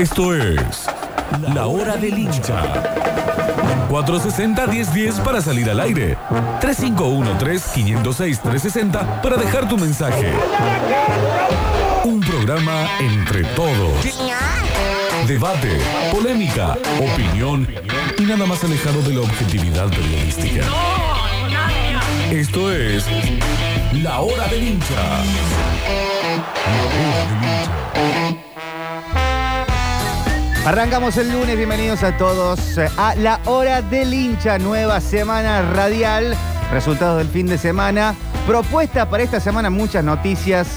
Esto es La Hora del Hincha. 460-1010 para salir al aire. 3513-506-360 para dejar tu mensaje. Un programa entre todos. Debate, polémica, opinión y nada más alejado de la objetividad periodística. Esto es La Hora del Hincha. La Hora del Hincha. Arrancamos el lunes, bienvenidos a todos eh, a la hora del hincha, nueva semana radial, resultados del fin de semana, propuesta para esta semana, muchas noticias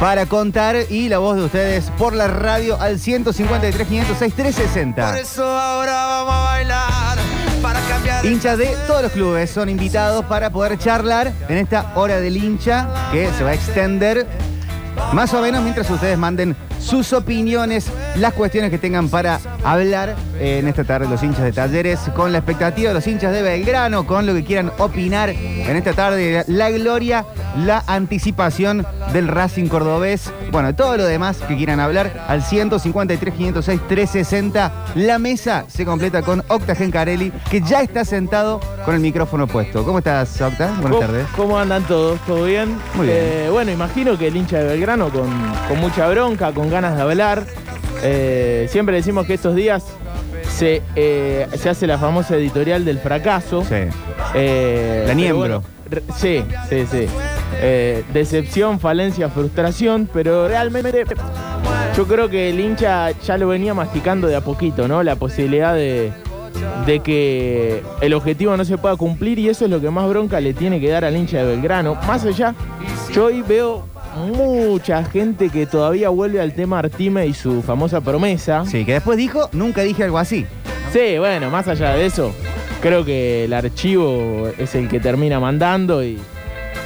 para contar y la voz de ustedes por la radio al 153 506 Por 360. eso ahora vamos a bailar para cambiar. Hinchas de todos los clubes son invitados para poder charlar en esta hora del hincha que se va a extender más o menos mientras ustedes manden sus opiniones, las cuestiones que tengan para hablar eh, en esta tarde los hinchas de talleres, con la expectativa de los hinchas de Belgrano, con lo que quieran opinar en esta tarde, la gloria, la anticipación del Racing Cordobés, bueno, todo lo demás que quieran hablar al 153 506 360. La mesa se completa con Octa Gencarelli, que ya está sentado con el micrófono puesto. ¿Cómo estás, Octa? Buenas ¿Cómo, tardes. ¿Cómo andan todos? ¿Todo bien? Muy bien. Eh, bueno, imagino que el hincha de Belgrano con, con mucha bronca, con ganas de hablar. Eh, siempre decimos que estos días se, eh, se hace la famosa editorial del fracaso. Sí. Eh, La niembro. bueno, sí, sí, sí. Eh, decepción, falencia, frustración, pero realmente yo creo que el hincha ya lo venía masticando de a poquito, ¿no? La posibilidad de, de que el objetivo no se pueda cumplir y eso es lo que más bronca le tiene que dar al hincha de Belgrano. Más allá, yo hoy veo mucha gente que todavía vuelve al tema Artime y su famosa promesa. Sí, que después dijo, nunca dije algo así. Sí, bueno, más allá de eso, creo que el archivo es el que termina mandando y,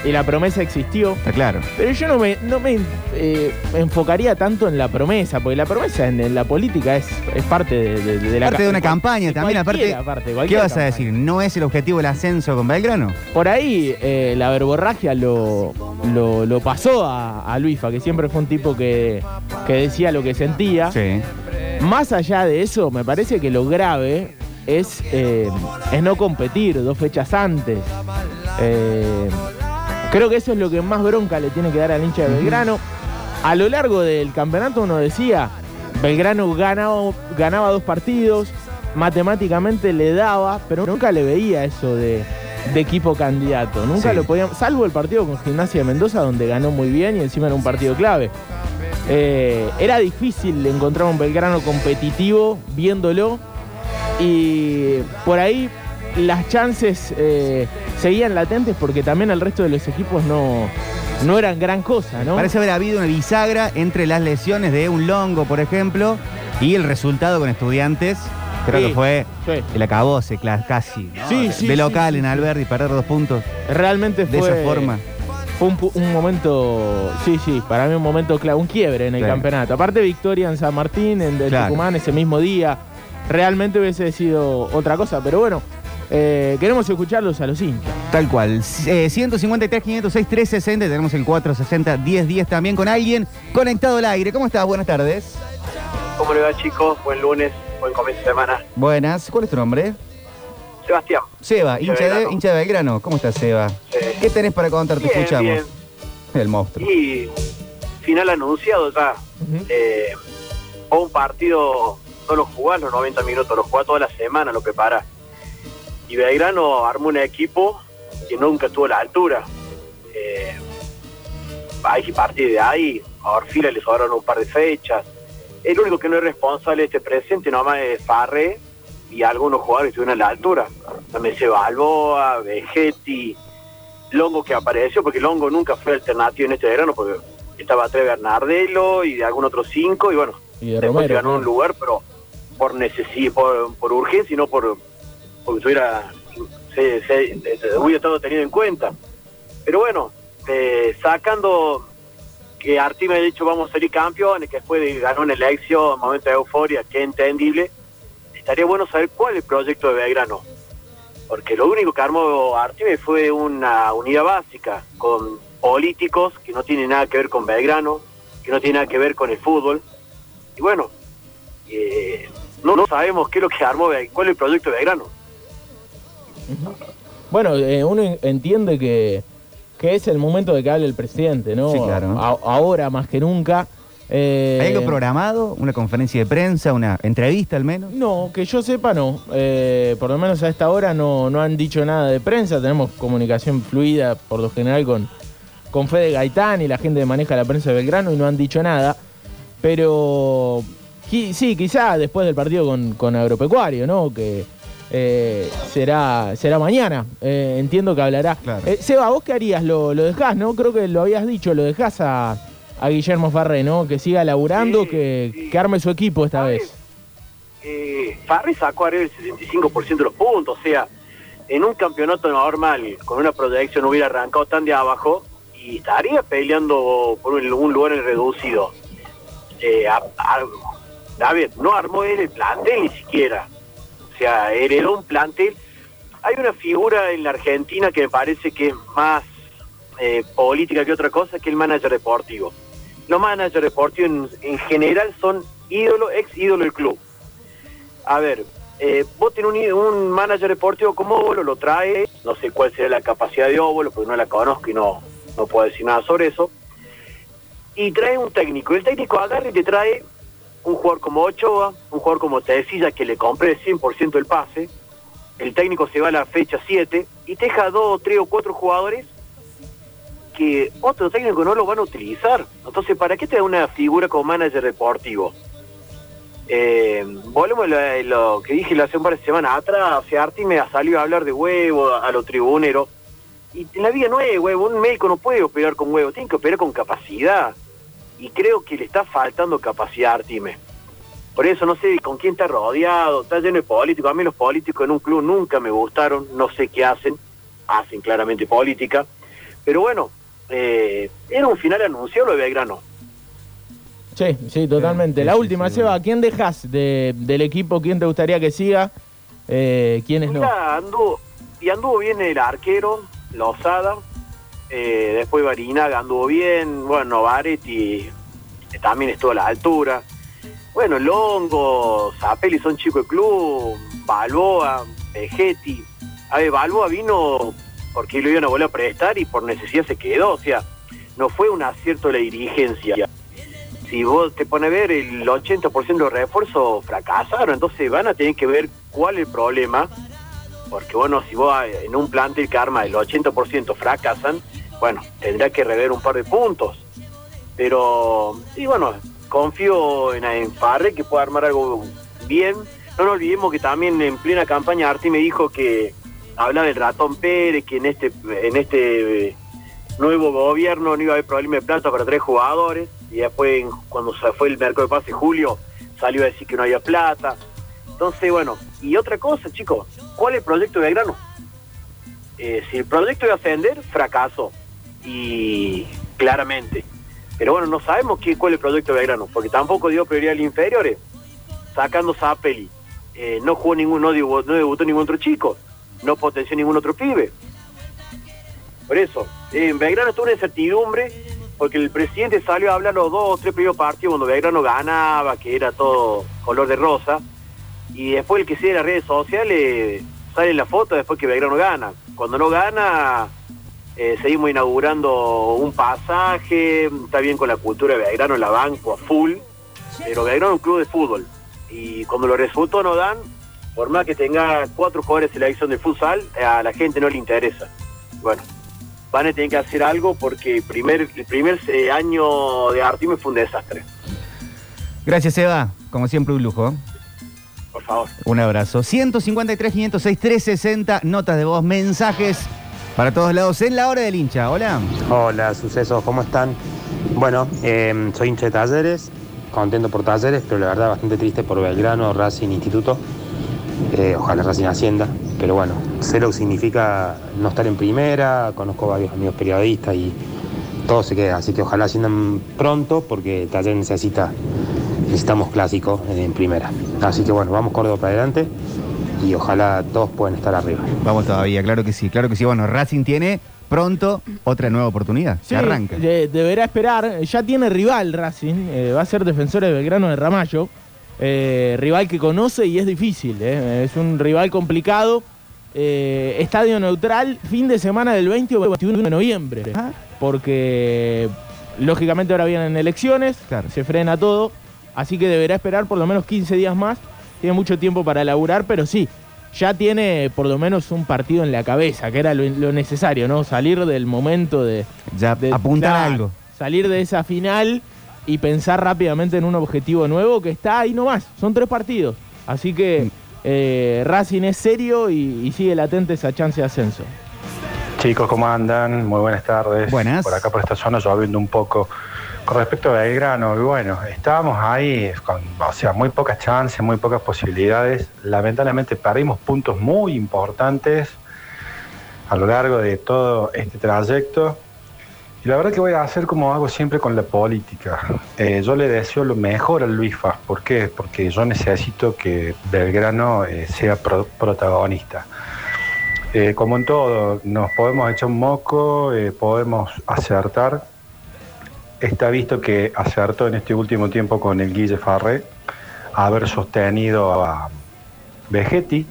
y la promesa existió. Está claro. Pero yo no me, no me eh, enfocaría tanto en la promesa, porque la promesa en, en la política es, es parte de, de- de la Parte de una campaña también, aparte. cualquiera parte, ¿Qué vas a decir? ¿No es el objetivo el ascenso con Belgrano? Por ahí eh, la verborragia lo, lo, lo pasó a, a Luifa, que siempre fue un tipo que, que decía lo que sentía. Sí. Más allá de eso, me parece que lo grave es, eh, es no competir dos fechas antes. Eh, creo que eso es lo que más bronca le tiene que dar al hincha de Belgrano. A lo largo del campeonato uno decía, Belgrano ganaba, ganaba dos partidos, matemáticamente le daba, pero nunca le veía eso de, de equipo candidato. Nunca Sí. lo podíamos, salvo el partido con Gimnasia de Mendoza, donde ganó muy bien y encima era un partido clave. Eh, era difícil encontrar un Belgrano competitivo viéndolo y por ahí las chances eh, seguían latentes porque también el resto de los equipos no, no eran gran cosa, ¿no? Parece haber habido una bisagra entre las lesiones de un longo, por ejemplo, y el resultado con estudiantes. Creo Sí, que fue sí. el acabose casi. ¿no? Sí, de, de local en. Alberdi, perder dos puntos Realmente de fue, esa forma. fue un, momento, sí, sí, para mí un momento clave, un quiebre en el campeonato. Aparte victoria en San Martín, en, en Claro. Tucumán ese mismo día. Realmente hubiese sido otra cosa, pero bueno, eh, queremos escucharlos a los hinchas. Tal cual. Eh, 153, 506, 360. Tenemos el 460, 1010 también con alguien conectado al aire. ¿Cómo estás? Buenas tardes. ¿Cómo le va chicos? Buen lunes, buen comienzo de semana. Buenas. ¿Cuál es tu nombre? Sebastián. Seba, hincha de, Belgrano. hincha de Belgrano. ¿Cómo estás, Seba? Sí. ¿Qué tenés para contar? Te Bien, escuchamos. bien. El monstruo. Y final anunciado ya. Eh, un partido, no lo jugás los 90 minutos, lo jugás toda la semana, lo prepara. Y Belgrano armó un equipo que nunca estuvo a la altura. Eh, hay que partir de ahí. A Orfila le sobraron un par de fechas. El único que no es responsable de este presente nomás es Farre y algunos jugadores estuvieron a la altura. También se Balboa, Vegetti, Longo que apareció, porque Longo nunca fue alternativo en este verano, porque estaba de Bernardelo y de algún otro cinco, y bueno, Y de después se Romero. ganó un lugar, pero por necesidad, por, por urgencia y no por porque tuviera se, se- se- hubiera estado tenido en cuenta. Pero bueno, eh, sacando que Artime ha dicho vamos a salir campeones, que después de- ganó una elección, momento de euforia, que entendible, estaría bueno saber cuál es el proyecto de Belgrano. Porque lo único que armó Artime fue una unidad básica con políticos que no tienen nada que ver con Belgrano, que no tienen nada que ver con el fútbol. Y bueno, eh, no, no sabemos qué es lo que armó, cuál es el proyecto de Belgrano. Bueno, eh, uno en- entiende que, que es el momento de que hable el presidente, ¿no? Sí, claro. A- ahora más que nunca. Eh, ¿Hay algo programado? ¿Una conferencia de prensa? ¿Una entrevista al menos? No, que yo sepa no. Eh, por lo menos a esta hora no, no han dicho nada de prensa. Tenemos comunicación fluida por lo general con, con Fede Gaitán y la gente que maneja la prensa de Belgrano y no han dicho nada. Pero sí, quizá después del partido con, con Agropecuario, ¿no? Que eh, será, será mañana. Eh, entiendo que hablará. Claro. Eh, Seba, ¿vos qué harías? ¿Lo, lo dejás, no? Creo que lo habías dicho, lo dejás a, a Guillermo Farré, ¿no? Que siga laburando, Sí, que, sí. que arme su equipo esta ¿Sabes? vez. Eh, Farri sacó arriba el 75% de los puntos, o sea, en un campeonato normal, con una proyección hubiera arrancado tan de abajo y estaría peleando por un, un lugar en reducido. Eh, a- a- David, no armó él el plantel ni siquiera. Sea, heredó un plantel. Hay una figura en la Argentina que me parece que es más eh, política que otra cosa, que el manager deportivo. Los managers deportivos en, en general son ídolo, ex ídolo del club. A ver, eh, vos tenés un, manager deportivo como Óbolo, lo trae, no sé cuál será la capacidad de Óbolo, porque no la conozco y no, no puedo decir nada sobre eso. Y trae un técnico. El técnico agarra y te trae un jugador como Ochoa, un jugador como Tecilla que le compre el 100% el pase. El técnico se va a la fecha 7 y te deja dos, tres o cuatro jugadores que otro técnico no lo van a utilizar. Entonces, ¿para qué te da una figura como manager deportivo? Eh, volvemos a lo, que dije hace un par de semanas atrás. O sea, Artime salió a hablar de huevo a, a los tribuneros. Y en la vida no es huevo. Un médico no puede operar con huevo, tiene que operar con capacidad. Y creo que le está faltando capacidad a Artime. Por eso no sé con quién está rodeado, está lleno de políticos. A mí los políticos en un club nunca me gustaron, no sé qué hacen, hacen claramente política. Pero bueno, eh, era un final anunciado lo de Belgrano. Sí, sí, totalmente. Sí, la sí, última, sí, Seba. ¿quién dejas de, del equipo? ¿Quién te gustaría que siga? Eh, ¿Quiénes no? Anduvo, y anduvo bien el arquero, Lozada, eh, después Barinaga anduvo bien, bueno, Varetti eh, también estuvo a la altura. Bueno, Longo, Zapelli son chicos de club, Balboa, Vegetti. A ver, Balboa vino porque lo iban a volver a prestar y por necesidad se quedó, o sea, no fue un acierto la dirigencia. Si vos te pones a ver, el 80% de refuerzos fracasaron, entonces van a tener que ver cuál es el problema porque bueno, si vos eh, en un plantel que arma el 80% fracasan, bueno, tendrá que rever un par de puntos. Pero, sí, bueno, confío en, en Farre que pueda armar algo bien. No nos olvidemos que también en plena campaña Arti me dijo que habla del ratón Pérez, que en este, en este eh, nuevo gobierno no iba a haber problema de plata para tres jugadores. Y después, cuando se fue el mercado de pase Julio, salió a decir que no había plata. Entonces, bueno, y otra cosa, chicos, ¿cuál es el proyecto de Belgrano? Eh, si el proyecto de ascender, fracasó. Y claramente. Pero bueno, no sabemos qué, cuál es el proyecto de Belgrano, porque tampoco dio prioridad al inferiores, sacando Zapeli. Eh, no jugó ningún, no debutó, no debutó ningún otro chico, no potenció ningún otro pibe. Por eso, eh, en Belgrano tuvo una incertidumbre, porque el presidente salió a hablar los dos o tres primeros partidos cuando Belgrano ganaba, que era todo color de rosa, y después el que sigue las redes sociales sale la foto después que Belgrano gana. Cuando no gana, eh, seguimos inaugurando un pasaje, está bien con la cultura de Belgrano, la banco a full, pero Belgrano es un club de fútbol. Y cuando los resultados no dan, por más que tenga cuatro jugadores la selección de futsal, a la gente no le interesa. Bueno, van a tener que hacer algo porque primer, el primer eh, año de Artime fue un desastre. Gracias, Eva. Como siempre, un lujo. Por favor. Un abrazo. 153, 506, 360, notas de voz, mensajes para todos lados en la hora del hincha. Hola. Hola, sucesos, ¿cómo están? Bueno, eh, soy hincha de Talleres, contento por Talleres, pero la verdad bastante triste por Belgrano, Racing, Instituto. Eh, ojalá Racing Hacienda, pero bueno, que significa no estar en primera, conozco varios amigos periodistas y todo se queda, así que ojalá asciendan pronto porque Talleres necesita, necesitamos clásico en primera. Así que bueno, vamos Córdoba para adelante y ojalá todos puedan estar arriba. Vamos todavía, claro que sí, claro que sí. Bueno, Racing tiene pronto otra nueva oportunidad. Sí, Se arranca. de- deberá esperar. Ya tiene rival Racing. eh, va a ser defensor de Belgrano de Ramallo. eh, rival que conoce y es difícil, eh, es un rival complicado. Eh, estadio neutral, fin de semana del 20 o 21 de noviembre, porque lógicamente ahora vienen elecciones, Claro. se frena todo, así que deberá esperar por lo menos 15 días más. Tiene mucho tiempo para laburar, pero sí, ya tiene por lo menos un partido en la cabeza, que era lo, lo necesario, ¿no? Salir del momento de, Ya de- apuntar algo. Salir de esa final y pensar rápidamente en un objetivo nuevo que está ahí nomás. Son tres partidos. Así que Mm. eh, Racing es serio y, y sigue latente esa chance de ascenso. Chicos, ¿cómo andan? Muy buenas tardes. Buenas. Por acá, por esta zona, lloviendo un poco. Con respecto a Belgrano, bueno, estábamos ahí con, o sea, muy pocas chances, muy pocas posibilidades. Lamentablemente perdimos puntos muy importantes a lo largo de todo este trayecto. Y la verdad que voy a hacer como hago siempre con la política. Eh, yo le deseo lo mejor al Luisfa. ¿Por qué? Porque yo necesito que Belgrano eh, sea pro- protagonista. Eh, como en todo, nos podemos echar un moco, podemos acertar. Está visto que acertó en este último tiempo con el Guille Farré, haber sostenido a Vegetti.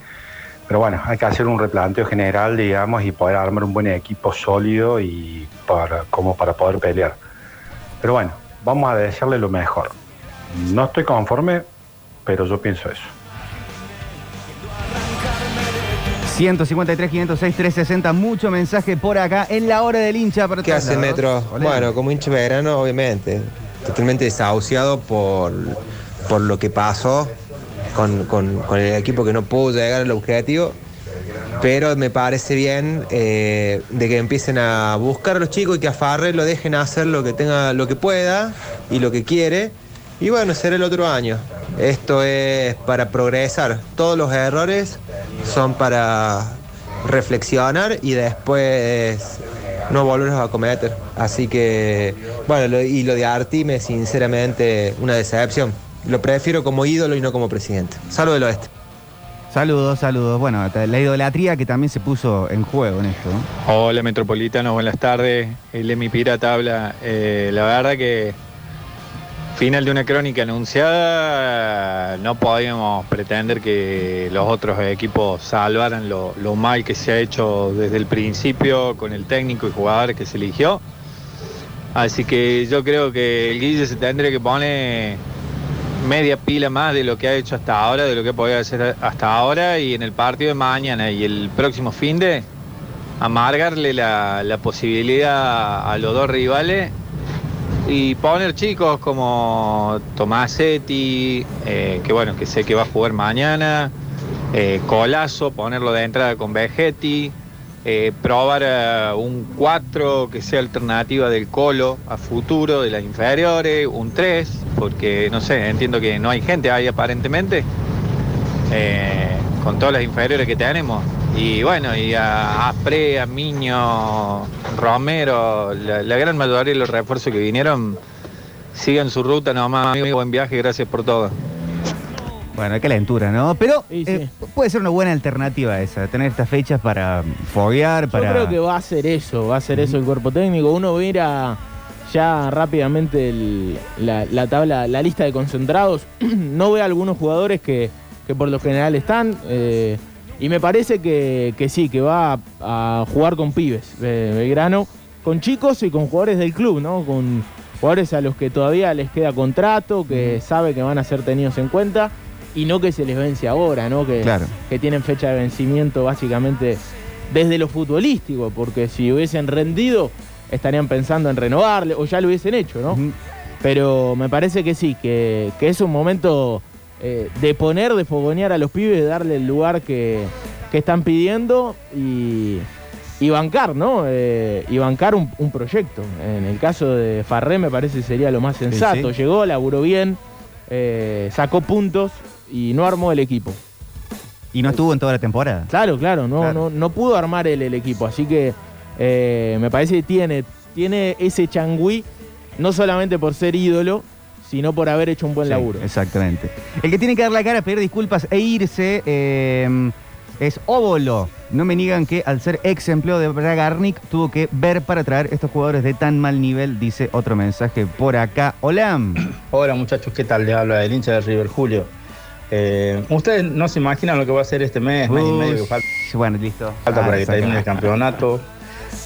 Pero bueno, hay que hacer un replanteo general, digamos, y poder armar un buen equipo sólido y para, como para poder pelear. Pero bueno, vamos a desearle lo mejor. No estoy conforme, pero yo pienso eso. 153, 506, 360, mucho mensaje por acá en la hora del hincha. Para ¿Qué hace lados. Metro? Bueno, como hincha verano, obviamente, totalmente desahuciado por, por lo que pasó con, con- con el equipo que no pudo llegar al objetivo. Pero me parece bien eh, de que empiecen a buscar a los chicos y que a Farre lo dejen hacer lo que tenga, lo que pueda y lo que quiere. Y bueno, será el otro año. Esto es para progresar. Todos los errores son para reflexionar y después no volverlos a cometer. Así que, bueno, lo- y lo de Artime, sinceramente, una decepción. Lo prefiero como ídolo y no como presidente. Salud del oeste. Saludos, saludos. Bueno, la idolatría que también se puso en juego en esto. ¿no? Hola Metropolitano, buenas tardes. El Emi Pirata habla. Eh, la verdad que final de una crónica anunciada, no podíamos pretender que los otros equipos salvaran lo, mal que se ha hecho desde el principio con el técnico y jugadores que se eligió. Así que yo creo que el Guille se tendría que poner media pila más de lo que ha hecho hasta ahora, de lo que podido hacer hasta ahora y en el partido de mañana y el próximo fin de amargarle la posibilidad a los dos rivales y poner chicos como Tomasetti, eh, que bueno, que sé que va a jugar mañana, eh, Colazo, ponerlo de entrada con Vegetti, eh, probar eh, un 4 que sea alternativa del Colo a futuro de las inferiores, un 3, porque no sé, entiendo que no hay gente ahí aparentemente, con todas las inferiores que tenemos. Y bueno, y a Apre, a Miño, Romero, la, la gran mayoría de los refuerzos que vinieron, sigan su ruta nomás, amigo, buen viaje, gracias por todo. Bueno, qué lentura, ¿no? Pero Sí, sí. eh, puede ser una buena alternativa esa, tener estas fechas para foguear, Yo para... creo que va a hacer eso, va a hacer eso el cuerpo técnico. Uno mira ya rápidamente el- la, la tabla, la lista de concentrados. no ve a algunos jugadores que, que por lo general están. eh, y me parece que, que sí, que va a, a jugar con pibes, eh, Belgrano, con chicos y con jugadores del club, ¿no? Con jugadores a los que todavía les queda contrato, que sabe que van a ser tenidos en cuenta y no que se les vence ahora, ¿no? Que, Claro. que tienen fecha de vencimiento básicamente desde lo futbolístico, porque si hubiesen rendido estarían pensando en renovarle o ya lo hubiesen hecho, ¿no? Pero me parece que sí, que, que es un momento eh, de poner, de fogonear a los pibes, de darle el lugar que, que están pidiendo y, y bancar, ¿no? Eh, y bancar un, un proyecto. En el caso de Farré me parece sería lo más sensato. sí. Llegó, laburó bien, eh, sacó puntos y no armó el equipo. Y no estuvo en toda la temporada. Claro, claro, no, Claro. no, no pudo armar el, el equipo, así que eh, me parece que tiene, tiene ese changüí, no solamente por ser ídolo, sino por haber hecho un buen Sí, laburo. Exactamente. El que tiene que dar la cara, pedir disculpas e irse eh, es Óbolo. No me niegan que al ser ex empleo de Bragarnik tuvo que ver para traer estos jugadores de tan mal nivel, dice otro mensaje por acá. Hola. Hola muchachos, ¿qué tal? Les habla el hincha de River Julio. Eh, ustedes no se imaginan lo que va a ser este mes, mes y medio que falta. Bueno, listo. Falta Ah, para que termine el campeonato.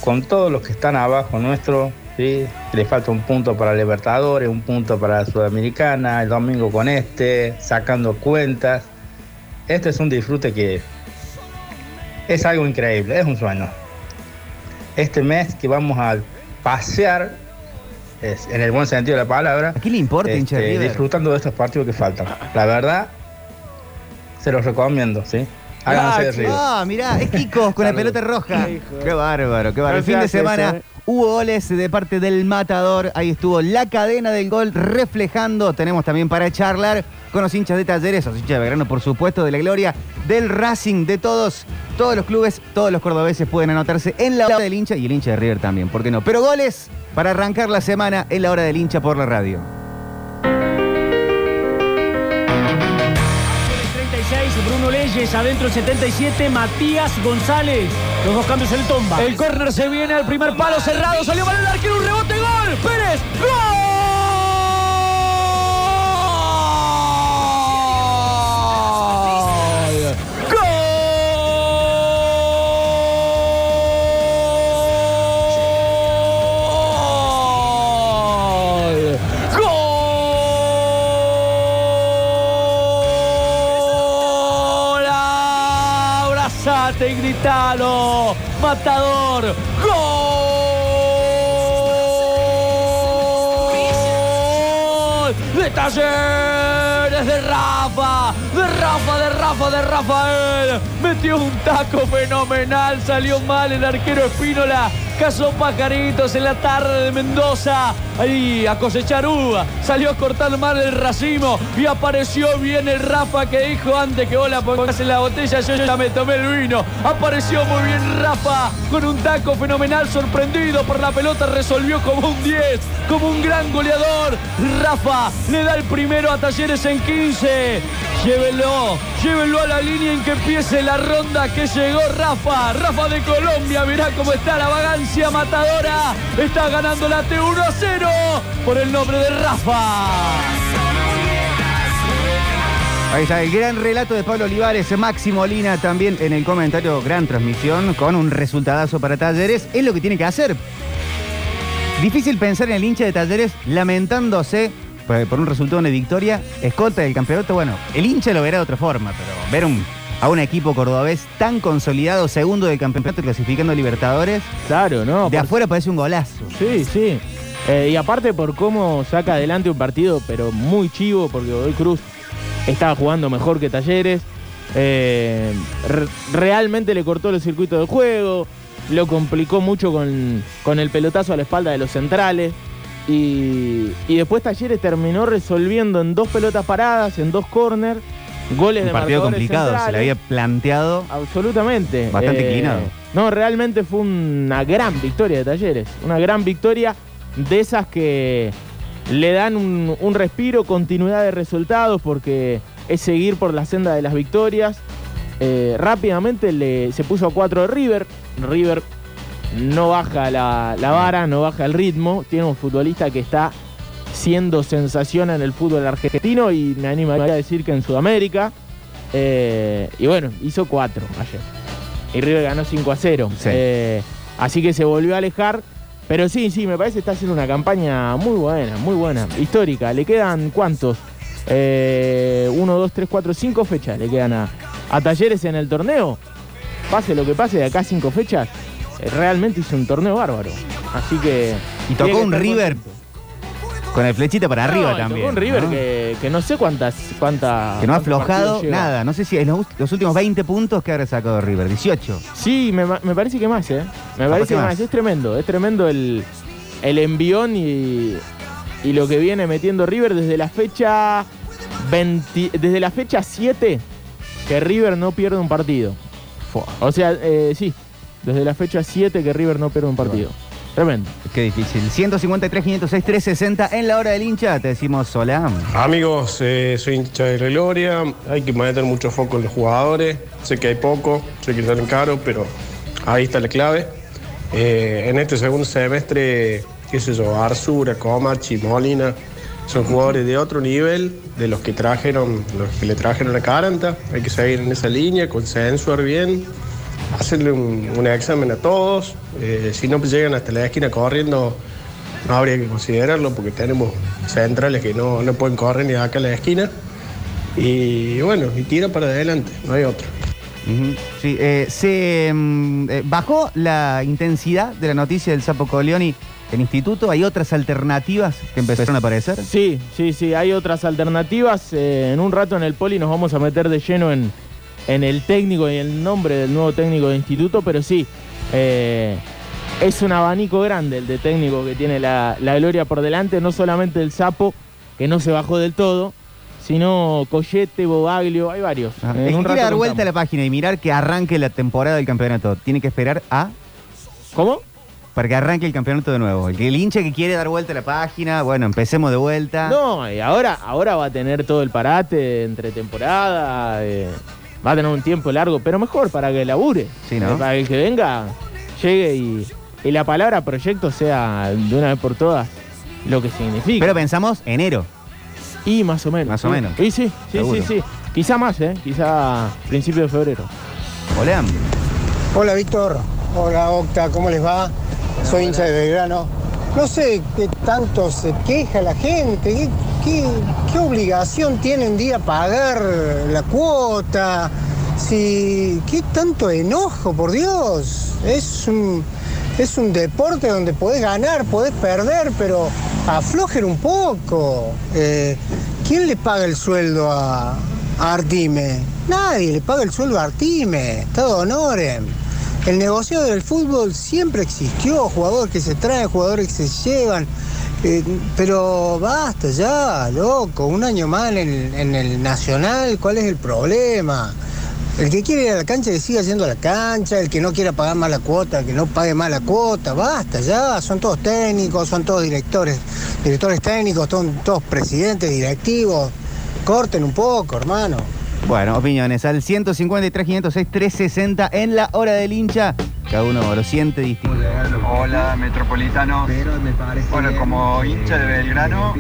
Con todos los que están abajo nuestro, ¿sí? le falta un punto para Libertadores, un punto para Sudamericana, el domingo con este, sacando cuentas. Este es un disfrute que es algo increíble, es un sueño. Este mes que vamos a pasear, es, en el buen sentido de la palabra, ¿A qué le importa, hincha de este, River? disfrutando de estos partidos que faltan. La verdad, se los recomiendo, ¿sí? Háganse de River. Ah, mirá, es Kiko con la pelota roja. Qué bárbaro, qué bárbaro. El No fin de semana eso, eh. Hubo goles de parte del matador. Ahí estuvo la cadena del gol reflejando. Tenemos también para charlar con los hinchas de talleres, los hinchas de Belgrano, por supuesto, de la gloria, del Racing, de todos. Todos los clubes, todos los cordobeses pueden anotarse en la hora del hincha y el hincha de River también, ¿por qué no? Pero goles para arrancar la semana en la hora del hincha por la radio. 36, Bruno Leyes, adentro el 77, Matías González. Los dos cambios en el tomba. El córner se viene al primer palo cerrado, salió para el arquero, un rebote, gol. Pérez, gol. Abrazate y gritalo. Matador. Gol. De Talleres de Rafa. Rafa, de Rafa, de Rafael. Metió un taco fenomenal. Salió mal el arquero Espínola. Cazó pajaritos en la tarde de Mendoza. Ahí a cosechar uva. Salió a cortar mal el racimo. Y apareció bien el Rafa que dijo antes que vos la pongas en la botella. Yo ya me tomé el vino. Apareció muy bien Rafa. Con un taco fenomenal. Sorprendido por la pelota. Resolvió como un 10. Como un gran goleador. Rafa le da el primero a Talleres en 15. Llévenlo, a la línea en que empiece la ronda que llegó Rafa. Rafa de Colombia, mirá cómo está la vagancia matadora. Está ganando la T1 a 0 por el nombre de Rafa. Ahí está el gran relato de Pablo Olivares, Maxi Molina también en el comentario, gran transmisión con un resultadazo para Talleres. Es lo que tiene que hacer. Difícil pensar en el hincha de Talleres lamentándose por, por un resultado de victoria, escolta del campeonato. Bueno, el hincha lo verá de otra forma, pero ver un- a un equipo cordobés tan consolidado, segundo del campeonato, clasificando a Libertadores, Claro, ¿no? de Por- afuera parece un golazo. Sí, sí. Eh, y aparte por cómo saca adelante un partido, pero muy chivo, porque Godoy Cruz estaba jugando mejor que Talleres. Eh, re- realmente le cortó los circuitos de juego, lo complicó mucho con, con el pelotazo a la espalda de los centrales. Y, y después Talleres terminó resolviendo en dos pelotas paradas, en dos corners, goles Un de partido complicado, se le había planteado. Absolutamente. Bastante Eh, inclinado. No, realmente fue una gran victoria de Talleres. Una gran victoria de esas que le dan un, un respiro, continuidad de resultados, porque es seguir por la senda de las victorias. Eh, rápidamente le, se puso a 4 de River. River no baja la, la vara, no baja el ritmo. Tiene un futbolista que está siendo sensación en el fútbol argentino y me animaría a decir que en Sudamérica. Eh, y bueno, hizo 4 ayer. Y River ganó 5 a 0. Sí. Eh, así que se volvió a alejar. Pero sí, sí, me parece que está haciendo una campaña muy buena, muy buena, histórica. ¿Le quedan cuántos? Eh, uno, dos, tres, cuatro, cinco fechas le quedan a, a Talleres en el torneo. Pase lo que pase, de acá cinco fechas, realmente hizo un torneo bárbaro. Así que. Y tocó un River con el flechita para arriba y tocó también. un River ¿no? Que, que no sé cuántas. cuántas Que no ha aflojado nada. No sé si en los, los últimos 20 puntos que habrá sacado River. 18. Sí, me, me parece que más, ¿eh? Me parece que más. más. Es tremendo, es tremendo el, el envión y, y lo que viene metiendo River desde la fecha 20 desde la fecha 7 que River no pierde un partido. O sea, eh, sí, desde la fecha 7 que River no pierde un partido. Tremendo. Qué difícil. 153, 506, 360 en la hora del hincha. Te decimos hola. Amigos, eh, soy hincha de la Gloria. Hay que meter mucho foco en los jugadores. Sé que hay poco, sé que salen caros, pero ahí está la clave. Eh, en este segundo semestre, qué sé yo, Arzura, Comachi, Molina Son jugadores de otro nivel de los que trajeron, los que le trajeron a Caranta. Hay que seguir en esa línea, consensuar bien, hacerle un, un examen a todos. Eh, si no llegan hasta la esquina corriendo, no habría que considerarlo porque tenemos centrales que no, no pueden correr ni de acá a la esquina. Y bueno, y tira para adelante, no hay otro. Sí, eh, se mm, eh, bajó la intensidad de la noticia del Sapo Coleoni en instituto. ¿Hay otras alternativas que empezaron a aparecer? Sí, sí, sí, hay otras alternativas. Eh, en un rato en el poli nos vamos a meter de lleno en, en el técnico y el nombre del nuevo técnico de instituto, pero sí, eh, es un abanico grande el de técnico que tiene la, la gloria por delante, no solamente el sapo, que no se bajó del todo, sino Collete, Bobaglio, hay varios. Ah, En el que dar vuelta a la página y mirar que arranque la temporada del campeonato, tiene que esperar a. ¿Cómo? Para que arranque el campeonato de nuevo. El, el hincha que quiere dar vuelta a la página, bueno, empecemos de vuelta. No, y ahora, ahora va a tener todo el parate entre temporada, eh, va a tener un tiempo largo, pero mejor para que labure. Sí, ¿no? Para que el que venga llegue y, y la palabra proyecto sea de una vez por todas lo que significa. Pero pensamos enero. y más o menos. Más o sí. menos. Sí, sí, sí, Seguro. sí, sí. Quizá más, ¿eh? Quizá principio de febrero. Hola. Hola Víctor, hola Octa, ¿cómo les va? Soy hincha de Belgrano. No sé qué tanto se queja la gente, qué, qué- obligación tiene un día pagar la cuota, si qué tanto enojo, por Dios. Es un, es un deporte donde podés ganar, podés perder, pero aflojen un poco. Eh, ¿Quién le paga el sueldo a, Artime? Nadie le paga el sueldo a Artime, de Honorem. El negocio del fútbol siempre existió, jugadores que se traen, jugadores que se llevan. Eh, pero basta ya, loco, un año más en el, en el Nacional, ¿cuál es el problema? El que quiere ir a la cancha que siga yendo a la cancha, el que no quiera pagar más la cuota, que no pague más la cuota, basta ya, son todos técnicos, son todos directores, directores técnicos, son todos presidentes, directivos, corten un poco, hermano. Bueno, opiniones al 153, 506, 360 en la hora del hincha. Cada uno lo siente distinto. Hola, metropolitanos. Bueno, como hincha de Belgrano,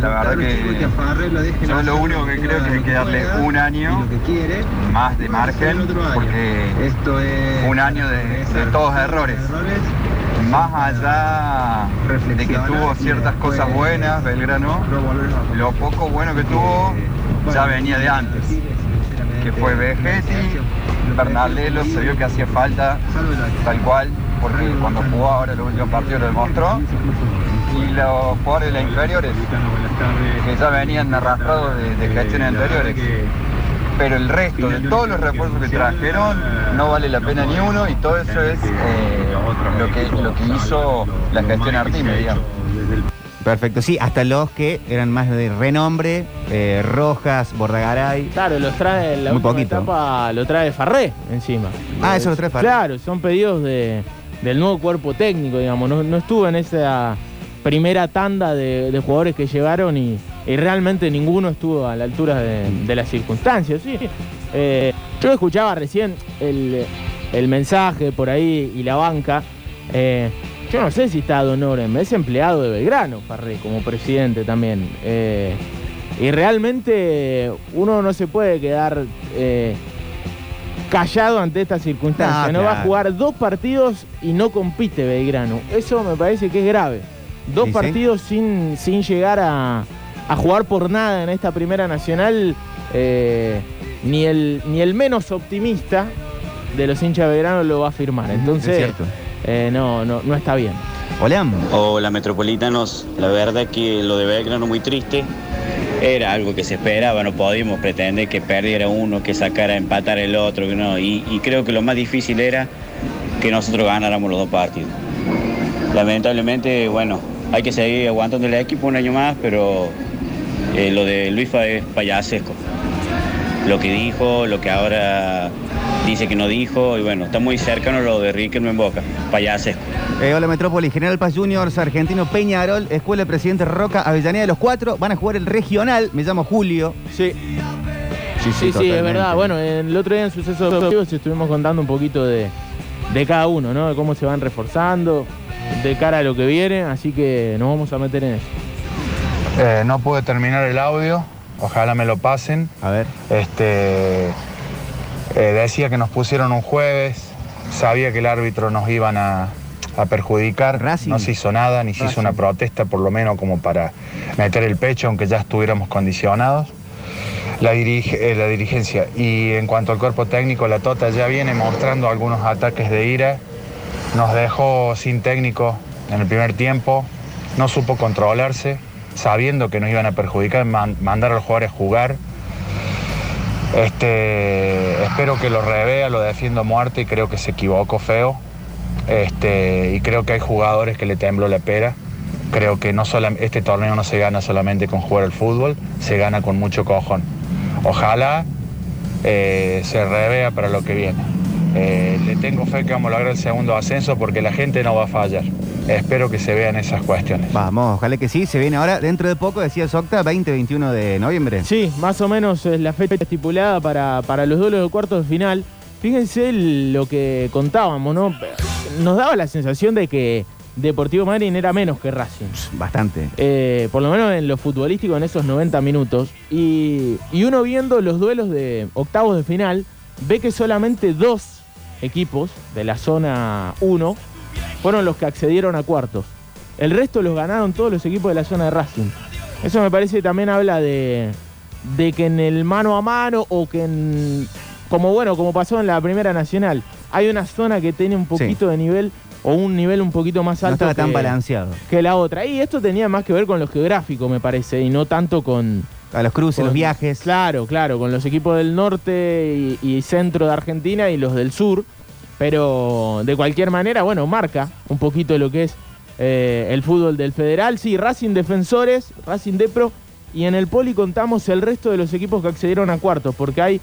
la verdad que yo lo único que creo es que hay que darle un año más de margen, porque un año de, de todos errores. Más allá de que tuvo ciertas cosas buenas, Belgrano, lo poco bueno que tuvo ya venía de antes, que fue Vegetti, Bernardelo, se vio que hacía falta, tal cual, porque cuando jugó ahora el último partido lo demostró, y los jugadores de las inferiores, que ya venían arrastrados de, de gestiones anteriores. Pero el resto de todos los refuerzos que trajeron no vale la pena ni uno y todo eso es eh, lo, que, lo que hizo la gestión Artime, digamos. Perfecto, sí, hasta los que eran más de renombre, eh, Rojas, Bordagaray. Claro, los trae la Muy última poquito. etapa, lo trae Farré encima. Ah, eso lo trae Farré. Claro, son pedidos de, del nuevo cuerpo técnico, digamos. No, no estuvo en esa primera tanda de, de jugadores que llegaron y, y realmente ninguno estuvo a la altura de, de las circunstancias. Sí. Eh, yo escuchaba recién el, el mensaje por ahí y la banca. Eh, yo no sé si está Don Orem, es empleado de Belgrano, Farré, como presidente también. Eh, y realmente uno no se puede quedar eh, callado ante esta circunstancia. No, No, va a jugar dos partidos y no compite Belgrano. Eso me parece que es grave. Dos Sí, sí. partidos sin, sin llegar a, a jugar por nada en esta primera nacional. eh, ni, el, ni el menos optimista de los hinchas de Belgrano lo va a firmar. es Entonces, cierto. Eh, no, no, no está bien. Hola. Hola Metropolitanos, la verdad que lo de Belgrano muy triste. Era algo que se esperaba, no podíamos pretender que perdiera uno, que sacara a empatar el otro, que no. Y, y creo que lo más difícil era que nosotros ganáramos los dos partidos. Lamentablemente, bueno, hay que seguir aguantando el equipo un año más, pero eh, lo de Luisfa es payasesco. Lo que dijo, lo que ahora dice que no dijo, y bueno, está muy cercano lo de Riquelme en Boca, payasesco. Eh, hola Metrópoli, General Paz Juniors, Argentino Peñarol, Escuela de Presidente Roca, Avellaneda, los cuatro van a jugar el regional. Me llamo Julio. Sí. Sí, Sí, sí, es verdad. Bueno, el otro día en Sucesos Deportivos estuvimos contando un poquito de, de cada uno, ¿no? De cómo se van reforzando de cara a lo que viene, así que nos vamos a meter en eso. Eh, no pude terminar el audio, ojalá me lo pasen. A ver. Este, eh, decía que nos pusieron un jueves, sabía que el árbitro nos iban a, a perjudicar, no se hizo nada, ni se hizo una protesta por lo menos como para meter el pecho, aunque ya estuviéramos condicionados. La, dirige- eh, la dirigencia. Y en cuanto al cuerpo técnico, la Tota ya viene mostrando algunos ataques de ira. Nos dejó sin técnico en el primer tiempo. No supo controlarse, sabiendo que nos iban a perjudicar, man- mandar a los jugadores a jugar. Este, espero que lo revea, lo defiendo a muerte y creo que se equivocó feo. Este, y creo que hay jugadores que le tembló la pera. Creo que no solam- este torneo no se gana solamente con jugar al fútbol, se gana con mucho cojón. Ojalá eh, se revea para lo que viene. Eh, le tengo fe que vamos a lograr el segundo ascenso porque la gente no va a fallar. Espero que se vean esas cuestiones. Vamos, ojalá que sí. Se viene ahora, dentro de poco, decía Socta, 20-21 de noviembre. Sí, más o menos es la fecha estipulada para, para los duelos de cuartos de final. Fíjense lo que contábamos, ¿no? Nos daba la sensación de que Deportivo Madryn era menos que Racing. Bastante. Eh, por lo menos en lo futbolístico en esos 90 minutos. Y, y uno viendo los duelos de octavos de final, ve que solamente dos equipos de la zona 1 fueron los que accedieron a cuartos. El resto los ganaron todos los equipos de la zona de Racing. Eso me parece que también habla de, de que en el mano a mano o que en, como bueno, como pasó en la Primera Nacional, hay una zona que tiene un poquito de nivel o un nivel un poquito más No alto estaba tan que- balanceado. que la otra. Y esto tenía más que ver con lo geográfico, me parece, y no tanto con... A los cruces, con- los viajes. Claro, claro, con los equipos del norte y, y centro de Argentina y los del sur. Pero de cualquier manera, bueno, marca un poquito lo que es eh, el fútbol del federal. Sí, Racing Defensores, Racing Depro. Y en el Poli contamos el resto de los equipos que accedieron a cuartos, porque hay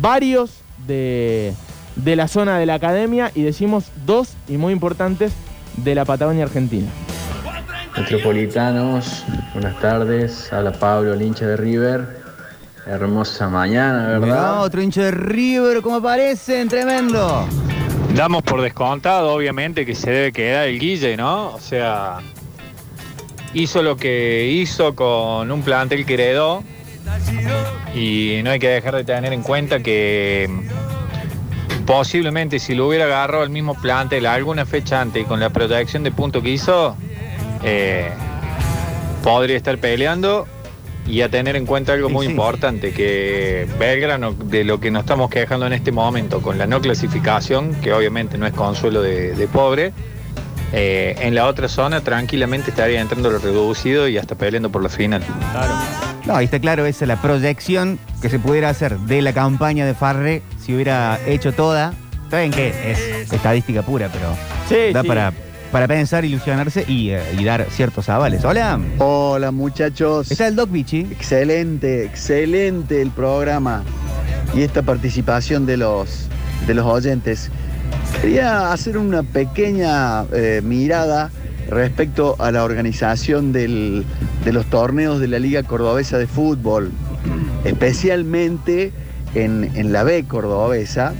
varios de, de la zona de la academia y decimos dos, y muy importantes, de la Patagonia Argentina. Metropolitanos, buenas tardes. Habla Pablo, el hincha de River. Hermosa mañana, Mirá, ¿verdad? otro hincha de River, como aparecen, tremendo. Damos por descontado, obviamente, que se debe quedar el Guille, ¿no? O sea, hizo lo que hizo con un plantel que heredó y no hay que dejar de tener en cuenta que posiblemente si lo hubiera agarrado el mismo plantel alguna fecha antes y con la protección de punto que hizo, eh, podría estar peleando y a tener en cuenta algo muy importante, que Belgrano, de lo que nos estamos quejando en este momento, con la no clasificación, que obviamente no es consuelo de, de pobre, eh, en la otra zona tranquilamente estaría entrando lo reducido y hasta peleando por la final. No, ahí está claro, esa es la proyección que se pudiera hacer de la campaña de Farre si hubiera hecho toda. Saben que es estadística pura, pero Sí, da sí. para, para pensar, ilusionarse y, eh, y dar ciertos avales. Hola. Hola muchachos. Está el Doc Bichi. Excelente, excelente el programa y esta participación de los, de los oyentes. Quería hacer una pequeña eh, mirada respecto a la organización del- de los torneos de la Liga Cordobesa de Fútbol, especialmente en, en la B Cordobesa,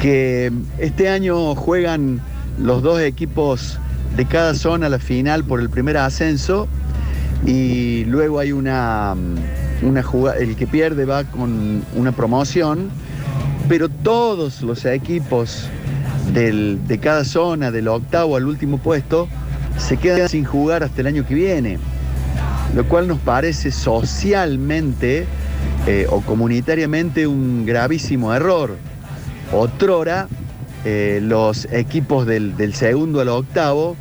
que este año juegan los dos equipos de cada zona la final por el primer ascenso. Y luego hay una, mm, una jugada, el que pierde va con una promoción, pero todos los equipos del- de cada zona, del octavo al último puesto, se quedan sin jugar hasta el año que viene, lo cual nos parece socialmente eh, o comunitariamente un gravísimo error. Otrora, eh, los equipos del, segundo al octavo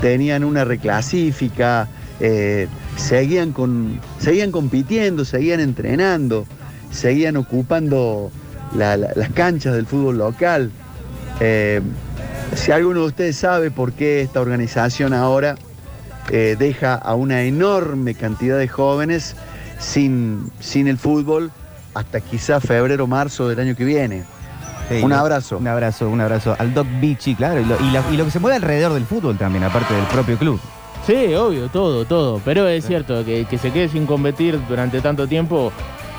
tenían una reclasífica, eh, seguían, con, seguían compitiendo, seguían entrenando, seguían ocupando la- la- las canchas del fútbol local. Eh, si alguno de ustedes sabe por qué esta organización ahora deja a una enorme cantidad de jóvenes sin, sin el fútbol hasta quizá febrero marzo del año que viene. Un abrazo. Un abrazo, un abrazo al Doc Bichi, claro. Y lo, y la- y lo que se mueve alrededor del fútbol también, aparte del propio club. Sí, obvio, todo, todo. Pero es cierto que, que se quede sin competir durante tanto tiempo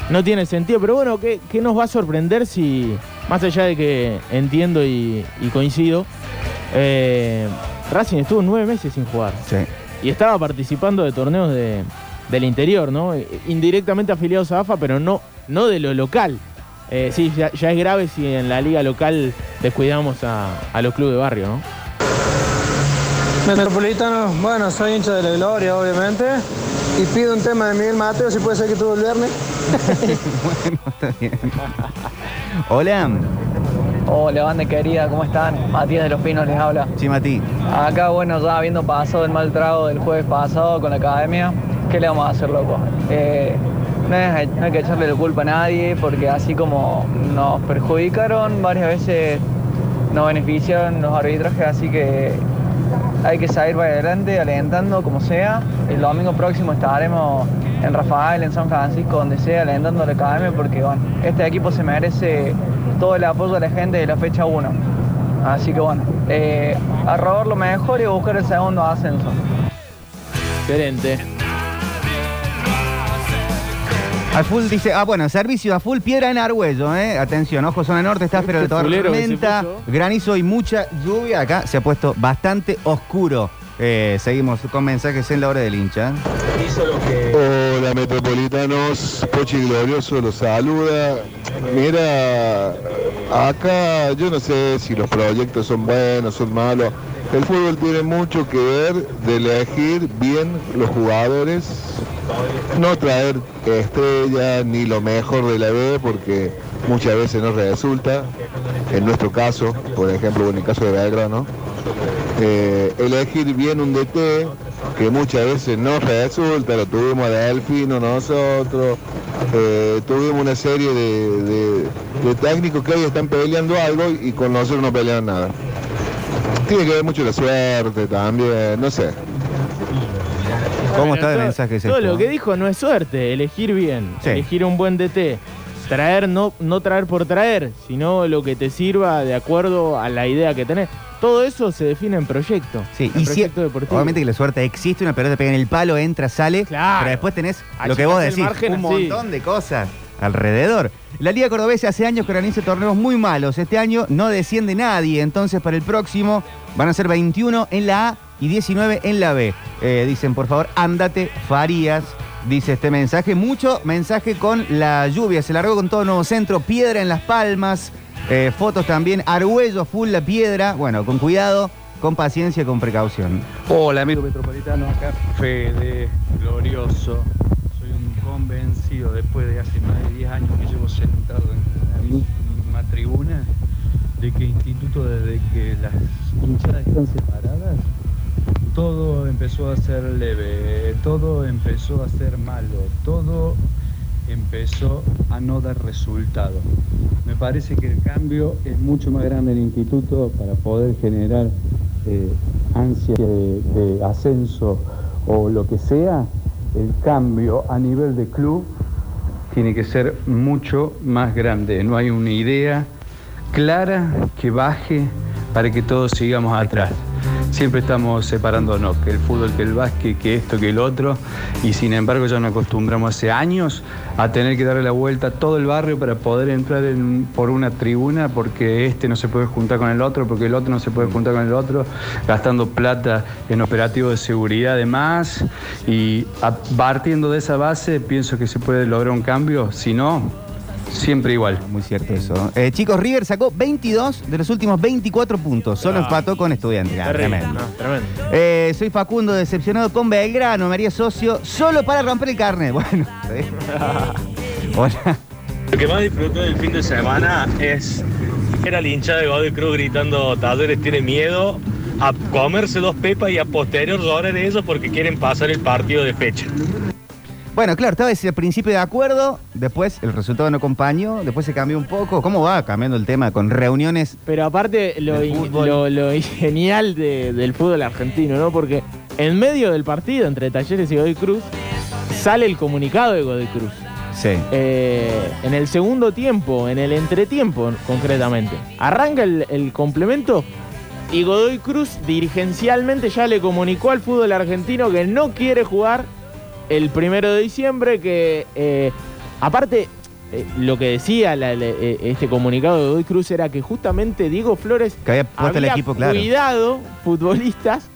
no tiene sentido. Pero bueno, ¿qué, qué nos va a sorprender si, más allá de que entiendo y, y coincido, eh, Racing estuvo nueve meses sin jugar? Sí. Y estaba participando de torneos de, del interior, ¿no? Indirectamente afiliados a AFA, pero no, no de lo local. Eh, sí, ya, ya es grave si en la liga local descuidamos a, a los clubes de barrio, ¿no? Metropolitano, bueno, soy hincha de la Gloria, obviamente. Y pido un tema de Miguel Mateo, si puede ser que tuvo el viernes. bueno, está bien. Hola. Hola, banda querida, ¿cómo están? Matías de los Pinos les habla. Sí, Mati. Acá, bueno, ya habiendo pasado el mal trago del jueves pasado con la academia, ¿qué le vamos a hacer, loco? Eh, no, hay, que echarle la culpa a nadie, porque así como nos perjudicaron, varias veces nos beneficiaron los arbitrajes, así que hay que salir para adelante, alentando como sea. El domingo próximo estaremos en Rafael, en San Francisco, donde sea, alentando la academia, porque bueno, este equipo se merece todo el apoyo de la gente de la fecha 1. Así que bueno, eh, a robar lo mejor y buscar el segundo ascenso. Excelente. Full dice, ah, bueno, servicio a full piedra en Argüello, ¿eh? Atención, ojo, zona norte está, pero de toda tormenta, granizo y mucha lluvia. Acá se ha puesto bastante oscuro. Eh, seguimos con mensajes en la hora del hincha. Hola metropolitanos, Pochi Glorioso los saluda. Mira, acá yo no sé si los proyectos son buenos, son malos. El fútbol tiene mucho que ver de elegir bien los jugadores, no traer estrellas ni lo mejor de la B porque muchas veces no resulta. En nuestro caso, por ejemplo, en el caso de Belgrano, eh, elegir bien un DT que muchas veces no resulta, lo tuvimos a Delfino nosotros, eh, tuvimos una serie de, de- técnicos que hoy están peleando algo y con nosotros no pelean nada. Tiene que ver mucho la suerte también, no sé. ¿Cómo Bueno, está de todo- mensajes Todo esto? lo que dijo no es suerte, elegir bien, Sí. elegir un buen DT. Traer, no, no traer por traer, sino lo que te sirva de acuerdo a la idea que tenés. Todo eso se define en proyecto. Sí, en y si, deportivo. obviamente que la suerte existe, una pelota pega en el palo, entra, sale, Claro. pero después tenés lo que vos decís, margen un montón de cosas alrededor. La Liga Cordobesa hace años que organiza torneos muy malos. Este año no desciende nadie, entonces para el próximo van a ser 21 en la A y 19 en la B. Eh, dicen, por favor, ándate, Farías. Dice este mensaje, mucho mensaje con la lluvia, se largó con todo nuevo centro, piedra en las palmas, eh, fotos también, Argüello full la piedra, bueno, con cuidado, con paciencia, con precaución. Hola amigo metropolitano, acá Fede, glorioso. Convencido después de hace más de 10 años que llevo sentado en la misma tribuna de que Instituto desde que las hinchadas están separadas, todo empezó a ser leve, todo empezó a ser malo, todo empezó a no dar resultado. Me parece que el cambio es mucho más grande en el instituto para poder generar eh, ansia de, de ascenso o lo que sea. El cambio a nivel de club tiene que ser mucho más grande. No hay una idea clara que baje para que todos sigamos atrás. Siempre estamos separándonos, que el fútbol, que el básquet, que esto, que el otro, y sin embargo ya nos acostumbramos hace años a tener que darle la vuelta a todo el barrio para poder entrar en- por una tribuna, porque este no se puede juntar con el otro, porque el otro no se puede juntar con el otro, gastando plata en operativos de seguridad además, y partiendo de esa base pienso que se puede lograr un cambio, si no, siempre igual. Muy cierto eso. Eh, chicos, River sacó 22 de los últimos 24 puntos. Solo Ah. empató con Estudiantes. Ah, tremendo. no, tremendo. Eh, soy Facundo, decepcionado con Belgrano, María Socio, solo para romper el carnet. Bueno. Hola. Lo que más disfruté del fin de semana es era la hinchada de Godoy Cruz gritando Talleres tiene miedo a comerse dos pepas y a posterior llorar eso porque quieren pasar el partido de fecha. Bueno, claro, estaba el principio de acuerdo, después el resultado no acompañó, después se cambió un poco. ¿Cómo va cambiando el tema con reuniones? Pero aparte, lo, in- lo- lo genial de- del fútbol argentino, ¿no? Porque en medio del partido entre Talleres y Godoy Cruz, sale el comunicado de Godoy Cruz. Sí. Eh, en el segundo tiempo, en el entretiempo concretamente, arranca el, el complemento y Godoy Cruz dirigencialmente ya le comunicó al fútbol argentino que no quiere jugar el primero de diciembre, que eh, aparte eh, lo que decía la- la- eh, este comunicado de Godoy Cruz era que justamente Diego Flores Que había puesto el equipo, claro. cuidado futbolistas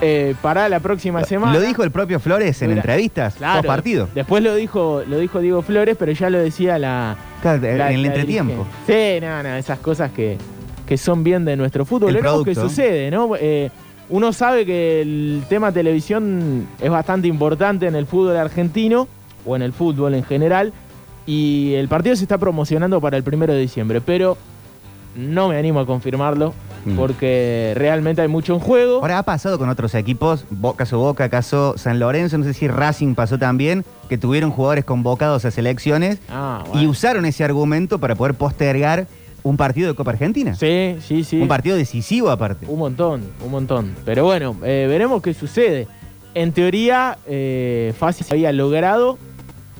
eh, para la próxima semana. Lo dijo el propio Flores en Mira, entrevistas, Claro. post partido. Después lo dijo, lo dijo Diego Flores, pero ya lo decía la. Claro, en el entretiempo. Sí, no, no, esas cosas que, que son bien de nuestro fútbol. Veremos producto. sucede, ¿no? Eh, uno sabe que el tema televisión es bastante importante en el fútbol argentino, o en el fútbol en general, y el partido se está promocionando para el primero de diciembre, pero no me animo a confirmarlo, Mm. porque realmente hay mucho en juego. Ahora ha pasado con otros equipos, caso Boca, caso San Lorenzo, no sé si Racing pasó también, que tuvieron jugadores convocados a selecciones Ah, y usaron ese argumento para poder postergar un partido de Copa Argentina. Sí, sí, sí. Un partido decisivo aparte. Un montón, un montón. Pero bueno, eh, veremos qué sucede. En teoría, eh, fácil se había logrado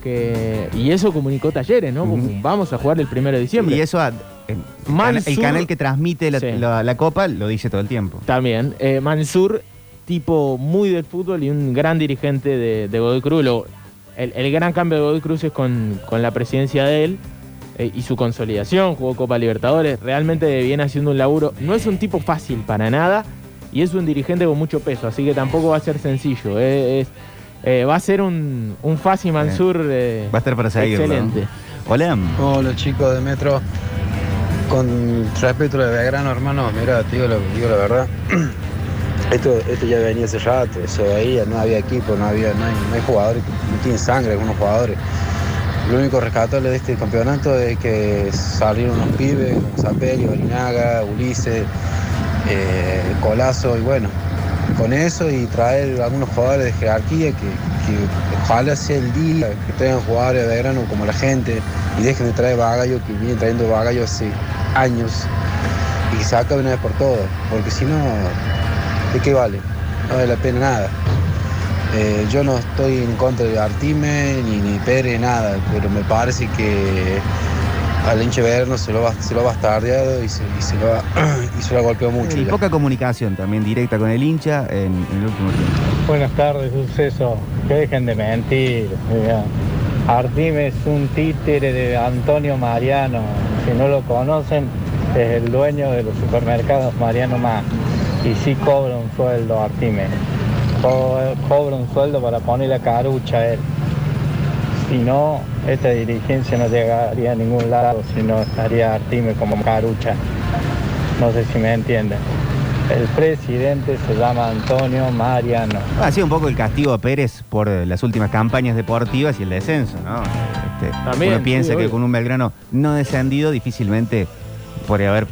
que. Y eso comunicó Talleres, ¿no? Vamos a jugar el primero de diciembre. Y eso, ah, el, Mansur- el canal que transmite la, Sí. la- la Copa lo dice todo el tiempo. También. eh, Mansur, tipo muy del fútbol y un gran dirigente de, de Godoy Cruz. Lo- el, el gran cambio de Godoy Cruz es con, con la presidencia de él eh, y su consolidación. Jugó Copa Libertadores. Realmente viene haciendo un laburo. No es un tipo fácil para nada y es un dirigente con mucho peso. Así que tampoco va a ser sencillo. eh, es- eh, va a ser un, un fácil Mansur. eh, Va a estar para seguirlo. Excelente. Hola. Hola chicos de Metro. Con respecto a lo de Belgrano, hermano, mira, te digo, lo- digo la verdad. Esto, esto ya venía hace rato, se veía, no había equipo, no había, no hay, no hay jugadores, no tienen sangre algunos jugadores. Lo único rescatable de este campeonato es que salieron unos pibes como Zapelli, Barinaga, Ulises, eh, Colazo y bueno, con eso y traer algunos jugadores de jerarquía que, que ojalá sea el día que traigan jugadores de Belgrano como la gente y dejen de traer bagallo que vienen trayendo bagallo hace años y que se acabe una vez por todas, porque si no, ¿de qué vale? No vale la pena nada. Eh, yo no estoy en contra de Artime ni, ni Pérez, nada, pero me parece que al hinche Verno se lo va, se lo ha bastardeado y se, y se lo ha, y se lo ha golpeado mucho. Y ya. poca comunicación también directa con el hincha en, en el último tiempo. Buenas tardes, suceso. Que dejen de mentir. Artime es un títere de Antonio Mariano. Si no lo conocen, es el dueño de los supermercados Mariano Más. Y sí cobra un sueldo Artime. Co- Cobra un sueldo para poner la carucha a él. Si no, esta dirigencia no llegaría a ningún lado, sino estaría Artime como carucha. No sé si me entienden. El presidente se llama Antonio Mariano. Ha sido un poco el castigo a Pérez por eh, las últimas campañas deportivas y el descenso, ¿no? Este, También, uno piensa sí, que con un Belgrano no descendido difícilmente podría haber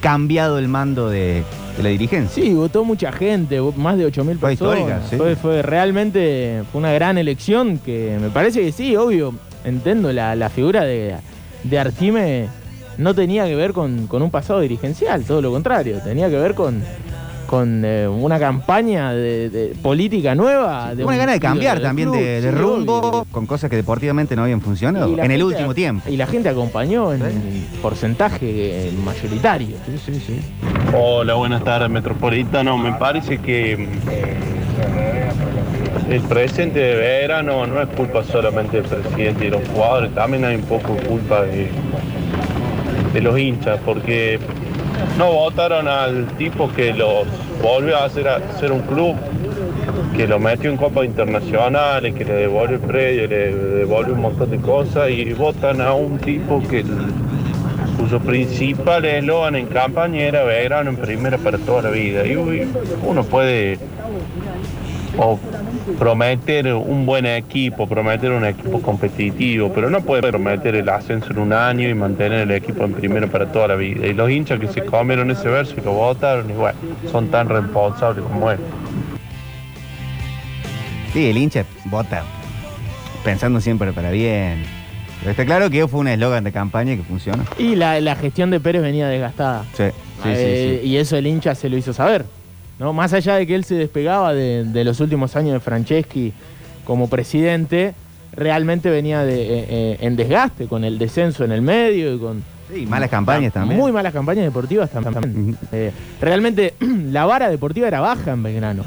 cambiado el mando de, de la dirigencia. Sí, votó mucha gente, más de 8.000 Fue personas. histórica, sí. fue, fue realmente fue una gran elección que me parece que sí, obvio. Entiendo, la, la figura de, de Artime no tenía que ver con, con un pasado dirigencial, todo lo contrario. Tenía que ver con, con eh, una campaña de, de política nueva. de Una un gana de cambiar también club, de, de sí, rumbo obvio. con cosas que deportivamente no habían funcionado en el último tiempo. Y la gente acompañó en porcentaje mayoritario. Sí, sí, sí. Hola, buenas tardes, Metropolitano. Me parece que mm, el presente de verano no es culpa solamente del presidente y de los jugadores, también hay un poco culpa de, de los hinchas, porque no votaron al tipo que los volvió a hacer, a un club, que lo metió en copas internacionales, que le devolvió el predio, le devolvió un montón de cosas, y votan a un tipo que cuyo principal eslogan en campaña era Belgrano en primera para toda la vida. Y uno puede o prometer un buen equipo, prometer un equipo competitivo, pero no puede prometer el ascenso en un año y mantener el equipo en primera para toda la vida. Y los hinchas que se comieron ese verso y lo votaron, y bueno, son tan responsables como él. Sí, el hincha vota pensando siempre para bien. Pero está claro que fue un eslogan de campaña que funcionó. Y la, la gestión de Pérez venía desgastada. Sí, sí, Eh, sí, sí. Y eso el hincha se lo hizo saber. ¿No? Más allá de que él se despegaba de, de los últimos años de Franceschi como presidente, realmente venía de, eh, eh, en desgaste con el descenso en el medio y con Sí, malas campañas también. muy malas campañas deportivas también. Eh, realmente la vara deportiva era baja en Belgrano.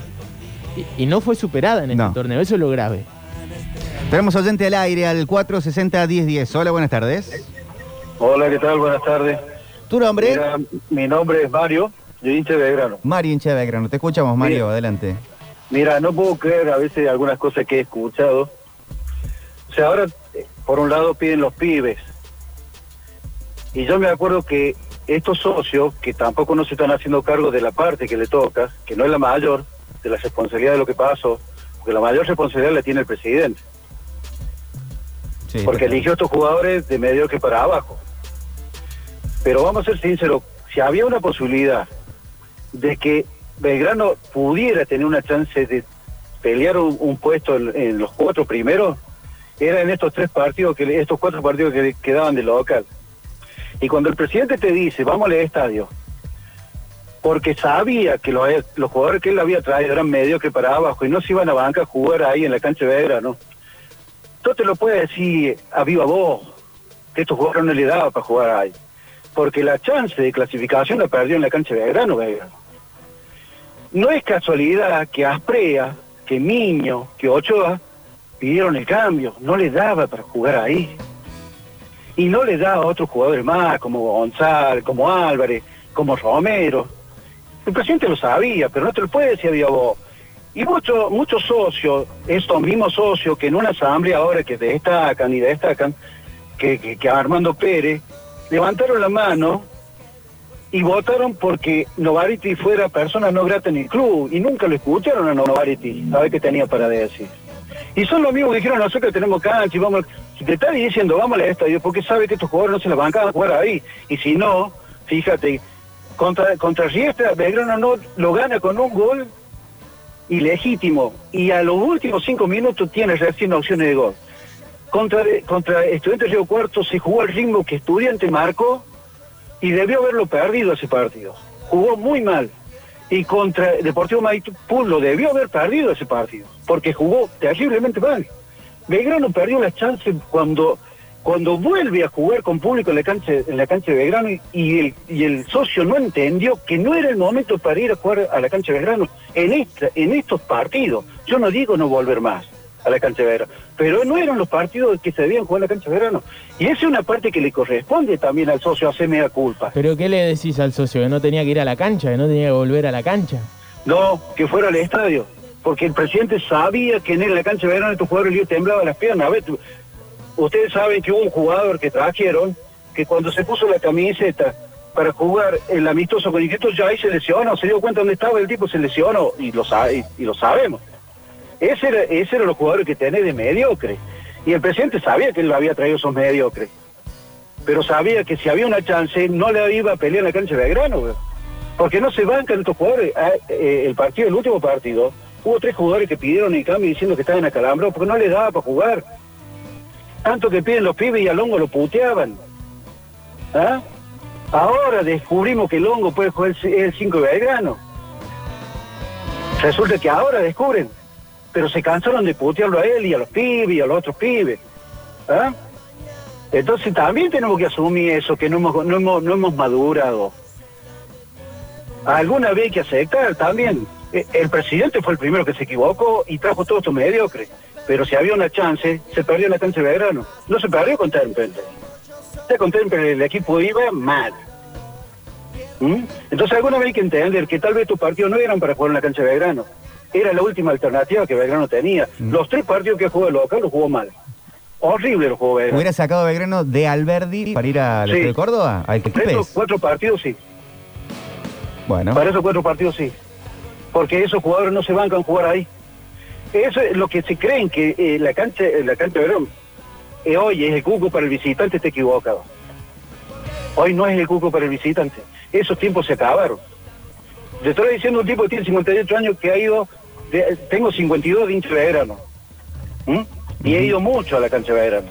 Y, y no fue superada en este No. torneo, eso es lo grave. Tenemos oyente al aire al 460-1010. Hola, buenas tardes. Hola, ¿qué tal? Buenas tardes. ¿Tu nombre? Mira, mi nombre es Mario. Yo hincha de Belgrano. Mario hincha de Belgrano. Te escuchamos, Mario. Adelante. Mira, no puedo creer a veces algunas cosas que he escuchado. O sea, ahora, por un lado, piden los pibes. Y yo me acuerdo que estos socios, que tampoco no se están haciendo cargo de la parte que le toca, que no es la mayor, de la responsabilidad de lo que pasó, porque la mayor responsabilidad la tiene el presidente. Sí, porque eligió a estos jugadores de medio que para abajo. Pero vamos a ser sinceros, si había una posibilidad de que Belgrano pudiera tener una chance de pelear un, puesto en, los cuatro primeros, era en estos tres partidos, que estos cuatro partidos que quedaban de local. Y cuando el presidente te dice, vamos al estadio, porque sabía que los, los jugadores que él había traído eran medio que para abajo y no se iban a banca a jugar ahí en la cancha de Belgrano, tú te lo puedes decir a viva voz, que estos jugadores no le daba para jugar ahí. Porque la chance de clasificación la perdió en la cancha de Belgrano, Belgrano. No es casualidad que Asprea, que Niño, que Ochoa pidieron el cambio, no le daba para jugar ahí. Y no le daba a otros jugadores más, como González, como Álvarez, como Romero. El presidente lo sabía, pero no te lo puede decir a voz. Y muchos muchos socios, estos mismos socios que en una asamblea ahora que destacan y destacan, que, que, que Armando Pérez, levantaron la mano y votaron porque Novariti fuera persona no grata en el club y nunca lo escucharon a Novariti a ver qué tenía para decir. Y son los mismos que dijeron nosotros tenemos cancha y vamos, si te está diciendo vamos al estadio porque sabe que estos jugadores no se la bancan a jugar ahí. Y si no, fíjate, contra, contra Riestra, Belgrano no lo gana con un gol ilegítimo y a los últimos cinco minutos tiene recién opciones de gol. Contra, contra Estudiantes Río Cuarto se jugó al ritmo que Estudiante marcó y debió haberlo perdido ese partido. Jugó muy mal. Y contra Deportivo Maipú lo debió haber perdido ese partido, porque jugó terriblemente mal. Belgrano perdió la chance cuando cuando vuelve a jugar con público en la cancha, en la cancha de Belgrano y el, y el socio no entendió que no era el momento para ir a jugar a la cancha de Belgrano en, esta, en estos partidos. Yo no digo no volver más a la cancha de Belgrano, pero no eran los partidos que se debían jugar en la cancha de Belgrano. Y esa es una parte que le corresponde también al socio hacer media culpa. ¿Pero qué le decís al socio? ¿Que no tenía que ir a la cancha? ¿Que no tenía que volver a la cancha? No, que fuera al estadio. Porque el presidente sabía que en la cancha de Belgrano estos jugadores le temblaban las piernas. A ver, tú- ustedes saben que hubo un jugador que trajeron que cuando se puso la camiseta para jugar el amistoso con Iquitos ya ahí se lesionó, se dio cuenta dónde estaba el tipo, se lesionó y lo, sabe, y, lo sabemos. Ese era, ese era los jugadores que tenés de mediocre. Y el presidente sabía que él lo había traído esos mediocres. Pero sabía que si había una chance no le iba a pelear en la cancha de Belgrano. güey. Porque no se bancan estos jugadores. Ah, eh, el partido, el último partido, hubo tres jugadores que pidieron el cambio diciendo que estaban acalambrados porque no les daba para jugar. Tanto que piden los pibes y a Longo lo puteaban. ¿Ah? Ahora descubrimos que Longo puede jugar el el 5 de Belgrano. Resulta que ahora descubren. Pero se cansaron de putearlo a él y a los pibes y a los otros pibes. ¿Ah? Entonces también tenemos que asumir eso, que no hemos, no hemos, no hemos madurado. Alguna vez hay que aceptar también. Eh, El presidente fue el primero que se equivocó y trajo todo esto mediocre. Pero si había una chance, se perdió la cancha de Belgrano. No se perdió con Temple. Ya con Temple el equipo iba mal. ¿Mm? Entonces alguna vez hay que entender que tal vez estos partidos no eran para jugar en la cancha de Belgrano. Era la última alternativa que Belgrano tenía. Los tres partidos que jugó el local los jugó mal. Horrible los jugó Belgrano. ¿Hubiera sacado Belgrano de Alberdi para ir al Sí. De Córdoba? ¿Al que Esos cuatro partidos sí. Bueno. Para esos cuatro partidos sí. Porque esos jugadores no se bancan jugar ahí. Eso es lo que se creen que eh, la cancha, eh, la cancha de Verón, eh, hoy es el cuco para el visitante, está equivocado. Hoy no es el cuco para el visitante. Esos tiempos se acabaron. Le estoy diciendo un tipo que tiene 58 años que ha ido, de- tengo 52 de hincha de verano. ¿Mm? Y he ido mucho a la cancha de verano.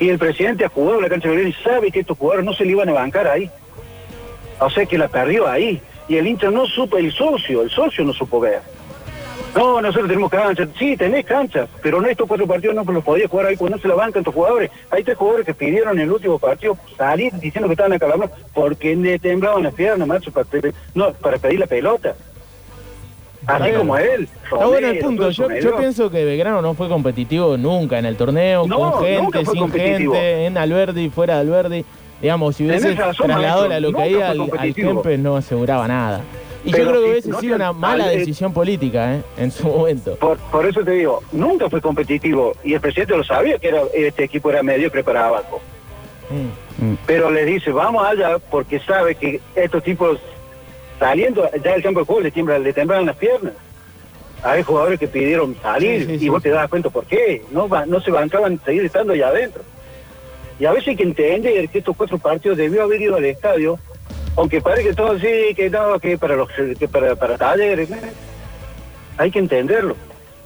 Y el presidente ha jugado en la cancha de verano y sabe que estos jugadores no se le iban a bancar ahí. O sea que la perdió ahí. Y el hincha no supo, el socio, el socio no supo ver. No, nosotros tenemos cancha. Sí, tenés cancha, pero no estos cuatro partidos no los podía jugar ahí cuando no se la bancan estos jugadores. Hay tres jugadores que pidieron en el último partido salir diciendo que estaban acalamados porque le temblaban las piernas, macho, para, no, para pedir la pelota. Así Claro. como él. Está bueno el punto. Yo, yo pienso que Belgrano no fue competitivo nunca en el torneo, No, con gente, sin gente, en Alberdi, fuera de Alberdi. Digamos, si hubiese razón, trasladado la localidad al, al. Kempes no aseguraba nada. Y yo creo que hubiese no sido una mala al- decisión política ¿eh? en su momento. Por, por eso te digo, nunca fue competitivo y el presidente lo sabía que era, este equipo era mediocre para abajo. Mm. Pero le dice, vamos allá porque sabe que estos tipos saliendo ya del campo de juego le, tiemblan, le temblan las piernas. Hay jugadores que pidieron salir Sí, sí, y vos te das cuenta por qué. No, no se bancaban seguir estando allá adentro. Y a veces hay que entender que estos cuatro partidos debió haber ido al estadio, aunque parece que todo sí, que no, que para los que para, para talleres. ¿eh? Hay que entenderlo.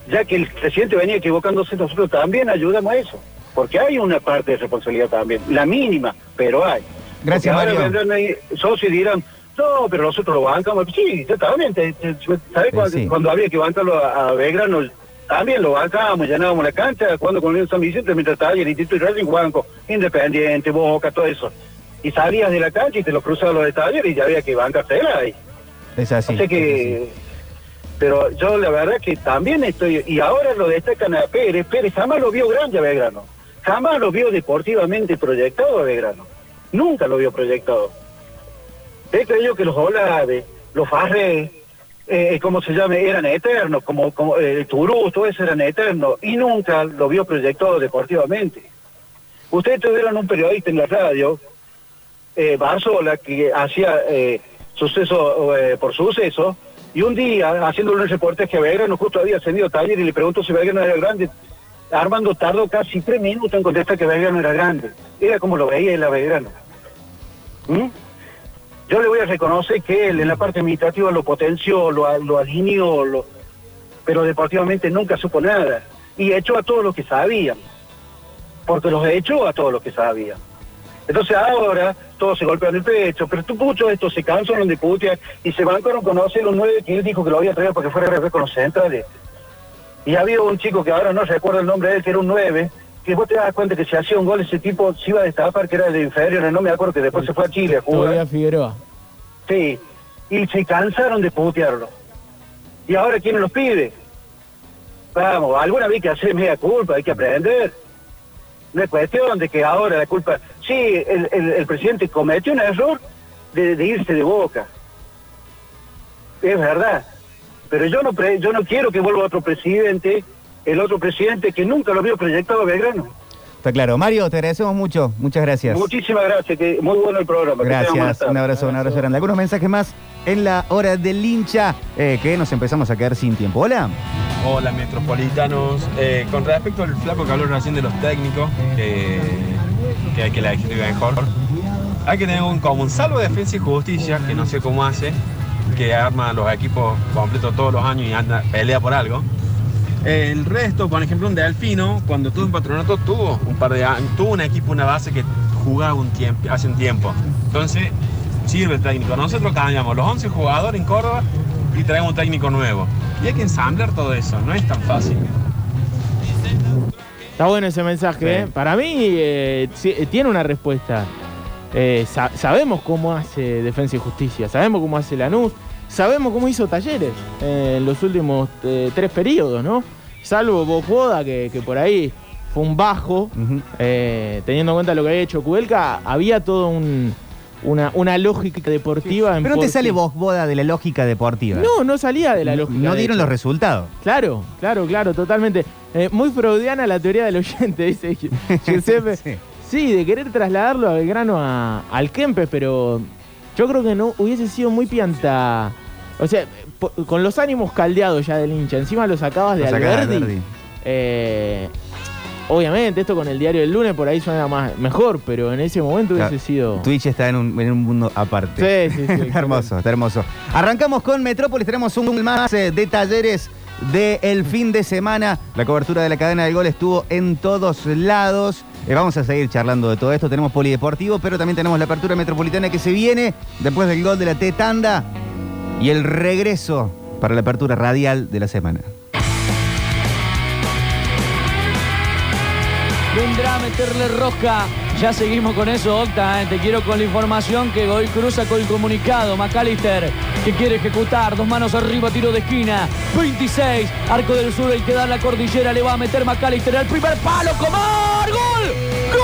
Ya que el presidente venía equivocándose, nosotros también ayudamos a eso. Porque hay una parte de responsabilidad también, la mínima, pero hay. Gracias, Mario. vendrán ahí socios y dirán, no, pero nosotros lo bancamos. Sí, yo también. te- te- ¿Sabes cuando, sí. cuando había que bancarlo a, a Belgrano? También lo bancábamos, llenábamos la cancha, cuando con el San Vicente, mientras estaba ahí el Instituto Racing, jugaban con Independiente, Boca, todo eso. Y salías de la cancha y te lo cruzabas los talleres y ya había que bancársela ahí. Es así. Sea que, pero yo la verdad que también estoy, y ahora lo destacan a Pérez, Pérez jamás lo vio grande a Belgrano, jamás lo vio deportivamente proyectado a Belgrano, nunca lo vio proyectado. He creído que los Olaves, los Farré, eh, como se llame, eran eternos, como, como eh, Turú, todo eso eran eternos, y nunca lo vio proyectado deportivamente. Ustedes tuvieron un periodista en la radio, eh, Barzola, que hacía eh, suceso eh, por suceso, y un día, haciéndole un reportaje a Belgrano, justo había ascendido Taller y le preguntó si Belgrano era grande. Armando tardó casi tres minutos en contestar que Belgrano era grande. Era como lo veía él a Belgrano. ¿Mm? Yo le voy a reconocer que él en la parte administrativa lo potenció, lo, lo alineó, pero deportivamente nunca supo nada. Y echó a todos los que sabían. Porque los echó a todos los que sabían. Entonces ahora todos se golpean el pecho, pero tú muchos estos se cansan de putear y se van con conocer los nueve que él dijo que lo había traído para que fuera a con los centrales. Y había un chico que ahora no recuerdo el nombre de él, que era un nueve, que vos te das cuenta que si hacía un gol ese tipo se iba a destapar, que era de inferiores, no me acuerdo que después se fue a Chile a jugar. Todavía Figueroa. Sí, y se cansaron de putearlo. ¿Y ahora quién los pide? Vamos, alguna vez hay que hacer media culpa, hay que aprender. No es cuestión de que ahora la culpa... Sí, el, el- el presidente cometió un error de, de irse de boca. Es verdad. Pero yo no, pre- yo no quiero que vuelva otro presidente, el otro presidente que nunca lo vio proyectado a Belgrano. Está claro. Mario, te agradecemos mucho. Muchas gracias. Muchísimas gracias, que muy bueno el programa. Gracias, un abrazo, un abrazo grande. Algunos mensajes más en la hora del hincha eh, que nos empezamos a quedar sin tiempo. Hola. Hola metropolitanos, Eh, con respecto al flaco que habló recién de los técnicos, que, que hay que elegir mejor, hay que tener un común, salvo Defensa y Justicia, que no sé cómo hace, que arma los equipos completos todos los años y anda, pelea por algo. El resto, por ejemplo, un Delfino, cuando tuvo un patronato, tuvo un par de años, tuvo un equipo, una base que jugaba un tiempo, hace un tiempo. Entonces, sirve el técnico. Nosotros cambiamos los 11 jugadores en Córdoba y traemos un técnico nuevo. Y hay que ensamblar todo eso, no es tan fácil. Está bueno ese mensaje. ¿eh? Para mí eh, eh, tiene una respuesta. Eh, sa- sabemos cómo hace Defensa y Justicia, sabemos cómo hace Lanús, sabemos cómo hizo Talleres eh, en los últimos eh, tres periodos, ¿no? Salvo Bojoda, que, que por ahí fue un bajo, eh, teniendo en cuenta lo que había hecho Cudelca, había todo un, una, una lógica deportiva. en Pero no te sale sí. vos boda de la lógica deportiva. No, no salía de la lógica. No dieron los resultados. Claro, claro, claro, totalmente. Eh, muy freudiana la teoría del oyente, dice Giuseppe. sí. de querer trasladarlo a Belgrano a, al Kempes, pero yo creo que no hubiese sido muy pianta. O sea, con los ánimos caldeados ya del hincha, encima lo sacabas de Lo Alberdi. Alberdi. Eh, obviamente, esto con el diario del lunes por ahí suena más mejor, pero en ese momento hubiese Claro. sido. Twitch está en un, en un mundo aparte. Sí, sí, sí, está hermoso, está hermoso. Arrancamos con Metrópolis, tenemos un más eh, de talleres del fin de semana. La cobertura de la cadena del gol estuvo en todos lados. Eh, vamos a seguir charlando de todo esto. Tenemos polideportivo, pero también tenemos la apertura metropolitana que se viene después del gol de la T Tanda y el regreso para la apertura radial de la semana. Vendrá a meterle rosca. Ya seguimos con eso, Octa. ¿eh? Te quiero con la información que Goy cruza con el comunicado. McAllister, que quiere ejecutar. Dos manos arriba, tiro de esquina. 26, arco del sur, el que da la cordillera. Le va a meter McAllister al primer palo. ¡Comar! ¡Gol! ¡Gol!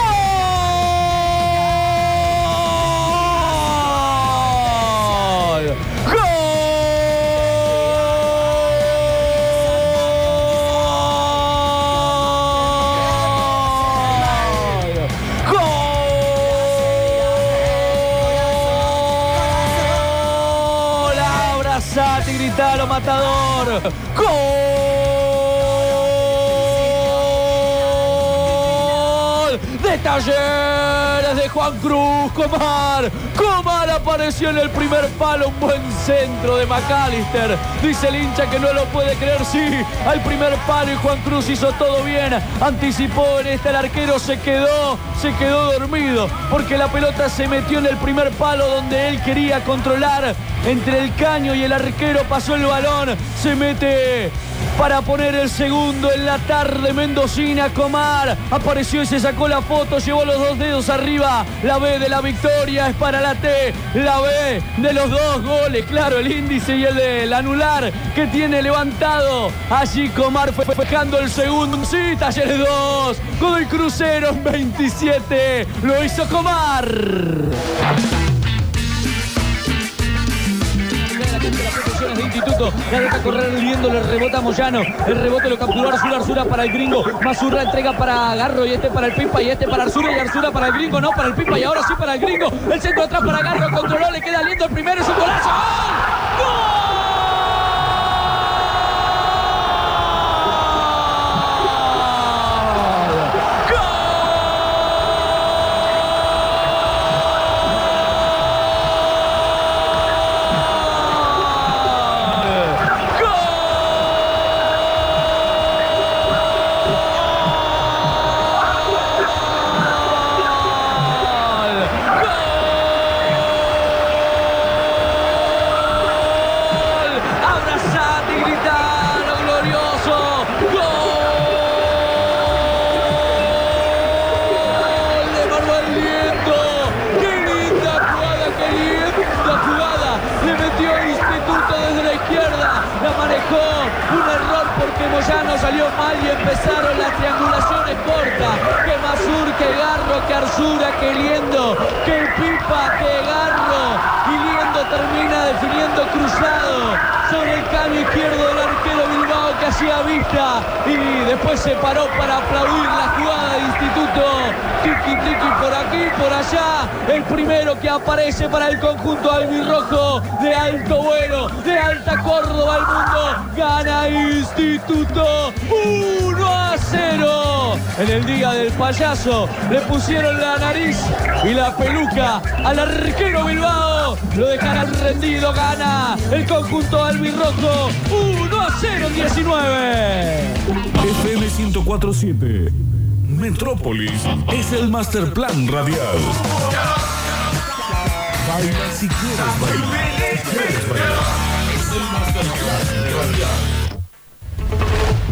Y gritalo, matador. ¡Gol! De Talleres de Juan Cruz, Comar. Comar apareció en el primer palo, un buen centro de McAllister. Dice el hincha que no lo puede creer, sí, al primer palo y Juan Cruz hizo todo bien. Anticipó en este, el arquero se quedó, se quedó dormido, porque la pelota se metió en el primer palo donde él quería controlar. Entre el caño y el arquero pasó el balón, se mete para poner el segundo en la tarde mendocina. Comar apareció y se sacó la foto, llevó los dos dedos arriba. La B de la victoria es para la T, la B de los dos goles, claro, el índice y el del anular que tiene levantado. Allí Comar fue festejando el segundo. Sí, Talleres 2, con el crucero en 27. Lo hizo Comar. De instituto. La deja correr liendo, le rebota a Moyano. El rebote lo capturó Arzura, Arzura para el gringo. Mazurra entrega para Garro y este para el Pipa y este para Arzura y Arzura para el gringo. No para el Pipa y ahora sí para el gringo. El centro atrás para Garro, controló, le queda lindo el primero, es un golazo. ¡Gol! Moyano salió mal y empezaron las triangulaciones cortas. Que Mazur, que Garro, que Arzura, que Liendo, que Pipa, que Garro. Y Liendo termina definiendo cruzado sobre el caño izquierdo del arquero Bilbao que hacía vista y después se paró para aplaudir la jugada de Instituto. Tiki tiki por aquí, por allá. El primero que aparece para el conjunto albirrojo de alto vuelo, de alta Córdoba al mundo. Gana Instituto 1 a 0. En el día del payaso le pusieron la nariz y la peluca al arquero Bilbao. Lo dejarán rendido, gana el conjunto albirrojo 1 a 0 19. FM 1047. Metrópolis es el master. Es el master plan radial.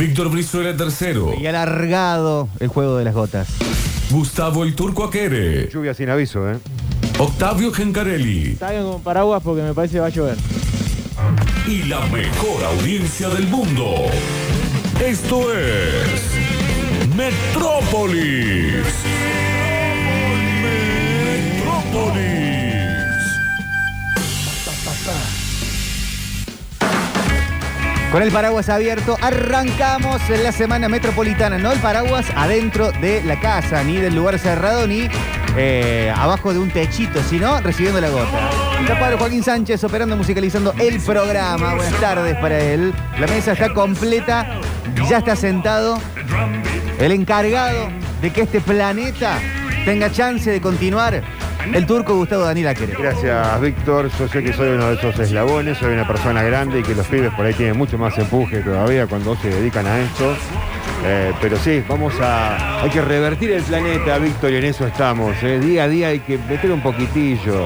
Víctor Brizuela tercero. Y alargado el juego de las gotas. Gustavo el Turco Aquere. Lluvia sin aviso, ¿eh? Octavio Gencarelli. Salgan con paraguas porque me parece que va a llover. Y la mejor audiencia del mundo. Esto es Metrópolis. Metrópolis. Con el paraguas abierto, arrancamos la semana metropolitana. No el paraguas adentro de la casa, ni del lugar cerrado, ni eh, abajo de un techito, sino recibiendo la gota. Está Pablo Joaquín Sánchez operando, musicalizando el programa. Buenas tardes para él. La mesa está completa, ya está sentado. El encargado de que este planeta tenga chance de continuar. El turco Gustavo Daniel Aquere. Gracias, Víctor. Yo sé que soy uno de esos eslabones, soy una persona grande y que los pibes por ahí tienen mucho más empuje todavía cuando se dedican a esto. Eh, pero sí, vamos a. Hay que revertir el planeta, Víctor, y en eso estamos. eh. Día a día hay que meter un poquitillo.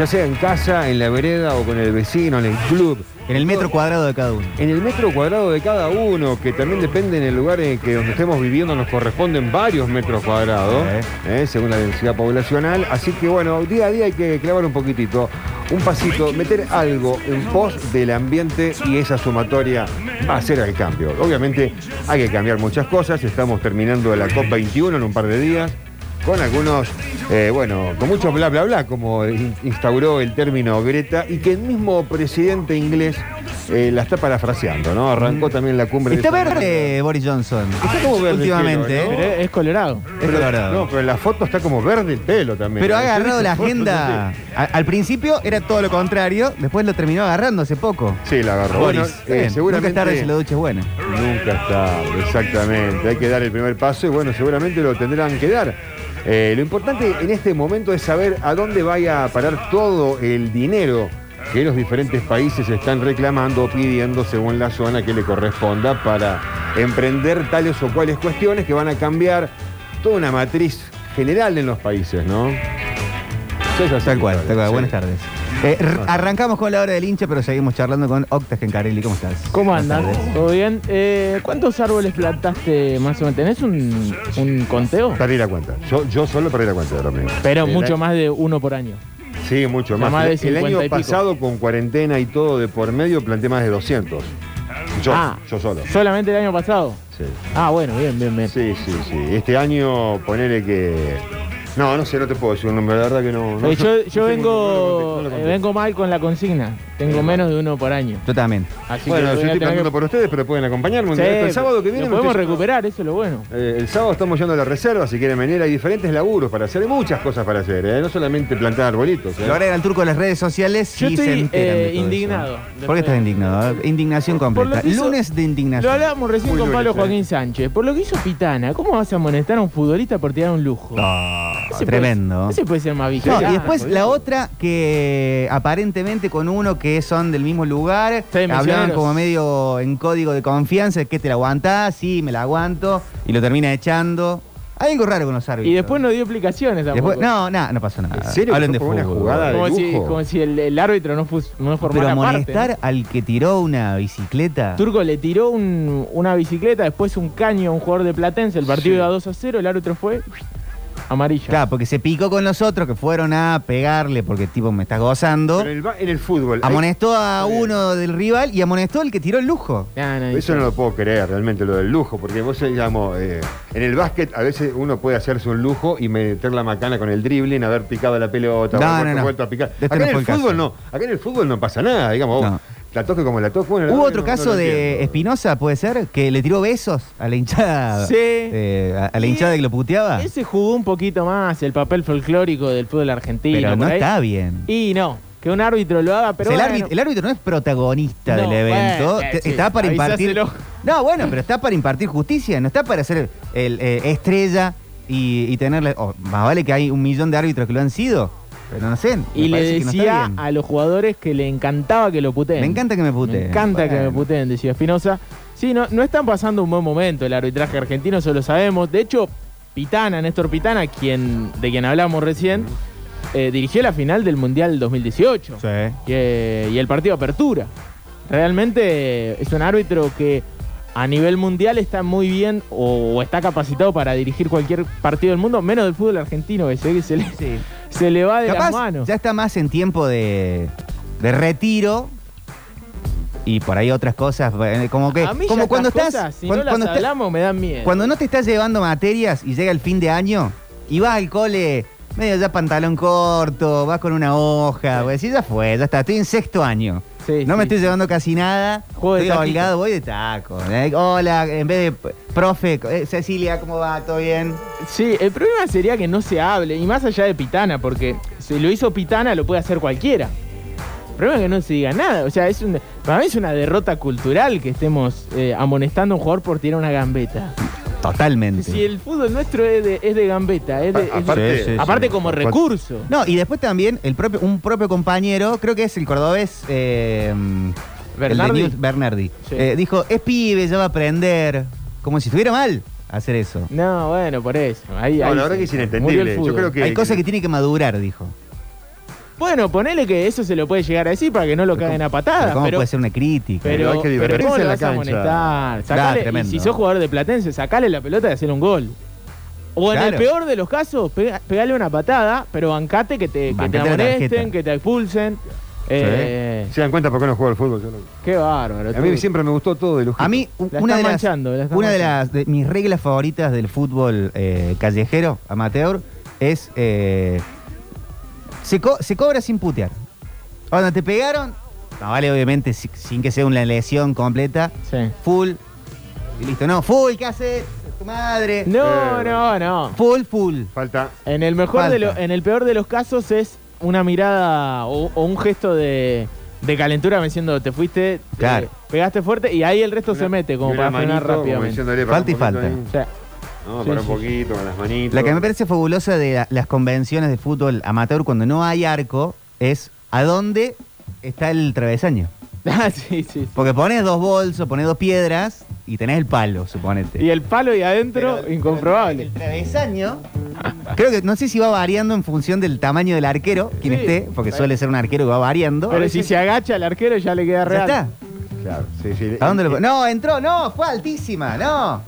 Ya sea en casa, en la vereda o con el vecino, en el club. En el metro cuadrado de cada uno. En el metro cuadrado de cada uno, que también depende en el lugar en que donde estemos viviendo, nos corresponden varios metros cuadrados, ¿eh? según la densidad poblacional. Así que bueno, día a día hay que clavar un poquitito, un pasito, meter algo en pos del ambiente y esa sumatoria va a ser el cambio. Obviamente hay que cambiar muchas cosas, estamos terminando la COP21 en un par de días con algunos, eh, bueno, con mucho bla bla bla, como in- instauró el término Greta, y que el mismo presidente inglés eh, la está parafraseando, ¿no? Arrancó también la cumbre Está de verde Boris Johnson. Está como verde el Últimamente, pelo, ¿no? ¿eh? Pero es colorado. Es colorado. No, pero en la foto está como verde el pelo también. Pero ha agarrado la agenda. A- al principio era todo lo contrario, después lo terminó agarrando hace poco. Sí, la agarró. Boris, Bueno, está eh, seguramente- Nunca es tarde si la ducha es buena. Nunca está, exactamente. Hay que dar el primer paso y bueno, seguramente lo tendrán que dar. Eh, lo importante en este momento es saber a dónde vaya a parar todo el dinero que los diferentes países están reclamando o pidiendo según la zona que le corresponda para emprender tales o cuales cuestiones que van a cambiar toda una matriz general en los países, ¿no? Tal cual, tal cual. Sí. Buenas tardes. Eh, arrancamos con la hora del hincha, pero seguimos charlando con Octa Gencarelli. ¿Cómo estás? ¿Cómo tardes. ¿Todo bien? Eh, ¿Cuántos árboles plantaste más o menos? ¿Tenés un, un conteo? Perdí la cuenta. Yo, yo solo perdí la cuenta ahora mismo. Pero El mucho más de uno por año. Sí, mucho más. más de el 50 y año pico. pasado, con cuarentena y todo de por medio, planté más de 200. Yo, Ah. yo solo. ¿Solamente el año pasado? Sí. Ah, bueno, bien, bien, bien. Sí, sí, sí. Este año, ponele que. No, no sé, no te puedo decir un número, la verdad que no. no Eh, yo vengo, eh, vengo mal con la consigna. Tengo menos de uno por año. Yo también. Así Bueno, que yo a estoy tener plantando que- por ustedes, pero pueden acompañarme. un Sí, día. el sábado que viene lo podemos recuperar, eso es lo bueno. Eh, el sábado estamos yendo a la reserva, si quieren venir, hay diferentes laburos para hacer, hay muchas cosas para hacer, ¿eh? no solamente plantar arbolitos. ¿eh? Lo agrega el turco en las redes sociales Yo y estoy, se enteran de eh, todo eso. indignado. ¿Por qué estás indignado? Indignación Por lo completa. que hizo- Lunes de Lo indignación. hablábamos recién Muy con Pablo lunes, eh. Joaquín Sánchez. Por lo que hizo Pitana, ¿cómo vas a amonestar a un futbolista por tirar un lujo? Ah, Ese tremendo. Puede, ese puede ser más No, vigilante. y después la otra que aparentemente con uno que son del mismo lugar, hablaban como medio en código de confianza, que te la aguantás, sí, me la aguanto, y lo termina echando. Hay algo raro con los árbitros. Y después no dio explicaciones tampoco. Después- no, no, no pasó nada. ¿En serio? Hablen ¿Fue de por una fútbol. jugada de como, si, lujo? como si el, el árbitro no, fus- no Pero formara parte. amonestar al que tiró una bicicleta. Turco le tiró un- una bicicleta, después un caño a un jugador de Platense. El partido Sí. iba 2 a 0, el árbitro fue amarillo. Claro, porque se picó con los otros que fueron a pegarle porque tipo me estás gozando. Pero en el, ba- en el fútbol. hay- Amonestó a Está bien. uno del rival y amonestó al que tiró el lujo. Eso no lo puedo creer realmente, lo del lujo, porque vos, digamos, eh, en el básquet a veces uno puede hacerse un lujo y meter la macana con el dribbling, haber picado la pelota, No, haber no, no. vuelto a picar. Este acá no en fue el el fútbol caso. no, acá en el fútbol no pasa nada, digamos, vos, No. La toque como la toque. bueno, la Hubo otro no- caso no de. Espinosa, puede ser, que le tiró besos a la hinchada. Sí. eh, a, a la hinchada que lo puteaba. Ese jugó un poquito más el papel folclórico del fútbol argentino. Pero no está bien. Y no, que un árbitro lo haga, pero O sea, el, bueno. árbitro, el árbitro no es protagonista No, del evento. bueno, eh, sí, está para impartir. No, bueno, pero está para impartir justicia, no está para ser el eh, estrella y, y tenerle. oh, más vale que hay un millón de árbitros que lo han sido. Pero no sé. Y le no decía bien. a los jugadores que le encantaba que lo puteen. Me encanta que me puteen. Me encanta que me puteen, decía Espinosa. Sí, no, no están pasando un buen momento el arbitraje argentino, eso lo sabemos. De hecho, Pitana, Néstor Pitana, quien, de quien hablamos recién, eh, dirigió la final del Mundial 2018 Sí. y, eh, y el partido apertura. Realmente es un árbitro que a nivel mundial está muy bien o, está capacitado para dirigir cualquier partido del mundo, menos del fútbol argentino, que se que se le, se le va de Capaz las manos. ya está más en tiempo de, de retiro. Y por ahí otras cosas, eh, como que. a mí como ya cuando estás. cosas, si cuando, no las cuando está- hablamos, me dan miedo. Cuando no te estás llevando materias y llega el fin de año y vas al cole medio ya pantalón corto, vas con una hoja, pues sí, ya fue, ya está, estoy en sexto año. Sí, no me sí. estoy llevando casi nada, Juego estoy holgado, voy de taco. eh, Hola, en vez de profe, eh, Cecilia, ¿cómo va? ¿Todo bien? Sí, el problema sería que no se hable, y más allá de Pitana, porque si lo hizo Pitana lo puede hacer cualquiera. El problema es que no se diga nada. O sea, es un, para mí es una derrota cultural que estemos eh, amonestando a un jugador por tirar una gambeta. Totalmente. Si el fútbol nuestro es de, es de gambeta, es de- es de- aparte- Sí, sí, aparte sí. como recurso. No, y después también el propio, un propio compañero, creo que es el cordobés eh, Bernardi. el de News, Bernardi, Sí. eh, dijo, es pibe, ya va a aprender. Como si estuviera mal hacer eso. No, bueno, por eso. Ahí, No, ahí la verdad que es inentendible. el Yo fútbol. creo que- Hay cosas que tiene que madurar, dijo. Bueno, ponele que eso se lo puede llegar a decir para que no lo caguen a patadas. ¿Cómo pero- puede ser una crítica? Pero, hay que pero divertirse ¿cómo en lo la cancha. Claro, y tremendo. si sos jugador de Platense, sacale la pelota y hacer un gol. O en el peor de los casos, pega- pegale una patada, pero bancate que te, que amonesten, que te expulsen. Eh, ¿Se dan cuenta por qué no juego al fútbol? Yo no- Qué bárbaro. A mí tú. siempre me gustó todo de lujo. A mí, una, de las, una de las de mis reglas favoritas del fútbol eh, callejero, amateur, es eh, se, co- se cobra sin putear. Cuando te pegaron, no vale obviamente si- sin que sea una lesión completa, Sí. full y listo. No, full, ¿qué hace tu madre? No, Eh. no, no. Full, full. Falta. En el mejor de Falta. lo- en el peor de los casos es una mirada o, o un gesto de, de calentura me diciendo te fuiste, te Claro. pegaste fuerte y ahí el resto Una- se mete como una para frenar manito, como rápidamente. diciéndole, para Falta y un falta. ahí. O sea, No, Sí, para un sí. poquito, con las manitos. La que me parece fabulosa de la- las convenciones de fútbol amateur cuando no hay arco es a dónde está el travesaño. ah, sí, sí, sí. Porque pones dos bolsos, pones dos piedras y tenés el palo, suponete. Y el palo y adentro, incomprobable. El travesaño, creo que no sé si va variando en función del tamaño del arquero, quien Sí. esté, porque suele ser un arquero que va variando. Pero si se agacha el arquero ya le queda ¿Ya real. está? Claro, sí, sí. ¿A dónde lo pon- No, entró, no, fue altísima, no.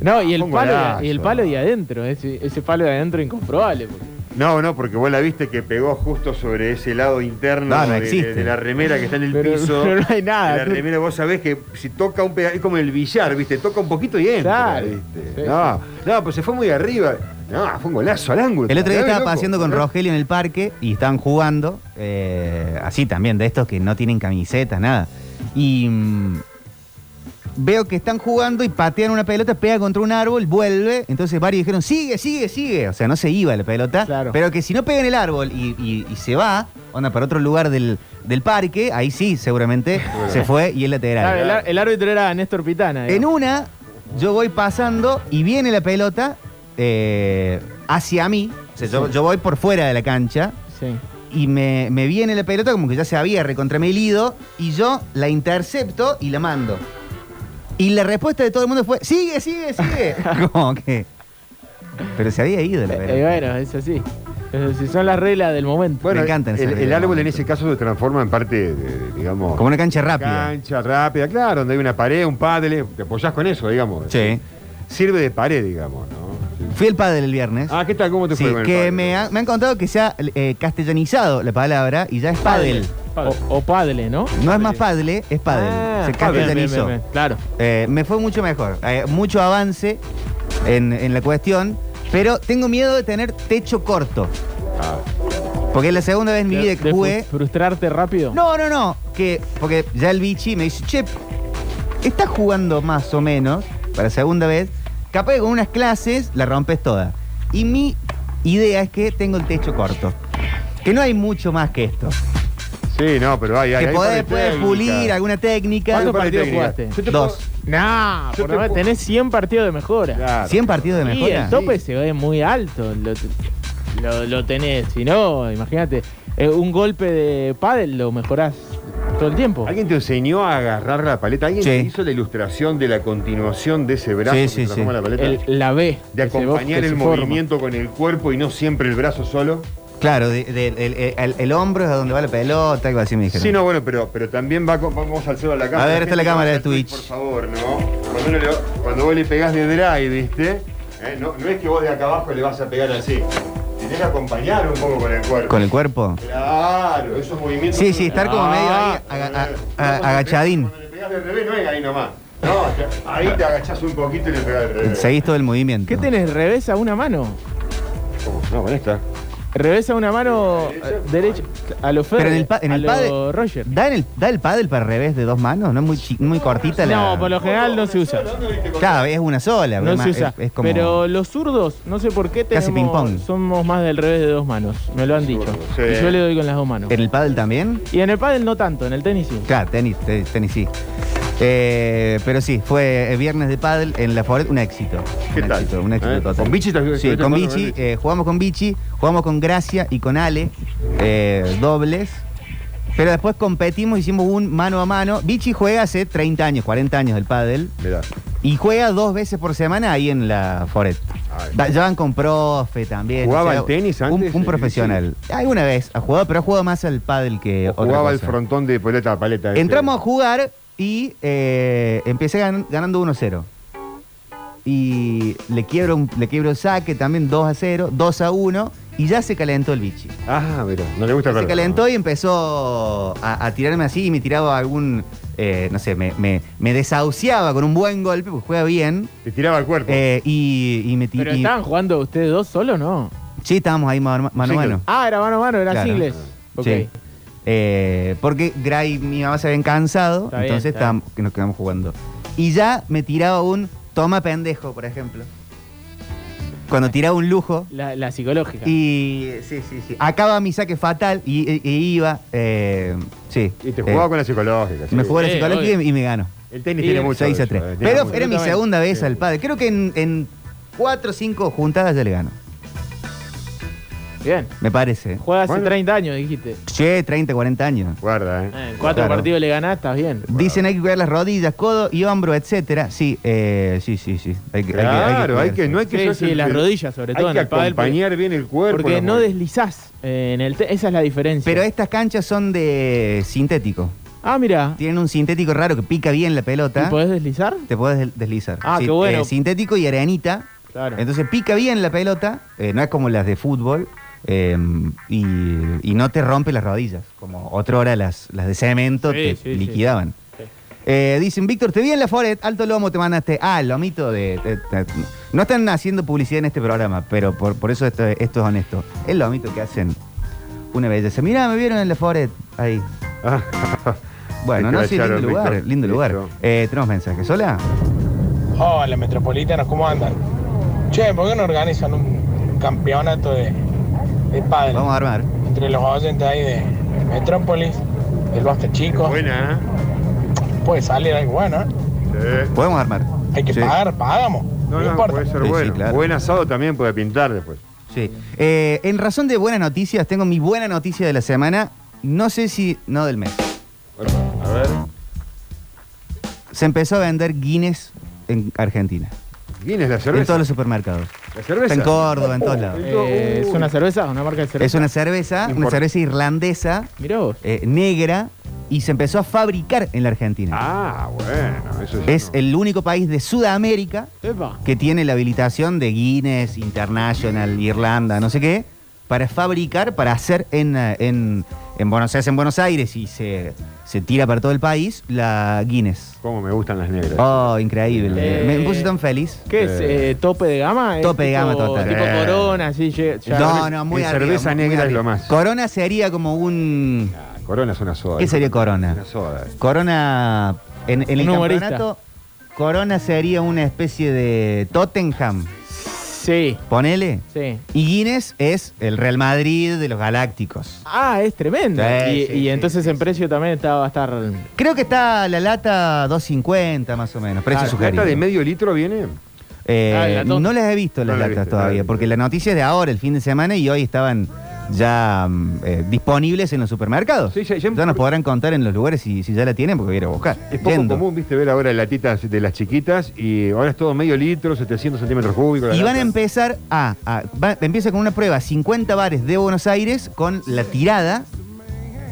No, y el Un palo, golazo. y el palo de adentro, ese, ese palo de adentro incomprobable. porque- No, no, porque vos la viste que pegó justo sobre ese lado interno No, no de, existe. de- de la remera que está en el Pero- piso. pero no hay nada, De La remera, vos sabés que si toca un pega, es como el billar, ¿viste? Toca un poquito y entra. Claro. ¿viste? Sí, no, no, pues se fue muy arriba. No, fue un golazo al ángulo. El otro día ¿Sabés, estaba paseando con. Rogelio en el parque y estaban jugando, eh, así también, de estos que no tienen camisetas, nada. Y mm, veo que están jugando y patean una pelota, pega contra un árbol, vuelve. Entonces varios dijeron, sigue, sigue, sigue. O sea, no se iba la pelota. Claro. Pero que si no pega en el árbol y, y- y se va, onda, para otro lugar del, del parque, ahí sí, seguramente se fue y es lateral. Claro, el, ar- el árbitro era Néstor Pitana. En digamos. una, yo voy pasando y viene la pelota eh, hacia mí. O sea, yo, yo voy por fuera de la cancha Sí. y me, me viene la pelota como que ya se había recontramelido y yo la intercepto y la mando. Y la respuesta de todo el mundo fue, sigue, sigue, sigue. como que... Pero se había ido la Eh, pelota. bueno, es así. Es así, son las reglas del momento. Bueno, Me encantan esas el, árbol en ese caso se transforma en parte, de, de, digamos. Como una cancha rápida. Cancha rápida, claro, donde hay una pared, un padre, te apoyás con eso, digamos. Sí. Sirve de pared, digamos, ¿no? Sí. Fui el padre el viernes. Ah, ¿qué tal? ¿Cómo te Sí, fue con el que pádel? me, ha- me han contado que se ha eh, castellanizado la palabra y ya es O, o padle, ¿no? No es más padle, es padel. Ah, se bien, castellanizó. bien, bien. Claro. Eh, me fue mucho mejor. Eh, mucho avance en, en la cuestión. Pero tengo miedo de tener techo corto. Ah, Porque es la segunda vez en mi De- vida que jugué. fru- frustrarte rápido. No, no, no. Que, porque ya el bichi me dice, che, estás jugando más o menos para segunda vez. Capaz que con unas clases la rompes toda. Y mi idea es que tengo el techo corto. Que no hay mucho más que esto. Sí, no, pero hay, hay que hay podés, técnicas. pulir alguna técnica. ¿Cuántos partidos jugaste? Yo te Dos. Nah, Yo por te lo menos puedo- tenés 100 partidos de mejora. Claro. 100 partidos de Y mejora. el tope se ve muy alto. Lo, lo, lo tenés. Si no, imagínate, eh, un golpe de pádel lo mejorás todo el tiempo. ¿Alguien te enseñó a agarrar la paleta? ¿Alguien Sí. te hizo la ilustración de la continuación de ese brazo Sí, que sí, se la paleta? El- la B. de acompañar el forma. movimiento con el cuerpo y no siempre el brazo solo. Claro, de- de- el, el- el hombro es a donde va la pelota, algo así me dijeron. Sí, no, bueno, pero, pero también va con- vamos al cero a la cámara. A ver, está la cámara de Twitch. Por favor, ¿no? Cuando, uno le- cuando vos le pegás de drive, ¿viste? ¿Eh? No, no es que vos de acá abajo le vas a pegar así. Tenés que acompañar un poco con el cuerpo. Con el cuerpo. Claro, esos movimientos. Sí, sí, estar como medio ahí, Ah, aga- a- a- agachadín. pegas- Cuando le pegás de revés no es ahí nomás. No, te- ahí te agachás un poquito y le pegás de revés. Seguís todo el movimiento. ¿Qué tenés? ¿Revés a una mano? ¿Cómo? No, con esta. Revés a una mano derecha. A lo Federer, Pero en el, pa- en a el lo pádel- Roger. ¿da, en el, ¿Da el pádel para revés de dos manos? ¿No es muy, chi- muy cortita la...? No, por lo general no se usa. Claro, es una sola. No es se usa. es- es como- Pero los zurdos, no sé por qué Casi tenemos, ping-pong. somos más del revés de dos manos. Me lo han dicho. Sí. Y yo le doy con las dos manos. ¿En el pádel también? Y en el pádel no tanto, en el tenis sí. Claro, tenis, tenis, tenis sí. Eh, pero sí, fue el viernes de pádel en la Foret, un éxito. ¿Qué un tal? éxito, un éxito ¿Eh? total. ¿Con Vichy estás- Sí, con eh, jugamos con Vichy, jugamos con Gracia y con Ale, eh, dobles. Pero después competimos, hicimos un mano a mano. Vichy juega hace 30 años, 40 años del pádel. Mirá. Y juega dos veces por semana ahí en la Foret. Ya van con profe también. ¿Jugaba al tenis antes? Un, profesional. Alguna vez ha jugado, pero ha jugado más al pádel que otra Jugaba el cosa. frontón de paleta paleta. ese. Entramos a jugar y eh, empecé gan- ganando 1-0. Y le quiebro, un- le quiebro el saque también 2 a 0, 2 a 1 y ya se calentó el bichi. Ah, mira, no le gusta Se perder. calentó y empezó a, a tirarme así y me tiraba algún, eh, no sé, me, me- me desahuciaba con un buen golpe, porque juega bien. Te tiraba el cuerpo. Eh, y, y me ¿Pero tiraba. estaban jugando ustedes dos solos no? Sí, estábamos ahí mano mano. a mano. Ah, era mano a mano, era Claro. singles. Ok. Sí. Eh, porque Gray y mi mamá se habían cansado, Está bien, entonces está bien. estábamos- que nos quedamos jugando. Y ya me tiraba un toma pendejo, por ejemplo. Cuando tiraba un lujo. La, la psicológica. Y sí, sí, sí. Acaba mi saque fatal y, y- y iba. eh, sí. Y te jugaba Eh, con la psicológica. sí. Me jugó la Sí, psicológica y, obvio. y me ganó. El tenis Y tiene mucho. 6 de a eso, 3. eh, tiene Pero mucho. era mi segunda vez Sí. al padre. Creo que en, en 4 o 5 juntadas ya le gano. Bien. Me parece. Juega hace Bueno. 30 años, dijiste. Che, 30, 40 años. Guarda, Eh, en cuatro Claro. partidos le ganás, estás bien. Dicen hay que cuidar las rodillas, codo y hombro, etcétera. Sí, eh, sí, sí, sí. Hay que, hay que- hay que Claro, hay que, no hay que Sí, sí, el- las rodillas, sobre todo Hay en que el pádel, acompañar bien el cuerpo. Porque la no deslizás eh, en el te- esa es la diferencia. Pero estas canchas son de sintético. Ah, mira. Tienen un sintético raro que pica bien la pelota. ¿Y podés deslizar? Te podés del- deslizar. Ah, qué bueno. eh, sintético y arenita. Claro. Entonces pica bien la pelota. eh, no es como las de fútbol. Eh, y, y no te rompe las rodillas. Como otra hora las, las de cemento Sí, te sí, sí. liquidaban. Eh, dicen, Víctor, te vi en la Foret, alto lomo te mandaste. Ah, el lomito de, de- de- No están haciendo publicidad en este programa, pero por, por eso esto, esto es honesto. El lomito que hacen una belleza. Mirá, me vieron en la Foret. Ahí. bueno, no sé, lindo lugar, lindo lugar. Eh, tenemos mensajes. ¿Hola? Hola, metropolitanos, ¿cómo andan? Che, ¿por qué no organizan un campeonato de, de pádel? Vamos a armar. Entre los oyentes ahí de Metrópolis, del Basta Chico. Buena, Puede salir algo bueno, ¿eh? Podemos armar. Hay que Sí. pagar, pagamos. No, no, importa. puede ser Sí, sí, bueno. claro. Buen asado también puede pintar después. Sí. Eh, en razón de buenas noticias, tengo mi buena noticia de la semana. No sé si. No del mes. A ver. Se empezó a vender Guinness en Argentina. Guinness, la En cerveza. todos los supermercados. La cerveza. En Córdoba, en todos lados. Eh, ¿Es una cerveza? ¿Una marca de cerveza? Es una cerveza, una cerveza irlandesa, Mirá vos. eh, negra, y se empezó a fabricar en la Argentina. Ah, bueno. Eso sí, es no. el único país de Sudamérica Epa. que tiene la habilitación de Guinness, International, Irlanda, no sé qué, para fabricar, para hacer en, eh, en, en Buenos Aires, en Buenos Aires y se, se tira para todo el país, la Guinness. Cómo me gustan las negras. Oh, increíble. Eh, Me puse tan feliz. ¿Qué es? Eh, ¿Tope de gama? ¿Es Tope de tipo- gama total. Tipo Eh. corona, así. ya- No, no, muy en arriba, cerveza muy negra es lo más. Corona sería como un... Corona es una soda. ¿Qué sería Corona? Una soda. Corona, en, en el humorista. campeonato, Corona sería una especie de Tottenham, Sí, ponele. sí. Y Guinness es el Real Madrid de los Galácticos. Ah, es tremendo. Sí, y sí, y sí, entonces sí, en precio también está, va a estar. Creo que está la lata 2.50 más o menos, precio Ah, sugerido. ¿Lata de medio litro viene? Eh, Ah, no las he visto las No la latas viste, todavía, porque la noticia es de ahora, el fin de semana, y hoy estaban ya mm, eh, disponibles en los supermercados. Sí, ya- ya- nos podrán contar en los lugares si, si ya la tienen, porque voy a ir a buscar. Es poco Yendo. común, viste, ver ahora latitas de las chiquitas y ahora es todo medio litro, 700 centímetros cúbicos. Y van a empezar a, a- va- empieza con una prueba 50 bares de Buenos Aires con la tirada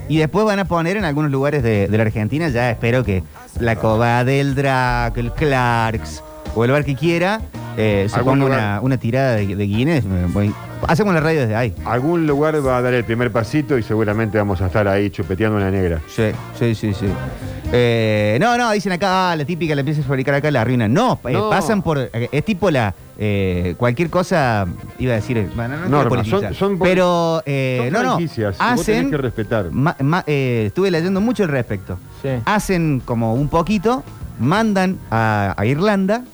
y después van a poner en algunos lugares de, de la Argentina, ya espero que la Coba del Drac, el Clarks o el bar que quiera, eh, se Algún ponga lugar. una, una tirada de, de Guinness. voy- hacemos la radio desde ahí. Algún lugar va a dar el primer pasito y seguramente vamos a estar ahí chupeteando una negra. Sí, sí, sí, sí. Eh, no, no, dicen acá, ah, la típica la empiezas a fabricar acá, la arruina. No, eh, No. pasan por. eh, Es tipo la. eh, cualquier cosa, iba a decir. eh, Bueno, no, quiero Normas, politizar, son- son- pero. eh, Son no, no. franquicias, vos tenés Hacen. que respetar. ma- ma- eh, estuve leyendo mucho al respecto. Sí. Hacen como un poquito, mandan a, a Irlanda,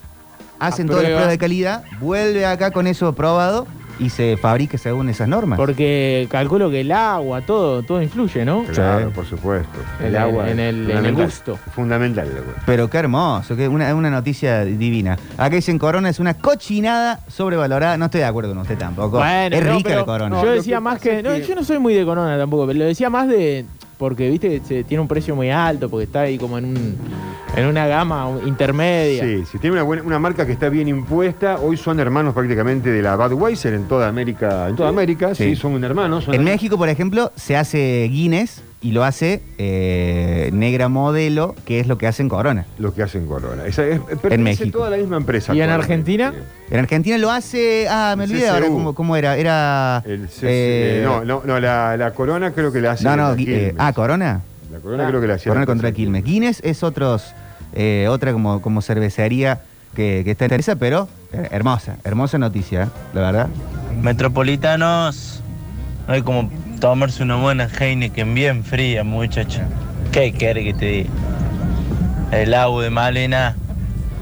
hacen A toda la prueba. prueba de calidad, vuelve acá con eso probado y se fabrica según esas normas. Porque calculo que el agua, todo, todo influye, ¿no? Claro, por supuesto. El agua en el- en el fundamental. gusto. Fundamental el agua. Pero qué hermoso, que una, una noticia divina. Acá dicen Corona es una cochinada sobrevalorada. No estoy de acuerdo con usted tampoco. Bueno, es no, rica pero la Corona. Yo decía más que, no, yo no soy muy de Corona tampoco, pero lo decía más de porque viste se- tiene un precio muy alto porque está ahí como en un en una gama intermedia. Sí, si tiene una, buena, una marca que está bien impuesta, hoy son hermanos prácticamente de la Budweiser en toda América, en toda América, sí, Sí. son hermanos. son En hermanos. México, por ejemplo, se hace Guinness y lo hace eh, Negra Modelo, que es lo que hacen Corona. Lo que hacen Corona. Esa es, En México. toda la misma empresa. ¿Y en. Argentina? En Argentina lo hace. Ah, me olvidé ahora cómo, cómo era. Era. El CC eh, no, no, no, la, la Corona creo que la hace. no, no, eh, ah, Corona. La Corona creo que la hacía. Corona contra Quilmes. Guinness es otros, eh, otra como, como cervecería que, que está en esa, pero eh, hermosa, hermosa noticia, eh, la verdad. Metropolitanos, no hay como tomarse una buena Heineken bien fría, muchacho. ¿Qué quiere que te diga? El agua de Malena.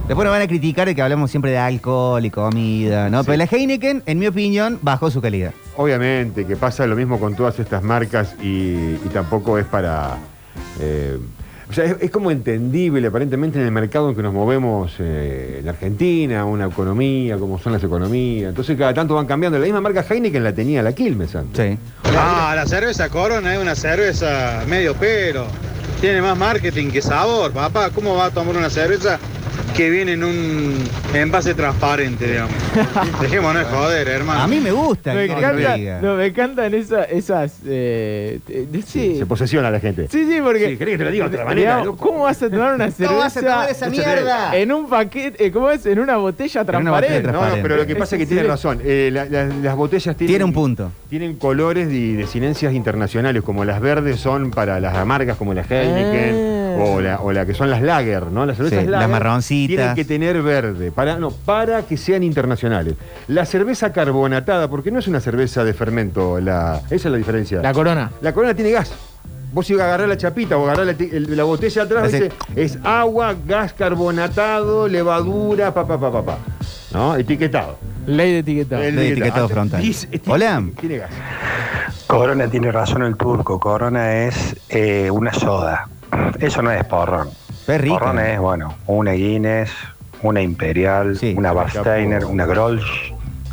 Después nos van a criticar de que hablamos siempre de alcohol y comida, ¿no? Pero la Heineken, en mi opinión, bajó su calidad. Obviamente, que pasa lo mismo con todas estas marcas y, y tampoco es para. eh, o sea, es, es como entendible aparentemente en el mercado en que nos movemos eh, en Argentina, una economía, como son las economías. Entonces cada tanto van cambiando. La misma marca Heineken la tenía la Quilmes antes. Sí. Ah, la cerveza Corona es una cerveza medio pelo. Tiene más marketing que sabor, papá. ¿Cómo va a tomar una cerveza que viene en un envase transparente, digamos? Dejémonos de joder, hermano. A mí me gusta. Me ¿qué querés que encanta, no, me encantan esa- esas. eh, sí. Se posesiona la gente. Sí, sí, porque. Sí, ¿querés que te lo diga de otra manera, Digamos? ¿Cómo vas a tomar una cerveza? ¿Cómo vas a tomar esa mierda? En un paquete, eh, ¿cómo es? En una botella En una botella transparente. No, no, pero lo que pasa es que tiene razón. Eh, la- la- las botellas tienen, Tiene un punto. tienen colores y desinencias internacionales, como las verdes son para las amargas como la Heineken Ah. O, la, o la que son las Lager, ¿no? Las cervezas Sí, Lager las marroncitas. Tienen que tener verde, para, no, para que sean internacionales. La cerveza carbonatada, porque no es una cerveza de fermento, la, esa es la diferencia. La corona. La corona tiene gas. Vos si agarrar la chapita o agarrar la, ti- el- la botella atrás, dice, es agua, gas carbonatado, levadura, pa, pa, pa, pa, pa. ¿No? Etiquetado. Ley de etiquetado. El De etiquetado frontal. Hola. Tiene gas. Corona tiene razón el turco. Corona es eh, una soda. Eso no es porrón. Es rica. Porrón es, bueno, una Guinness, una Imperial, una Barsteiner, una Grolsch.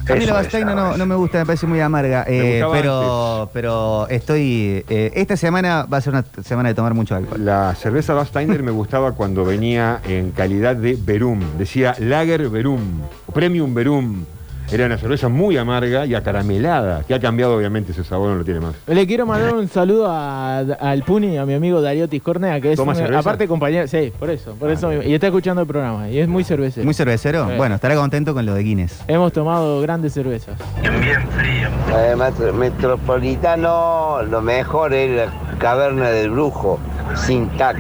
A mí Eso la no, no me gusta, me parece muy amarga. Eh, pero, pero estoy. eh, esta semana va a ser una semana de tomar mucho alcohol. La cerveza Basteiner me gustaba cuando venía en calidad de Verum. Decía Lager Verum, o Premium Verum. Era una cerveza muy amarga y acaramelada, que ha cambiado obviamente ese sabor, no lo tiene más. Le quiero mandar un saludo a- al Puni, a mi amigo Darío Tiscornea, que es ¿Toma un- cerveza? aparte compañero, sí, por eso, por eso mismo. y está escuchando el programa y es muy cervecero. ¿Muy cervecero? Sí. Bueno, estará contento con lo de Guinness. Hemos tomado grandes cervezas. Eh, metro- metropolitano, lo mejor es la caverna del brujo, sin tac.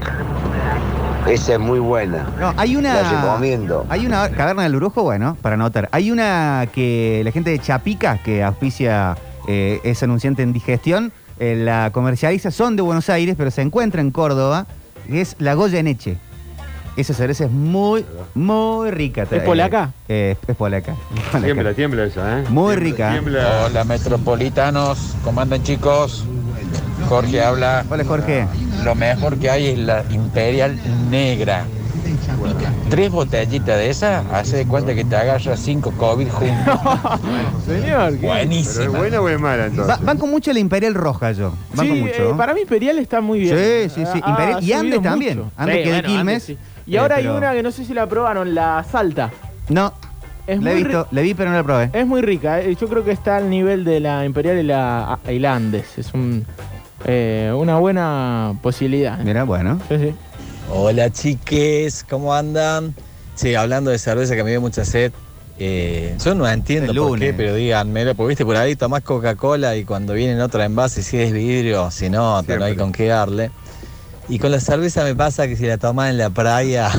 Esa es muy buena. No, hay una. La recomiendo. Hay una caverna del brujo, bueno, para anotar. Hay una que la gente de Chapica, que auspicia, eh, es anunciante en digestión, eh, la comercializa, son de Buenos Aires, pero se encuentra en Córdoba, que es la Goya Neche. Esa cerveza es muy, muy rica. ¿Es polaca? Eh, es polaca. Polaca. Tiembla, tiembla esa, ¿eh? Muy Tiembla, rica. tiembla. Hola metropolitanos, ¿cómo andan chicos? Jorge habla. Hola Jorge. Lo mejor que hay es la Imperial Negra. Tres botellitas de esa, hace de cuenta que te agarras cinco COVID juntos. Señor. ¿Pero es buena o es mala Va- entonces? van con mucho la Imperial Roja yo. Van con Sí, mucho. eh, para mí Imperial está muy bien. Sí, sí, sí. Ha- Imperial- y Andes también. Andes que de Quilmes. Sí. Y Eh, ahora hay pero- una que no sé si la probaron, la Salta. No, Es la he muy visto, la vi pero no la probé. Es muy rica, eh, yo creo que está al nivel de la Imperial y la y la Andes. Es un, eh, una buena posibilidad. Mira, bueno. Sí, sí. Hola chiques, ¿cómo andan? Sí, hablando de cerveza que me dio mucha sed. eh, yo no entiendo El por lunes. qué, pero díganmelo, porque viste por ahí tomás Coca-Cola y cuando viene en otro envase, si es vidrio, si no, no hay con qué darle. Y con la cerveza me pasa que si la tomás en la playa,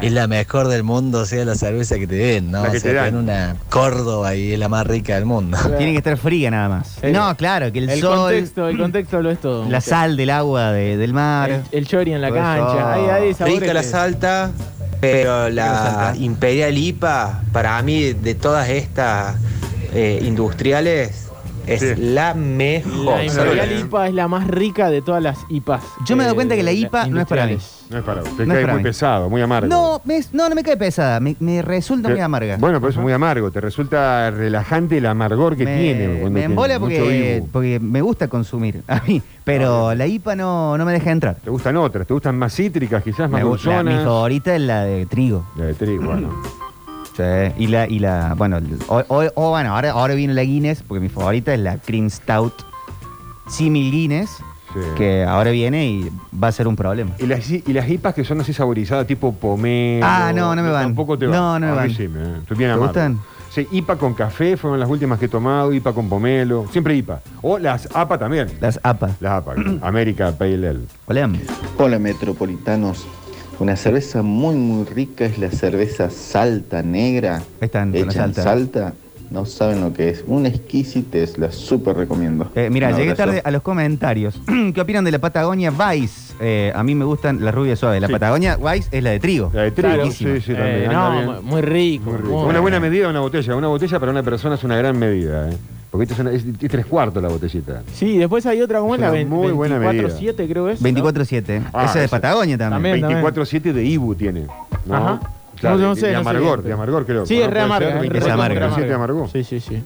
es la mejor del mundo, sea la cerveza que te den, ¿no? La que o sea, te dan. en una Córdoba y es la más rica del mundo. Tiene que estar fría nada más. El- no, claro, que el, El sol, contexto, el contexto lo es todo. la sal del agua de- del mar. El, el chori en la cancha. Hay, hay sabores Rica la salta, pero la? Imperial IPA, para mí, de todas estas eh, industriales, es Sí. la mejor. La Imperial IPA es la más rica de todas las IPAs. Yo me he dado cuenta que la eh, IPA no es para mí. No es para Te No cae muy mí. pesado, muy amargo. No, me- no, no me cae pesada, me, me resulta muy amarga. Bueno, pero eso es muy amargo. Te resulta relajante el amargor que me, tiene. me embola porque, porque me gusta consumir a mí, pero la IPA no, no me deja entrar. Te gustan otras, te gustan más cítricas, quizás más la- mi dulzonas. favorita es la de trigo. La de trigo, bueno. Sí, y la, y la, bueno, o, o- o, bueno, ahora, ahora viene la Guinness, porque mi favorita es la Cream Stout Simil Guinness, Sí. que ahora viene y va a ser un problema. Y las, y las IPAs que son así saborizadas, tipo pomelo. Ah, no, no me van. Tampoco te van. No, no me A mí van. sí, me, estoy bien ¿Te amargo. gustan? Sí, IPA con café fueron las últimas que he tomado, IPA con pomelo, siempre IPA. O las APA también. Las APA. Las APA, América Pale Ale. Hola. Hola metropolitanos. Una cerveza muy muy rica es la cerveza Salta Negra. Ahí están, con la hecha en Salta. Salta. No saben lo que es. Un exquisitez, la súper recomiendo. Eh, mira, llegué tarde a los comentarios. ¿Qué opinan de la Patagonia Vice? Eh, a mí me gustan las rubias suaves. La Sí. Patagonia Vice es la de trigo. La de trigo, sí, sí, también. Eh, no, muy rico. Muy rico. Una buena medida, una botella. Una botella para una persona es una gran medida, ¿eh? Porque esta es, una- es- es tres cuartos la botellita. Sí, después hay otra, ¿cómo es Es la una Ven- muy buena 24-7 creo es? ¿no? 24-7. Ah, Esa de. Patagonia también. También. 24-7 de Ibu tiene. ¿no? Ajá. Claro, No, sé, de, no sé amargor, bien, de amargor creo. Sí, es re Puede amarga. ser es re 24-7 amarga. de amargor. Sí, sí, sí.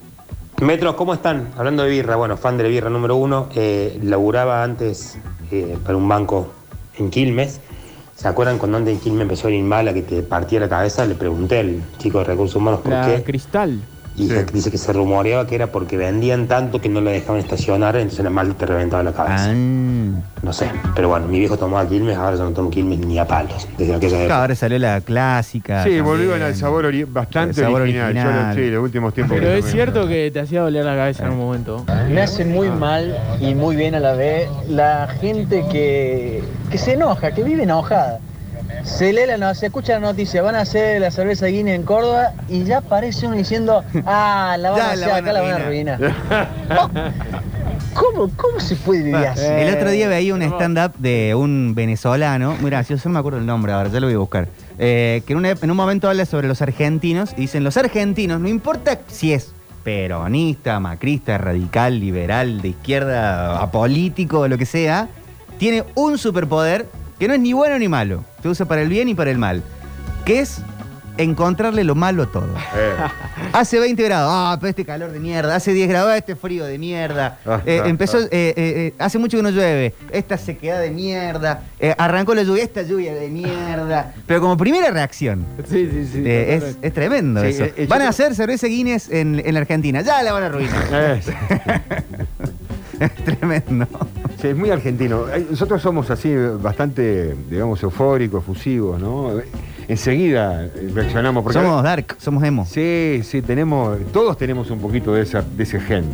Metros, ¿cómo están? Hablando de birra, bueno, fan de la birra número uno, eh, laburaba antes eh, para un banco en Quilmes. ¿Se acuerdan cuando antes en Quilmes empezó a ir mal a que te partía la cabeza? Le pregunté al chico de recursos humanos por La qué. Cristal. Y dice- dice que se rumoreaba que era porque vendían tanto que no lo dejaban estacionar, entonces la mal te reventaba la cabeza. Ah. No sé, pero bueno, mi viejo tomaba Quilmes, ahora yo no tomo Quilmes ni a palos, desde aquella Claro, época. ahora salió la clásica. Sí, también. volvieron al sabor ori- bastante El sabor original. Yo lo- original. sí, los últimos tiempos. Pero es cierto que te hacía doler la cabeza en un momento. Me hace muy mal y muy bien a la vez la gente que, que se enoja, que vive enojada. Se lee la no- se escucha la noticia, van a hacer la cerveza Guinness en Córdoba y ya aparece uno diciendo, ah, la van Ya a hacer acá, la van a arruinar. ¿Cómo, ¿Cómo se puede vivir así? El otro día veía un stand-up de un venezolano, muy gracioso, no me acuerdo el nombre ahora, ya lo voy a buscar. eh, que en, una- en un momento habla sobre los argentinos y dicen: Los argentinos, no importa si es peronista, macrista, radical, liberal, de izquierda, apolítico, lo que sea, tiene un superpoder que no es ni bueno ni malo, se usa para el bien y para el mal, que es encontrarle lo malo a todo. Eh. Hace 20 grados, ah, pero este calor de mierda. Hace 10 grados, ah, este frío de mierda. Ah, Eh, ah, empezó, ah. eh, hace mucho que no llueve. Esta sequedad de mierda. Eh, arrancó la lluvia, esta lluvia de mierda. Pero como primera reacción. Sí, sí, sí. eh, es, tremendo Sí, eso. van a hacer cerveza Guinness en, en la Argentina. Ya la van a arruinar. Es tremendo. sí, es muy argentino. Nosotros somos así bastante, digamos, eufóricos, fusivos, ¿no? Enseguida reaccionamos. Porque Somos dark, somos emo. Sí, sí, tenemos, todos tenemos un poquito de, esa, de ese gen.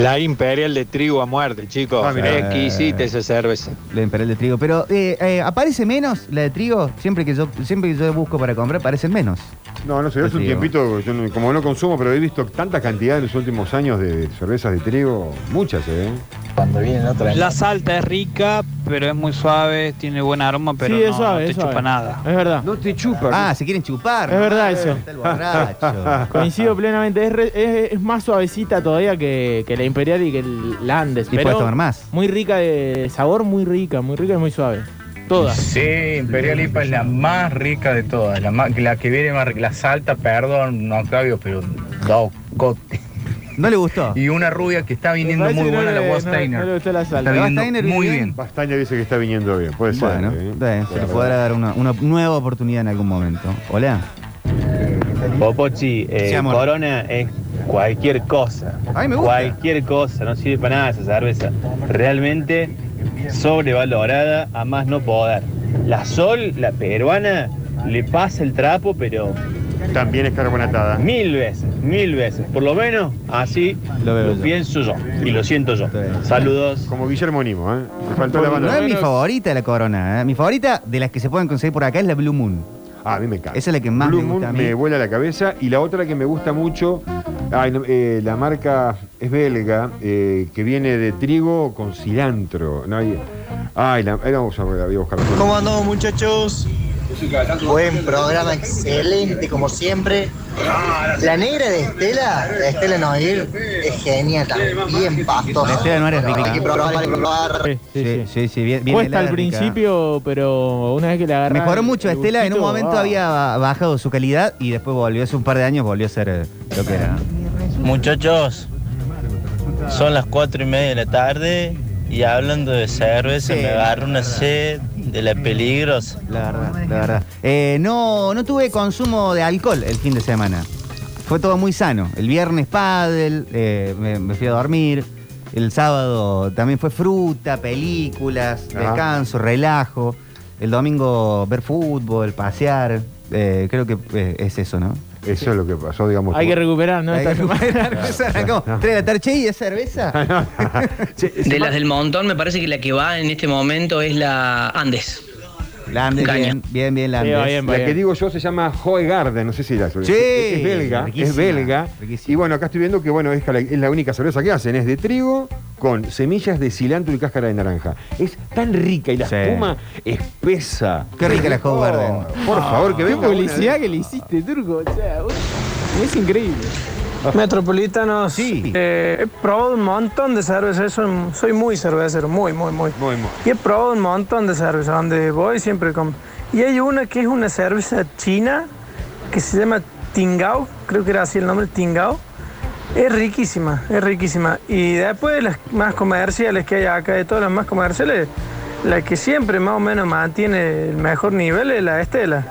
La Imperial de trigo a muerte, chicos. Ah, mirá. Exquisita esa cerveza. La imperial de trigo. Pero eh, eh, aparece menos la de trigo. Siempre que yo siempre que yo busco para comprar, aparecen menos. No, no sé, hace un trigo. tiempito, yo no- como no consumo, pero he visto tanta cantidad en los últimos años de cervezas de trigo, muchas, ¿eh? Cuando vienen otra La salta es rica, pero es muy suave, tiene buen aroma, pero sí, no, es suave, no te es suave. chupa nada. Es verdad. No te chupa. Ah, se quieren chupar. Es verdad eso. Está el borracho. Coincido plenamente. Es, re- es- es más suavecita todavía que, que la Imperial y que el- la Andes. Y pero puedes tomar más. Muy rica de sabor, muy rica, muy rica y muy suave. Todas. Sí, Imperial IPA es la más rica de todas. La, más- la que viene más rica. La salta, perdón, no, Octavio, pero dos cotes. ¿No le gustó? Y una rubia que está viniendo muy buena, no la le- no- Wasteiner. no le gustó la salta. Está ¿La viniendo muy bien? bien. Bastaña dice que está viniendo bien, puede ser. Bueno, ¿eh? bien, se le Puede podrá dar una, una nueva oportunidad en algún momento. Hola. Popochi, eh. Corona es cualquier cosa. A mí me gusta. Cualquier cosa, no sirve para nada esa cerveza. Realmente sobrevalorada a más no poder. La Sol, la peruana, le pasa el trapo, pero También es carbonatada. mil veces, mil veces. Por lo menos así Lo lo, veo yo. pienso yo y lo siento yo. Saludos. Como Guillermo Nimo, ¿eh? Le faltó la No banda. es mi favorita la corona. ¿eh? Mi favorita de las que se pueden conseguir por acá es la Blue Moon. Ah, a mí me encanta. Esa es la que más Blue me gusta a Moon mí. me vuela la cabeza. Y la otra que me gusta mucho, ay, no, eh, la marca es belga, eh, que viene de trigo con cilantro. No, hay- ay, la, ahí vamos a, la voy a buscar. ¿Cómo andamos muchachos? Buen programa, excelente como siempre. La negra de Estela, de Estela Noir, es genial también, pastosa. La Estela Noir es rica. Hay que probar. Sí, sí, Sí, sí, sí, bien, bien Cuesta al principio, pero una vez que le agarras. Mejoró mucho el Estela, en un momento ah. había ba- bajado su calidad y después volvió hace un par de años, volvió a ser eh, lo que era. Muchachos, son las cuatro y media de la tarde y hablando de cerveza Sí. me agarro una sed de la peligrosa. La verdad, la verdad. Eh, no, no tuve consumo de alcohol el fin de semana. Fue todo muy sano. El viernes pádel, eh, me, me fui a dormir. El sábado también fue fruta, películas, Ajá. descanso, relajo. El domingo ver fútbol, pasear. Eh, creo que eh, es eso, ¿no? Eso es lo que pasó, digamos. Hay que recuperar, ¿no? Hay que recuperar. De la ¿y es cerveza? De las del montón, me parece que la que va en este momento es la Andes. La Andes, Caña. bien, bien, bien, la Sí, Andes. va bien, va La bien. que digo yo se llama Hoe Garden, no sé si la Sí, es belga, es belga. riquísima. Y bueno, acá estoy viendo que bueno, es la, es la única cerveza que hacen, es de trigo con semillas de cilantro y cáscara de naranja. Es tan rica y la Sí. espuma espesa. Qué rica la Hoe Garden. Oh, Por favor, que Qué venga una- publicidad que le hiciste, Turco. O sea, vos- es increíble. Metropolitanos, Sí. eh, he probado un montón de cervezas, soy, soy muy cervecero, muy, muy, muy. Muy, muy. Y he probado un montón de cervezas, donde voy siempre compro. Y hay una que es una cerveza china, que se llama Tingao, creo que era así el nombre, Tingao. Es riquísima, es riquísima. Y después de las más comerciales que hay acá, de todas las más comerciales, la que siempre más o menos mantiene el mejor nivel es la Estela.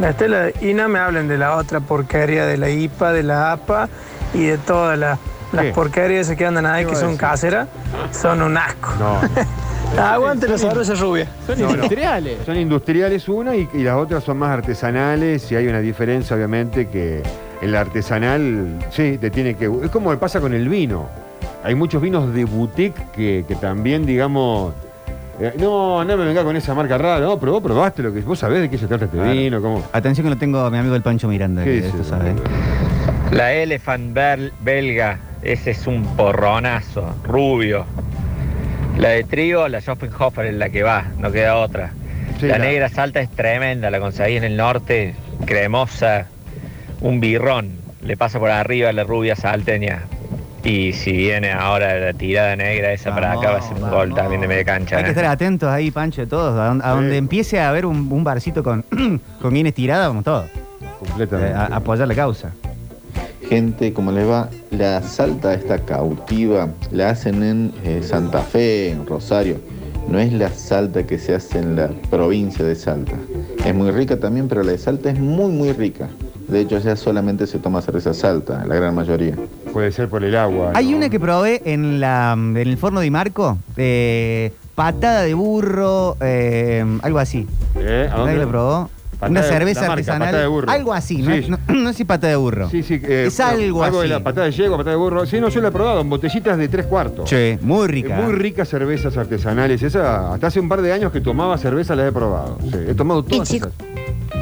La Estela, y no me hablen de la otra porquería de la IPA, de la APA y de todas las, las ¿Qué? porquerías que andan ahí ¿Qué que son caseras, son un asco. No, Aguante la cerveza rubia. Son No, no. industriales. son industriales una y, y las otras son más artesanales y hay una diferencia obviamente que en la artesanal, sí, te tiene que... Es como pasa con el vino. Hay muchos vinos de boutique que, que también, digamos... eh, no, no me venga con esa marca rara, no, pero vos probaste lo que vos sabés de qué se trata este Claro. vino, cómo... Atención que lo tengo a mi amigo el Pancho Miranda. ¿Qué que dice? esto sabe. La Elephant bel- belga, ese es un porronazo, rubio. La de trigo, la Schopenhofer es la que va, no queda otra. Sí, la, la- negra salta es tremenda, la conseguí en el norte, cremosa, un birrón. Le pasa por arriba la rubia salteña. Y si viene ahora la tirada negra esa para acá, va a ser un gol también de media cancha. Hay que ¿eh? estar atentos ahí, Pancho, todos. A, don- a donde empiece a haber un, un barcito con, con bien estirada, vamos todos. Completamente. Eh, a, a apoyar la causa. Gente, como les va, la salta esta cautiva la hacen en eh, Santa Fe, en Rosario. No es la salta que se hace en la provincia de Salta. Es muy rica también, pero la de Salta es muy, muy rica. De hecho, ya solamente se toma cerveza Salta, la gran mayoría. Puede ser por el agua. Hay una que probé en, la, en el forno de Marco, eh, patada de burro, eh, algo así. ¿Eh? ¿A dónde? ¿Nadie lo probó? Patada Una de- cerveza marca, artesanal. patada de burro. Algo así, Sí, no, sí. no, no sé si patada de burro. Sí, sí. eh, es algo, de así. la patada de yegua, patada de burro. Sí, no, yo la he probado en botellitas de tres cuartos. Che, muy rica. Muy ricas cervezas artesanales. Esa, hasta hace un par de años que tomaba cerveza la he probado. Sí, he tomado todas esas.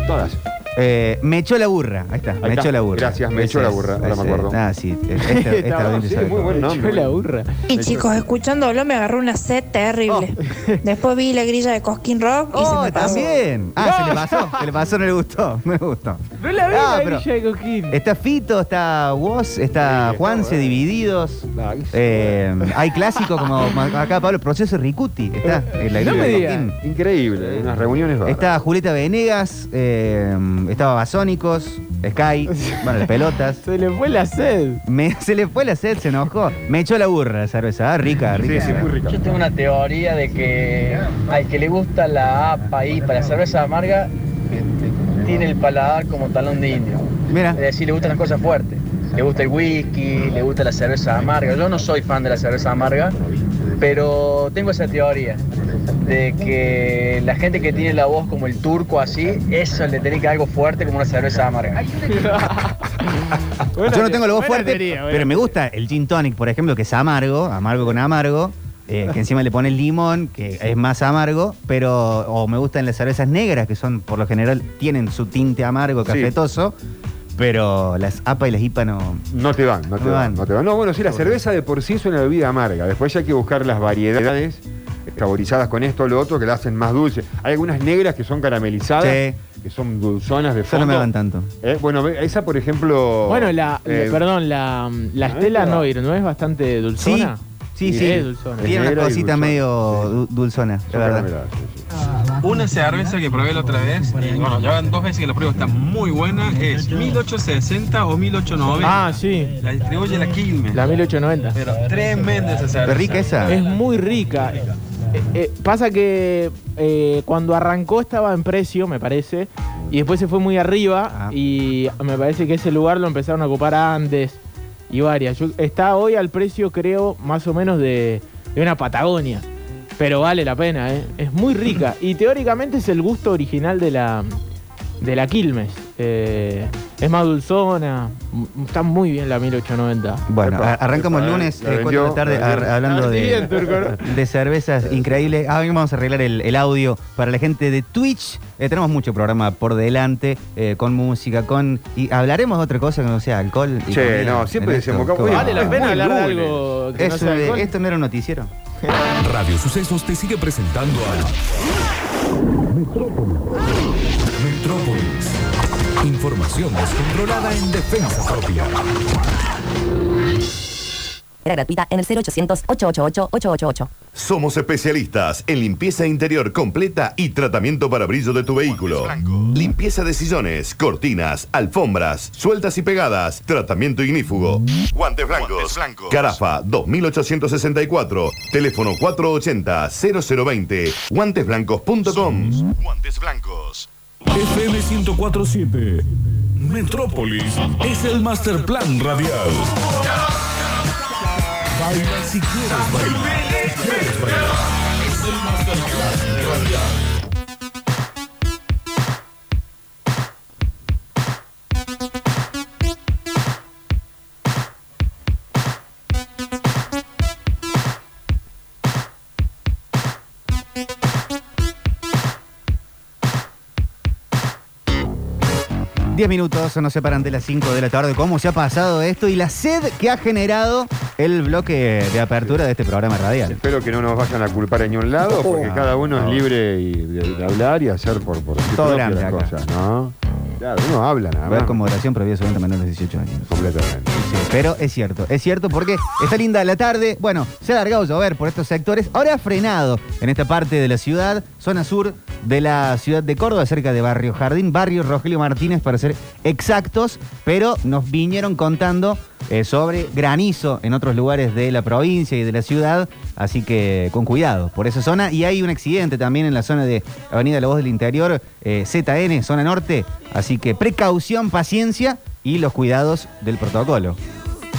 Todas. Eh, me echó la burra. Ahí está, me está. echó la burra. Gracias, me echó la burra, ahora me acuerdo. Ah, sí. Esta, esta, sabe todo. buen nombre. la burra. Y chicos, escuchándolo me agarró una sed terrible. Después vi la grilla de Cosquín Rock y se Oh, me pasó. también. Ah, se le pasó. Se le pasó, no le gustó. No le gustó. No la vi Ah, la pero- grilla de Coquín. Está Fito, está Woz, está Juanse, divididos. Eh, hay clásicos como acá Pablo, Proceso Ricuti. Está en la grilla me de. Coquín. Increíble, unas reuniones. Está Julieta Venegas, eh, estaba Basónicos, Sky, bueno, las pelotas. Se le fue la sed. Me- se le fue la sed, se enojó. Me echó la burra la cerveza, ah, rica, rica. Yo tengo una teoría de que al que le gusta la APA y para la cerveza amarga, tiene el paladar como talón de indio. Mira. Es decir, le gustan las cosas fuertes. Le gusta el whisky, le gusta la cerveza amarga. Yo no soy fan de la cerveza amarga, pero tengo esa teoría de que la gente que tiene la voz como el turco así, eso le tiene que dar algo fuerte como una cerveza amarga. Yo no tengo la voz fuerte, pero me gusta el gin tonic, por ejemplo, que es amargo, amargo con amargo, eh, que encima le pone limón, que es más amargo, pero o me gustan las cervezas negras, que son por lo general tienen su tinte amargo, Sí. Pero las APA y las IPA no. No te van, no te No van, van. no te van. No, bueno, sí, la cerveza de por sí es una bebida amarga. Después ya hay que buscar las variedades saborizadas con esto o lo otro que la hacen más dulce. Hay algunas negras que son caramelizadas, Sí. que son dulzonas de Eso fondo. no me van tanto. Eh, bueno, ve, esa por ejemplo. Bueno, la, eh, perdón, la, la Stella mira. Noir, ¿no es bastante dulzona? Sí, sí. Es dulzona. Tiene una cosita medio sí. du- dulzona, verdad. sí, sí. Una cerveza que probé la otra vez, y bueno, ya van dos veces que la pruebo, está muy buena, es 1860 o 1890. Ah, sí. La distribuye la Quilmes. La 1890. Pero tremenda esa cerveza. ¿Es rica esa? Es muy rica. Eh, eh, pasa que eh, cuando arrancó estaba en precio, me parece, y después se fue muy arriba Ah. y me parece que ese lugar lo empezaron a ocupar antes y varias. Está hoy al precio, creo, más o menos de, de una Patagonia. Pero vale la pena, ¿eh? es muy rica. Y teóricamente es el gusto original de la, de la Quilmes. Eh, es más dulzona, está muy bien la 1890. Bueno, Epa, arrancamos el lunes, eh, la eh, cuatro de la tarde, ar- hablando Ah, de, cervezas increíbles. Ah, hoy vamos a arreglar el, el audio para la gente de Twitch. Eh, tenemos mucho programa por delante, eh, con música, con. Y hablaremos de otra cosa que no sea alcohol. y Che, comida no, siempre desembocamos-. Vale la pena hablar de algo que no Eso sea de- alcohol? esto no era un noticiero. Radio Sucesos te sigue presentando a Metrópolis. Información descontrolada en defensa propia. Era gratuita en el 0800-888-888. Somos especialistas en limpieza interior completa y tratamiento para brillo de tu vehículo. Limpieza de sillones, cortinas, alfombras, sueltas y pegadas, tratamiento ignífugo. Guantes blancos. Carafa 2864, teléfono 480-0020, guantesblancos.com. Guantes blancos. FM 1047. Metrópolis es el master plan radial. Baila si quieres. 10 minutos nos separan de las 5 de la tarde. ¿Cómo se ha pasado esto y la sed que ha generado el bloque de apertura de este programa radial? Espero que no nos vayan a culpar en ningún lado, porque cada uno es libre de, hablar y hacer por, por su Todo grande. Cosas, ¿no? Claro, uno habla nada ver, más. con moderación prohibida solamente a menores de 18 años. Completamente. Sí, pero es cierto, es cierto porque está linda la tarde. Bueno, se ha alargado llover por estos sectores. Ahora ha frenado en esta parte de la ciudad, zona sur de la ciudad de Córdoba, cerca de Barrio Jardín, Barrio Rogelio Martínez, para ser exactos. Pero nos vinieron contando eh, sobre granizo en otros lugares de la provincia y de la ciudad. Así que con cuidado por esa zona. Y hay un accidente también en la zona de Avenida La Voz del Interior, eh, ZN, zona norte. Así que precaución, paciencia y los cuidados del protocolo.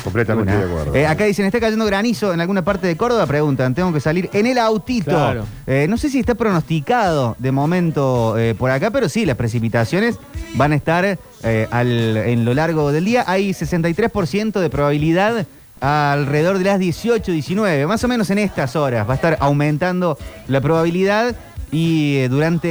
Completamente Una. de acuerdo. Eh, acá dicen, está cayendo granizo en alguna parte de Córdoba. Preguntan, tengo que salir en el autito. Claro. Eh, no sé si está pronosticado de momento eh, por acá, pero sí, las precipitaciones van a estar eh, al- en lo largo del día. Hay 63% de probabilidad alrededor de las 18, 19, más o menos en estas horas. Va a estar aumentando la probabilidad. Y eh, durante,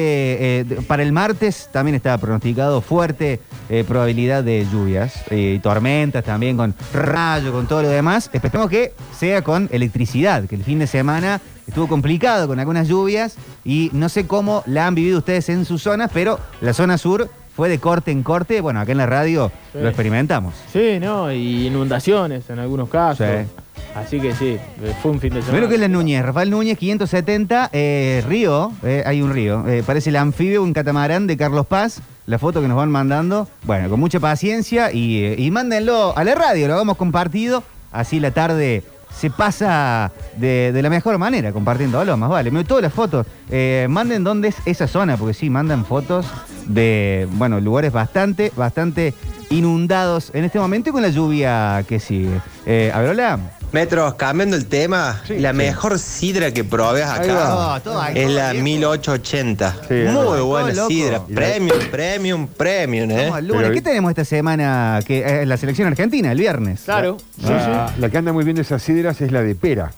eh, para el martes también está pronosticado fuerte eh, probabilidad de lluvias eh, y tormentas también con rayo, con todo lo demás. Esperemos que sea con electricidad, que el fin de semana estuvo complicado con algunas lluvias y no sé cómo la han vivido ustedes en sus zonas, pero la zona sur fue de corte en corte. Bueno, acá en la radio Sí. lo experimentamos. Sí, ¿no? Y inundaciones en algunos casos. Sí. Así que sí, eh, fue un fin de semana. Primero que es la Núñez, Rafael Núñez, 570, eh, río, eh, hay un río, eh, parece el anfibio, un catamarán de Carlos Paz, la foto que nos van mandando, bueno, con mucha paciencia y, y mándenlo a la radio, lo hagamos compartido, así la tarde se pasa de, de la mejor manera, compartiendo más vale. Me todas las fotos, eh, manden dónde es esa zona, porque sí, mandan fotos de, bueno, lugares bastante, bastante inundados en este momento y con la lluvia que sigue. Eh, a ver, hola. Metros, cambiando el tema, la mejor sidra que probé Ahí acá es la viejo. 1880. Sí, Muy buena loco. sidra, premium, premium, premium, ¿eh? Vamos al lunes. Pero- ¿Qué tenemos esta semana? Que es la selección argentina, el viernes. Claro. La, la que anda muy bien de esas sidras es la de pera.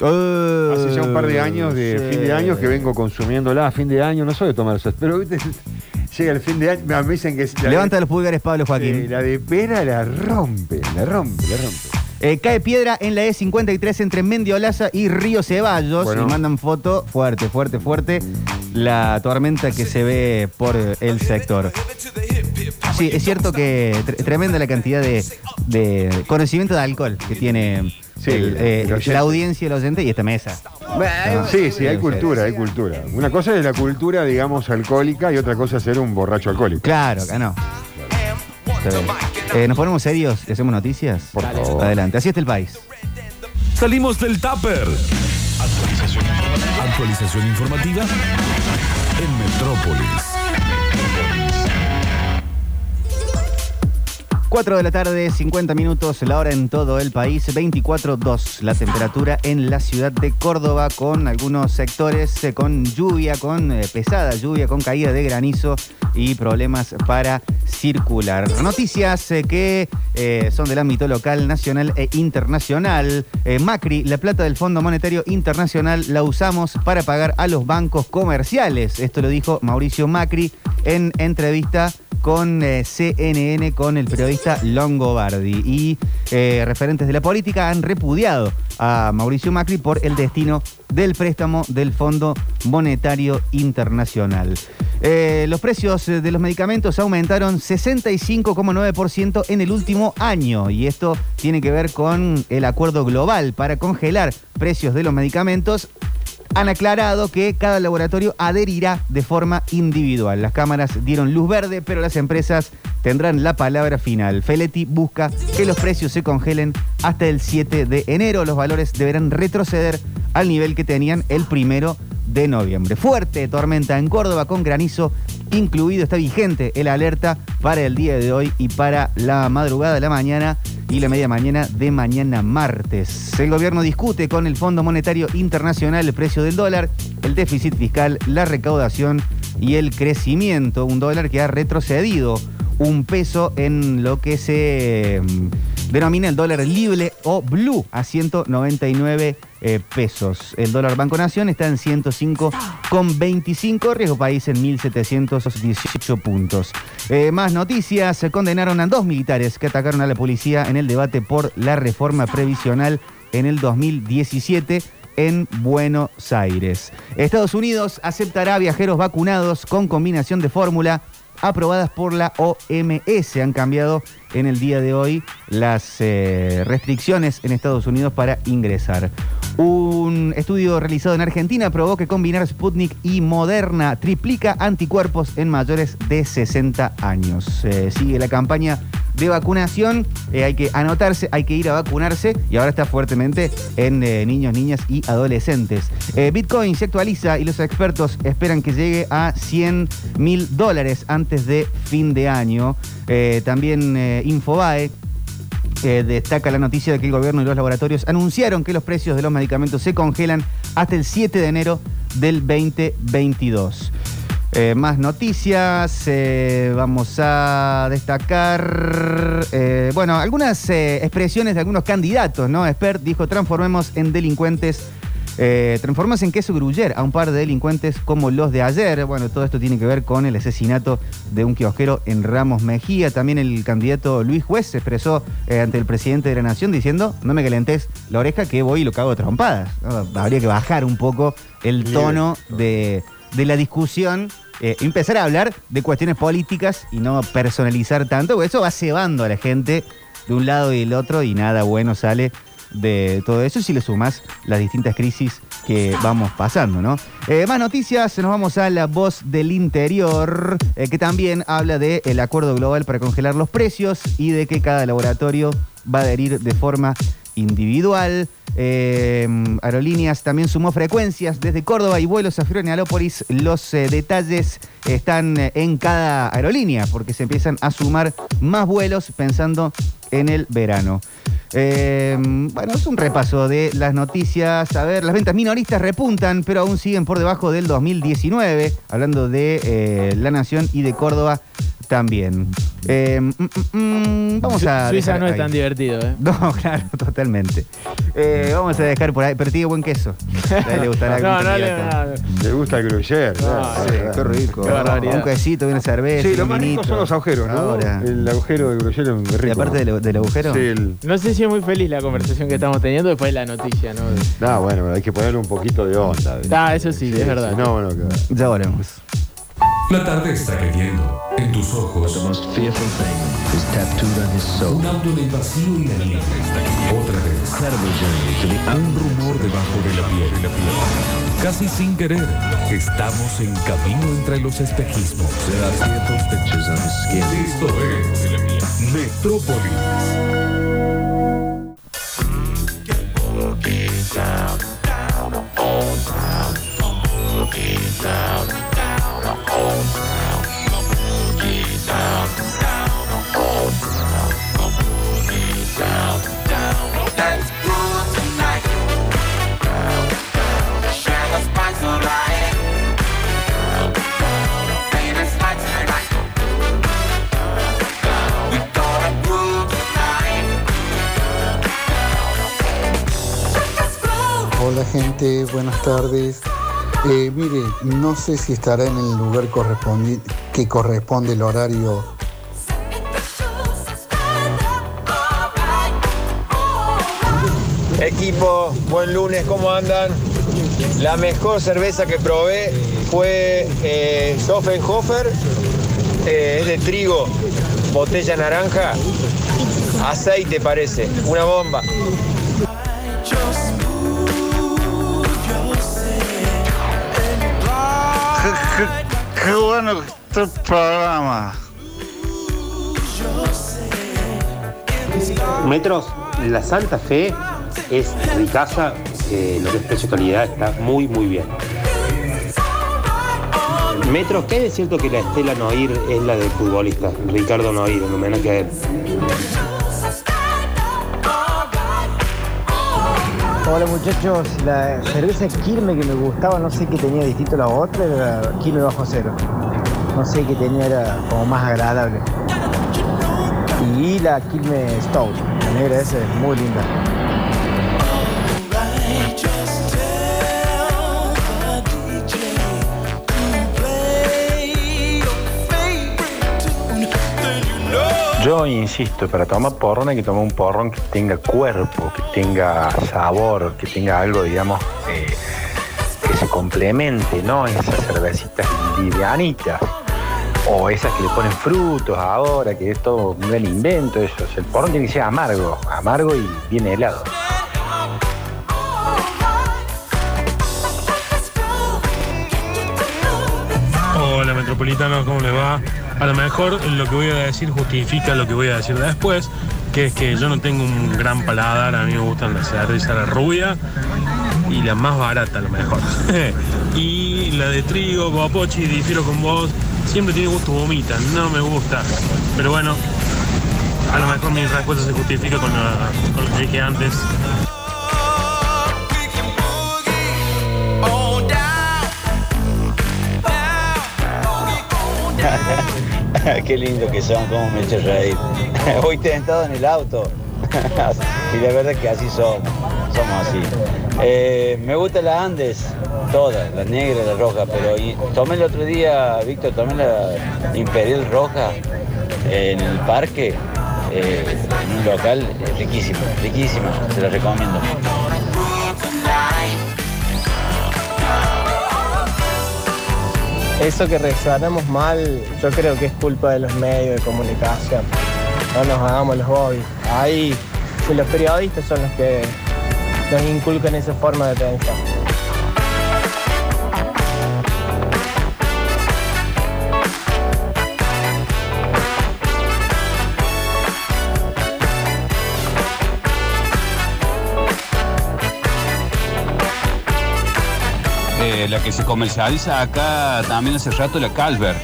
Uh, Hace ya un par de años, de sí. fin de año, que vengo consumiéndola a fin de año. No soy de tomar esas, pero ¿viste? llega el fin de año, me dicen que es la Levanta de, los pulgares, Pablo Joaquín. eh, la de pera la rompe, la rompe, la rompe. Eh, cae piedra en la E53 entre Mendiolaza y Río Ceballos. Bueno. Y mandan foto fuerte, fuerte, fuerte. la tormenta que se ve por el sector. Sí, es cierto que tre- tremenda la cantidad de, de conocimiento de alcohol que tiene Sí, el, eh, el la audiencia el oyente y esta mesa. Sí, sí, hay cultura, hay cultura. Una cosa es la cultura, digamos, alcohólica y otra cosa es ser un borracho alcohólico. Claro, acá no. Eh, ¿Nos ponemos serios y hacemos noticias? Por favor. Adelante, así está el país. Salimos del tupper. Actualización informativa en Metrópolis. 4 de la tarde, 50 minutos, la hora en todo el país, 24.2 la temperatura en la ciudad de Córdoba, con algunos sectores eh, con lluvia, con eh, pesada lluvia, con caída de granizo y problemas para circular. Noticias eh, que son del ámbito local, nacional e internacional. Macri, la plata del Fondo Monetario Internacional la usamos para pagar a los bancos comerciales. Esto lo dijo Mauricio Macri en entrevista con CNN, con el periodista Longobardi. Y eh, referentes de la política han repudiado a Mauricio Macri por el destino del préstamo del Fondo Monetario Internacional. Eh, los precios eh, de los medicamentos aumentaron 65,9% en el último año y esto tiene que ver con el acuerdo global para congelar precios de los medicamentos han aclarado que cada laboratorio adherirá de forma individual. Las cámaras dieron luz verde, pero las empresas tendrán la palabra final. Feletti busca que los precios se congelen hasta el 7 de enero. Los valores deberán retroceder al nivel que tenían el primero de noviembre. Fuerte tormenta en Córdoba con granizo incluido. Está vigente el alerta para el día de hoy y para la madrugada de la mañana y la media mañana de mañana martes. El gobierno discute con el Fondo Monetario Internacional el precio del dólar, el déficit fiscal, la recaudación y el crecimiento. Un dólar que ha retrocedido un peso en lo que se mm, denomina el dólar libre o blue a 199 eh, pesos. El dólar Banco Nación está en 105,25, riesgo país en 1718 puntos. Eh, más noticias, se condenaron a dos militares que atacaron a la policía en el debate por la reforma previsional en el 2017 en Buenos Aires. Estados Unidos aceptará viajeros vacunados con combinación de fórmula aprobadas por la OMS. Han cambiado en el día de hoy las eh, restricciones en Estados Unidos para ingresar. Un estudio realizado en Argentina probó que combinar Sputnik y Moderna triplica anticuerpos en mayores de 60 años. Eh, sigue la campaña de vacunación, eh, hay que anotarse, hay que ir a vacunarse y ahora está fuertemente en niños, niñas y adolescentes. Bitcoin se actualiza y los expertos esperan que llegue a 100 mil dólares antes de fin de año. Eh, también eh, Infobae destaca la noticia de que el gobierno y los laboratorios anunciaron que los precios de los medicamentos se congelan hasta el 7 de enero del 2022. Eh, más noticias, vamos a destacar, bueno, algunas expresiones de algunos candidatos, ¿no? Expert dijo, transformemos en delincuentes, eh, transformemos en queso gruyer a un par de delincuentes como los de ayer. Bueno, todo esto tiene que ver con el asesinato de un kiosquero en Ramos Mejía. También el candidato Luis Juez se expresó eh, ante el presidente de la Nación diciendo, no me calentes la oreja que voy y lo cago de trompadas. ¿no? Habría que bajar un poco el tono de, de la discusión, eh, empezar a hablar de cuestiones políticas y no personalizar tanto, porque eso va cebando a la gente de un lado y del otro y nada bueno sale de todo eso si le sumas las distintas crisis que vamos pasando, ¿no? Eh, más noticias, nos vamos a la voz del interior, eh, que también habla del acuerdo global para congelar los precios y de que cada laboratorio va a adherir de forma individual. Eh, Aerolíneas también sumó frecuencias desde Córdoba y vuelos a Florianópolis. Los eh, detalles están eh, en cada aerolínea porque se empiezan a sumar más vuelos pensando en el verano. Eh, bueno, es un repaso de las noticias. A ver, las ventas minoristas repuntan, pero aún siguen por debajo del 2019. Hablando de eh, La Nación y de Córdoba también. Eh, mm, mm, mm, vamos a. Suiza dejar no es ahí. tan divertido, ¿eh? No, claro, totalmente. Eh, vamos a dejar por ahí, pero tiene buen queso. A él le gustará No, no, no, Le gusta el gruyere. claro. Sí, qué rico. Qué barbaridad. Un quesito, una cerveza. Sí, lo un más rico son los agujeros, ¿no? Ahora. El agujero de gruyere es rico. Y aparte del, del agujero. Sí, el- No sé si es muy feliz la conversación que estamos teniendo después de la noticia, ¿no? No, bueno, hay que ponerle un poquito de onda. Ah, eso sí, es verdad. no, bueno, que- Ya volvemos. La tarde está cayendo. En tus ojos. Un auto en el vacío y la nieve. Otra vez. Un rumor debajo de la piel. Casi sin querer, estamos en camino entre los espejismos. Esto es Metrópolis. Hola gente, buenas tardes. Eh, mire, no sé si estará en el lugar que corresponde el horario. Equipo, buen lunes, ¿cómo andan? La mejor cerveza que probé fue eh, Soffenhofer, eh, es de trigo, botella naranja, aceite parece, una bomba. Qué bueno este programa. Metros, la Santa Fe es ricaza, eh, lo que es precio-calidad está muy, muy bien. Metros, ¿qué es cierto que la Estela Noir es la del futbolista? Ricardo Noir, en homenaje a él. Hola muchachos, la cerveza Quilme que me gustaba, no sé qué tenía distinto a la otra, era Quilme bajo cero. No sé qué tenía, era como más agradable. Y la Quilme Stout, la negra esa es muy linda. Yo insisto, para tomar porrón hay que tomar un porrón que tenga cuerpo, tenga sabor, que tenga algo, digamos, eh, que se complemente, ¿no? Esas cervecitas livianitas. O esas que le ponen frutos ahora, que es todo un gran invento, eso. El porrón tiene que ser amargo, amargo y bien helado. Hola Metropolitano, ¿cómo le va? A lo mejor lo que voy a decir justifica lo que voy a decir después, que es que yo no tengo un gran paladar, a mí me gustan la cerveza la rubia y la más barata a lo mejor. y la de trigo, guapochi, difiero con vos, siempre tiene gusto vomita, no me gusta. Pero bueno, a lo mejor mi respuesta se justifica con, lo que dije antes. Qué lindo que son, cómo me echa reír. Voy tentado en el auto. y la verdad que así somos. Somos así. Eh, me gusta la Andes, todas, la negra y la roja, pero tomé el otro día, Víctor, tomé la Imperial Roja en el parque, eh, en un local, eh, riquísimo, riquísimo, se la recomiendo. Eso que reaccionamos mal, yo creo que es culpa de los medios de comunicación. No nos hagamos los bobbies. Ahí, los periodistas son los que nos inculcan esa forma de pensar. Eh, la que se comercializa acá también hace rato, la Calver.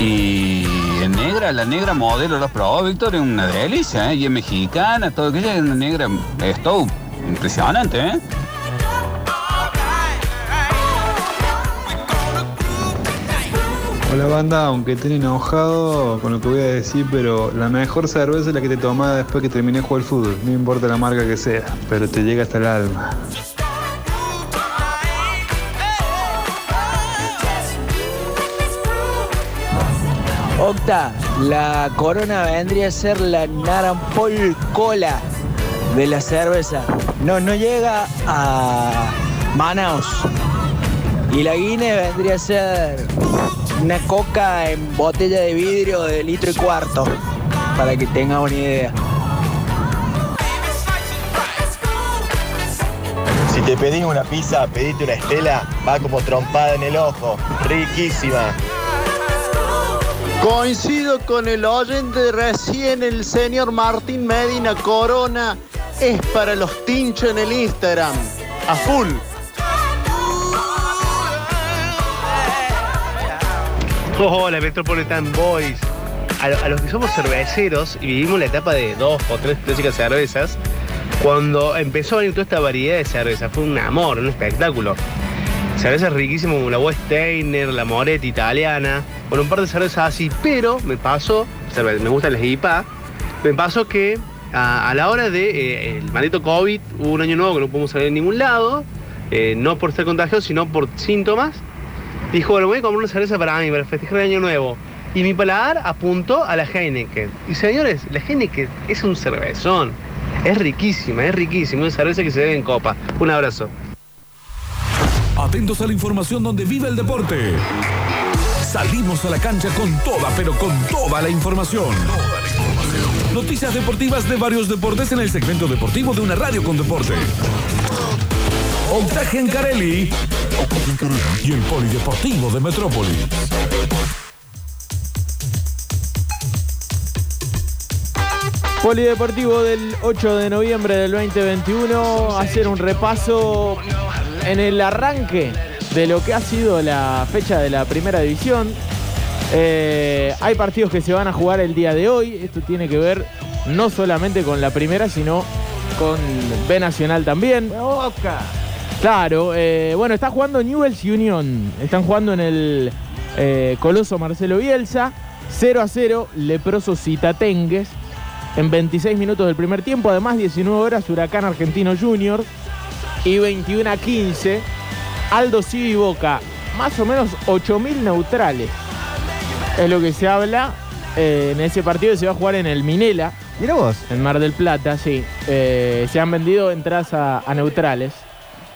Y en negra, la negra modelo, ¿la probó, Víctor? Es una delicia, ¿eh? Y es mexicana, todo aquello es una negra. Esto, impresionante, ¿eh? Hola banda, aunque estén enojado con lo que voy a decir, pero la mejor cerveza es la que te tomás después que terminé de jugar fútbol. No importa la marca que sea, pero te llega hasta el alma. Octa, la corona vendría a ser la Narampol Cola de la cerveza. No, no llega a Manaus. Y la Guinness vendría a ser una coca en botella de vidrio de litro y cuarto. Para que tengan una idea. Si te pedís una pizza, pedite una estela, va como trompada en el ojo. Riquísima. Coincido con el oyente recién, el señor Martín Medina Corona es para los tinchos en el Instagram. A full. Hola, Metropolitan Boys. A, lo- a los que somos cerveceros y vivimos la etapa de dos o tres clásicas cervezas, cuando empezó a venir toda esta variedad de cerveza, fue un amor, un espectáculo. Cervezas riquísimas como la Westeiner, la Moretti italiana, con un par de cervezas así, pero me pasó, me gustan las IPA, me pasó que a, la hora de eh, el maldito COVID, hubo un año nuevo que no pudimos salir a ningún lado, eh, no por ser contagiados, sino por síntomas. Dijo, bueno, voy a comprar una cerveza para mí, para festejar el año nuevo. Y mi paladar apuntó a la Heineken. Y señores, la Heineken es un cervezón. Es riquísima, es riquísima. Una cerveza que se bebe en copa. Un abrazo. Atentos a la información donde vive el deporte. Salimos a la cancha con toda, pero con toda la información. Noticias deportivas de varios deportes en el segmento deportivo de una radio con deporte. Octagen Gencarelli y el Polideportivo de Metrópoli. Polideportivo del 8 de noviembre del 2021, hacer un repaso en el arranque de lo que ha sido la fecha de la primera división. Eh, hay partidos que se van a jugar el día de hoy, esto tiene que ver no solamente con la primera, sino con B Nacional también. Claro, eh, bueno, está jugando Newell's Union, están jugando en el eh, Coloso Marcelo Bielsa, 0 a 0, Leproso Citatengues, en 26 minutos del primer tiempo, además 19 horas Huracán Argentino Junior. Y 21 a 15, Aldo Civi y Boca, más o menos 8.000 neutrales, es lo que se habla eh, en ese partido que se va a jugar en el Minela. Mira vos. En Mar del Plata, sí. Eh, se han vendido entradas a, a neutrales.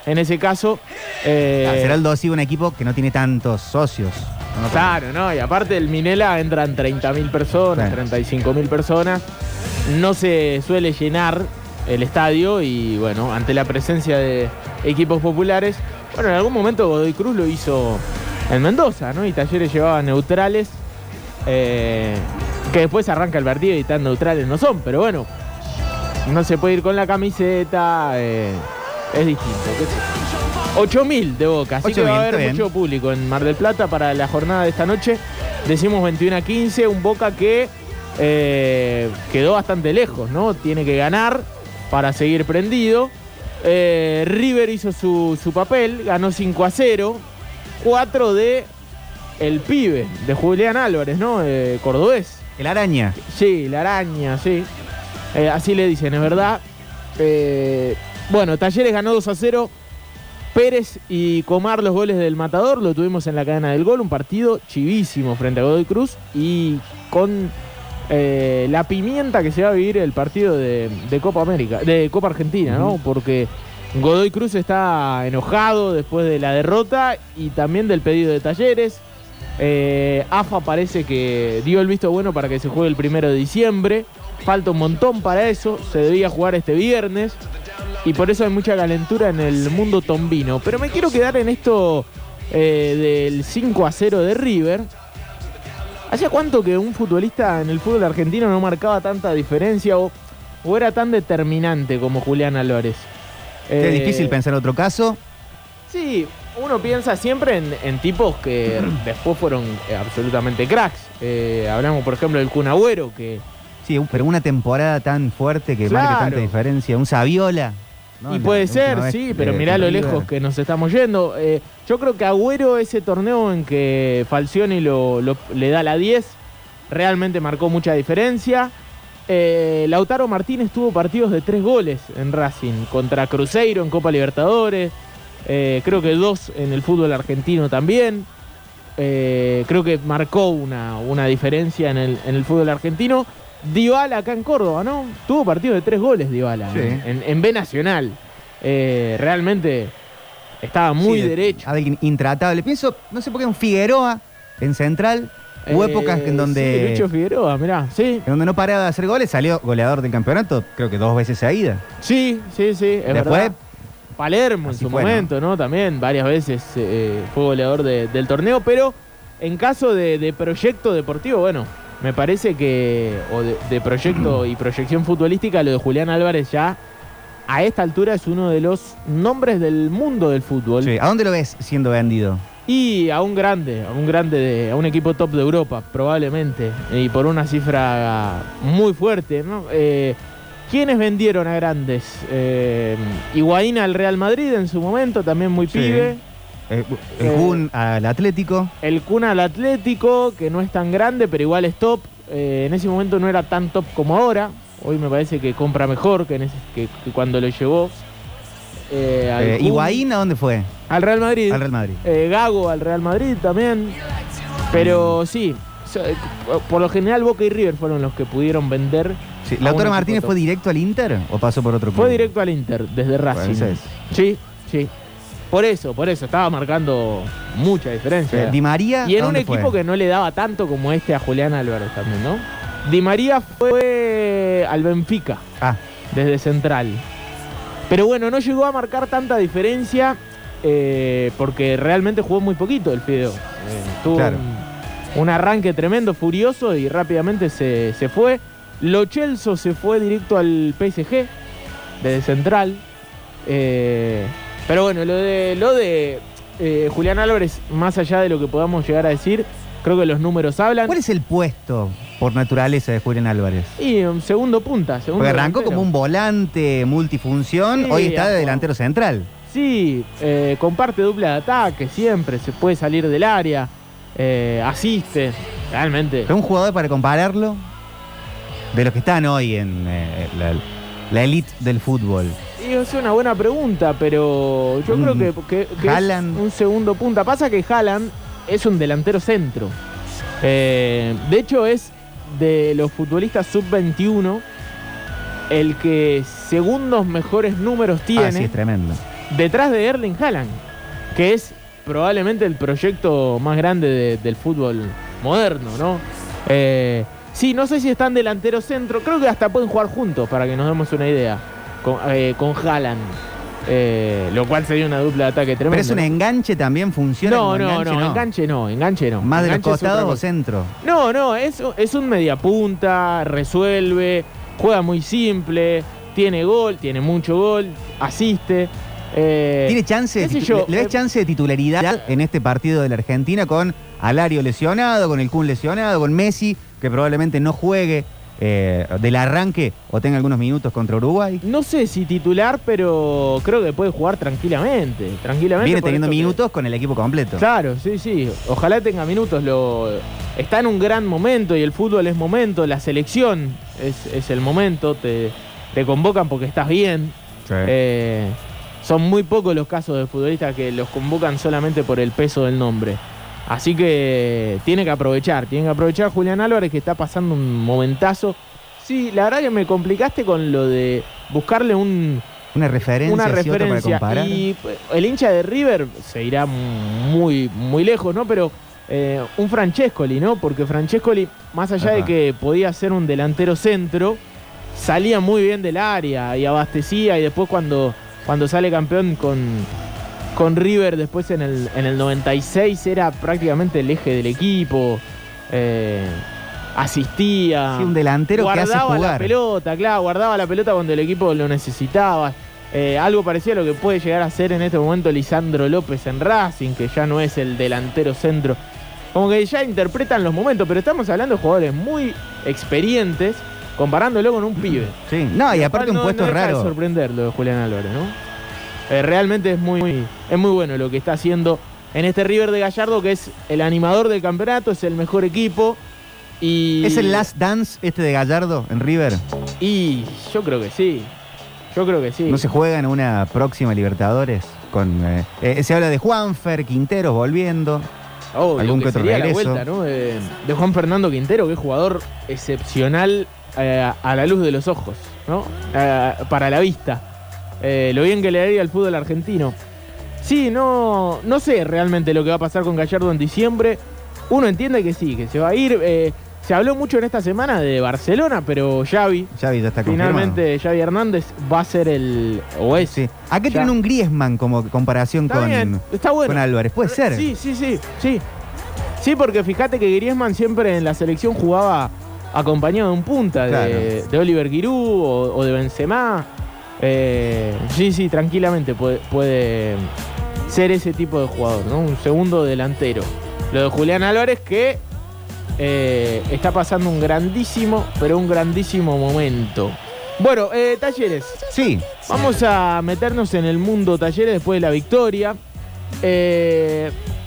En ese caso. eh, Ah, será el Dossi un equipo que no tiene tantos socios. No, Claro, ¿no? Y aparte del Minela entran 30.000 personas, Sí. 35.000 personas. No se suele llenar el estadio y bueno, ante la presencia de equipos populares, bueno, en algún momento Godoy Cruz lo hizo en Mendoza, ¿no? Y Talleres llevaba neutrales, eh, que después arranca el partido y tan neutrales no son, pero bueno, no se puede ir con la camiseta, eh, es distinto. qué sé yo. 8.000 de Boca, así que 8.000, va a haber bien. mucho público en Mar del Plata para la jornada de esta noche. Decimos 21 a 15, un Boca que eh, quedó bastante lejos, ¿no? Tiene que ganar para seguir prendido. Eh, River hizo su, su papel, ganó 5 a 0. 4 de el pibe, de Julián Álvarez, ¿no? Eh, cordobés. El araña. Sí, la araña, sí. Eh, así le dicen, es verdad. Eh, bueno, Talleres ganó 2 a 0. Pérez y Comar los goles del Matador, lo tuvimos en la cadena del gol, un partido chivísimo frente a Godoy Cruz y con eh, la pimienta que se va a vivir el partido de, de Copa América, de Copa Argentina, ¿no? Porque Godoy Cruz está enojado después de la derrota y también del pedido de Talleres. Eh, AFA parece que dio el visto bueno para que se juegue el primero de diciembre. Falta un montón para eso. Se debía jugar este viernes. Y por eso hay mucha calentura en el mundo tombino. Pero me quiero quedar en esto eh, del 5 a 0 de River. ¿Hace cuánto que un futbolista en el fútbol argentino no marcaba tanta diferencia o, o era tan determinante como Julián Álvarez? Es Eh, difícil pensar otro caso. Sí, uno piensa siempre en, en tipos que después fueron eh, absolutamente cracks. Eh, hablamos, por ejemplo, del Kun Agüero, que Sí, pero una temporada tan fuerte que Claro. marque tanta diferencia. Un Saviola. ¿No? Y puede ser, sí, pero mirá lo lejos que nos estamos yendo. Eh, yo creo que Agüero, ese torneo en que Falcioni lo, lo- le da la 10, realmente marcó mucha diferencia. Eh, Lautaro Martínez tuvo partidos de tres goles en Racing, contra Cruzeiro en Copa Libertadores, eh, creo que dos en el fútbol argentino también. Eh, creo que marcó una, una diferencia en el, en el fútbol argentino. Dybala acá en Córdoba, ¿no? Tuvo partido de tres goles Dybala Sí. en, en- en B Nacional. Eh, realmente estaba muy Sí, de- derecho. Alguien intratable. Pienso, no sé por qué, un Figueroa en Central. Hubo Eh, épocas en sí, donde. Lucho Figueroa, mirá, sí. En donde no paraba de hacer goles, salió goleador del campeonato, creo que dos veces seguida. Sí, sí, sí, es Después, verdad. Palermo en su fue, ¿no? momento, ¿no? También varias veces eh, fue goleador de- del torneo, pero en caso de, de proyecto deportivo, bueno, me parece que, o de, de proyecto y proyección futbolística, lo de Julián Álvarez ya a esta altura es uno de los nombres del mundo del fútbol. Sí, ¿A dónde lo ves siendo vendido? Y a un grande, a un grande, de, a un equipo top de Europa, probablemente. Y por una cifra muy fuerte, ¿no? Eh, ¿Quiénes vendieron a grandes? Eh, Higuaín al Real Madrid en su momento, también muy Sí. pibe. Eh, el Eh, Kun al Atlético. El Kun al Atlético, que no es tan grande, pero igual es top. Eh, en ese momento no era tan top como ahora. Hoy me parece que compra mejor que, en ese- que- que cuando lo llevó. Eh, al Eh, Kun. Higuaín, ¿a dónde fue? Al Real Madrid. Al Real Madrid. Gago al Real Madrid también. Pero sí, so- eh, por lo general Boca y River fueron los que pudieron vender. Sí, ¿Lautaro Martínez fue directo al Inter o pasó por otro club? Fue directo al Inter, desde Racing. es. Sí, sí. Por eso, por eso, estaba marcando mucha diferencia. Di María, Y en ¿a un equipo fue? que no le daba tanto como este a Julián Álvarez también, ¿no? Di María fue al Benfica, Ah, desde Central. Pero bueno, no llegó a marcar tanta diferencia eh, porque realmente jugó muy poquito el Fideo. Eh, tuvo Claro. un, un arranque tremendo, furioso y rápidamente se, se fue. Lo Chelso se fue directo al PSG desde Central. Eh, pero bueno, lo de, lo de eh, Julián Álvarez, más allá de lo que podamos llegar a decir, creo que los números hablan. ¿Cuál es el puesto por naturaleza de Julián Álvarez? Y un segundo punta, segundo Porque arrancó delantero. como un volante multifunción, Sí, hoy está de delantero central. Sí, eh, comparte dupla de ataque siempre, se puede salir del área, eh, asiste, realmente. ¿Es un jugador para compararlo? De los que están hoy en eh, la, la elite del fútbol. Es una buena pregunta, pero yo Mm. creo que, que- que es Haaland. un segundo punta. Pasa que Haaland es un delantero centro. Eh, de hecho, es de los futbolistas sub-21 el que segundos mejores números tiene. Ah, sí, es tremendo. detrás de Erling Haaland, que es probablemente el proyecto más grande de- del fútbol moderno, ¿no? Eh, sí, no sé si están delantero centro, creo que hasta pueden jugar juntos, para que nos demos una idea, con, eh, con Haaland, eh, lo cual sería una dupla de ataque tremenda. Pero es un enganche también, funciona No, como no, enganche, no, enganche no, enganche no. Más de los costados o centro. No, no, es, es un mediapunta, resuelve, juega muy simple, tiene gol, tiene mucho gol, asiste. eh, ¿Tiene chance, de yo, ¿Le ves eh, chance de titularidad en este partido de la Argentina con Alario lesionado, con el Kun lesionado, con Messi, que probablemente no juegue eh, del arranque o tenga algunos minutos contra Uruguay? No sé si titular, pero creo que puede jugar tranquilamente. tranquilamente Viene teniendo que- minutos con el equipo completo. Claro, sí, sí. Ojalá tenga minutos. Lo... Está en un gran momento y el fútbol es momento. La selección es, es el momento. Te, te convocan porque estás bien. Eh, son muy pocos los casos de futbolistas que los convocan solamente por el peso del nombre. Así que tiene que aprovechar, tiene que aprovechar Julián Álvarez que está pasando un momentazo. Sí, la verdad que me complicaste con lo de buscarle un, Una referencia, una referencia. para comparar. Y pues, el hincha de River se irá muy, muy lejos, ¿no? Pero eh, un Francescoli, ¿no? Porque Francescoli, más allá de que podía ser un delantero centro, salía muy bien del área y abastecía. Y después cuando, cuando sale campeón con, con River, después en el, en el 96 era prácticamente el eje del equipo. eh, asistía. Sí, un delantero que hace guardaba la jugar. pelota, claro, guardaba la pelota cuando el equipo lo necesitaba. Eh, algo parecido a lo que puede llegar a ser en este momento Lisandro López en Racing, que ya no es el delantero centro. Como que ya interpretan los momentos, pero estamos hablando de jugadores muy experientes comparándolo con un pibe. Sí, no, y aparte un puesto no deja raro. sorprender lo de Julián Álvarez, ¿no? Eh, realmente es muy, muy- es muy bueno lo que está haciendo en este River de Gallardo, que es el animador del campeonato, es el mejor equipo. Y, ¿Es el last dance este de Gallardo en River? Y yo creo que sí. Yo creo que sí. ¿No se juega en una próxima Libertadores? Con, eh, eh, se habla de Juanfer, Quinteros volviendo. Oh, algún que otro sería la regreso. vuelta, ¿no? De, de Juan Fernando Quintero, que es jugador excepcional eh, a la luz de los ojos, ¿no? Para la vista. Eh, lo bien que le haría al fútbol argentino. Sí, no, no sé realmente lo que va a pasar con Gallardo en diciembre. Uno entiende que sí, que se va a ir. Eh, se habló mucho en esta semana de Barcelona, pero Xavi, Xavi ya está finalmente Xavi Hernández va a ser el... o es. Sí. ¿A qué tienen un Griezmann como comparación Está con, bien, está bueno. con Álvarez? Puede ser. Sí, sí, sí, sí. Sí, porque fíjate que Griezmann siempre en la selección jugaba acompañado de un punta, de, de Oliver Giroud o, o de Benzema. Eh, sí, sí, tranquilamente puede, puede ser ese tipo de jugador, ¿no? Un segundo delantero. Lo de Julián Álvarez que eh, está pasando un grandísimo, pero un grandísimo momento. Bueno, eh, talleres. Sí. Vamos a meternos en el mundo talleres después de la victoria.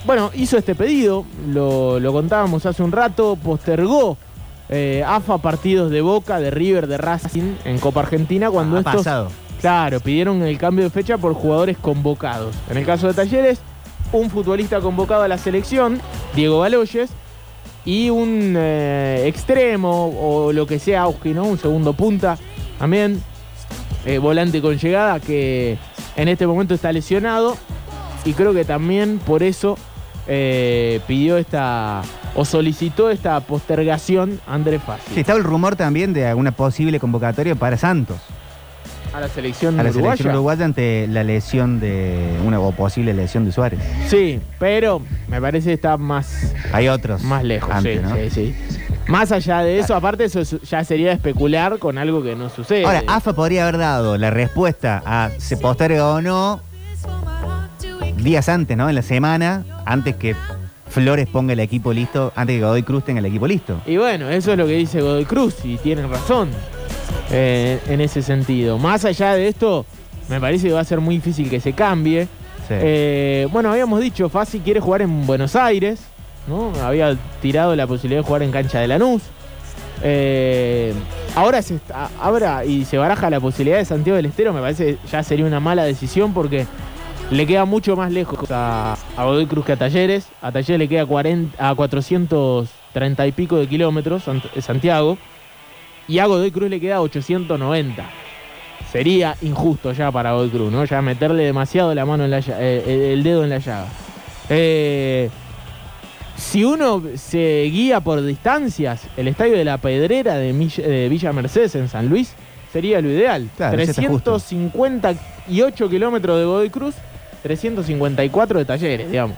Bueno, hizo este pedido, lo, lo contábamos hace un rato, postergó eh, AFA partidos de Boca, de River, de Racing en Copa Argentina cuando Ha estos, pasado. claro, pidieron el cambio de fecha por jugadores convocados. En el caso de Talleres, un futbolista convocado a la selección, Diego Baloyes, y un eh, extremo o lo que sea Auski, ¿no? Un segundo punta también, eh, volante con llegada que en este momento está lesionado y creo que también por eso eh, pidió esta o solicitó esta postergación Andrés Fassi Sí, estaba el rumor también de alguna posible convocatoria para Santos. a la selección A la uruguaya. selección uruguaya ante la lesión de. una o posible lesión de Suárez. Sí, pero me parece que está más, Hay otros. más lejos. antes, sí, ¿no? sí, sí. Más allá de eso, aparte eso es- ya sería especular con algo que no sucede. Ahora, AFA podría haber dado la respuesta a se posterga o no días antes, ¿no? En la semana, antes que Flores ponga el equipo listo, antes que Godoy Cruz tenga el equipo listo. Y bueno, eso es lo que dice Godoy Cruz y tienen razón eh, en ese sentido. Más allá de esto, me parece que va a ser muy difícil que se cambie. Sí. Eh, bueno, habíamos dicho, Fassi quiere jugar en Buenos Aires, ¿no? Había tirado la posibilidad de jugar en cancha de Lanús. Eh, ahora se está- ahora y se baraja la posibilidad de Santiago del Estero, me parece que ya sería una mala decisión porque le queda mucho más lejos a, a Godoy Cruz que a Talleres. A Talleres le queda 40, a 430 y pico de kilómetros Sant- Santiago y a Godoy Cruz le queda 890. Sería injusto ya para Godoy Cruz, ¿no? Ya meterle demasiado la mano en la lla- eh, el- dedo en la llaga. Eh, si uno se guía por distancias, el estadio de la Pedrera de, Villa Mercedes en San Luis sería lo ideal. Claro, ese está justo. 358 kilómetros de Godoy Cruz, 354 de Talleres, digamos.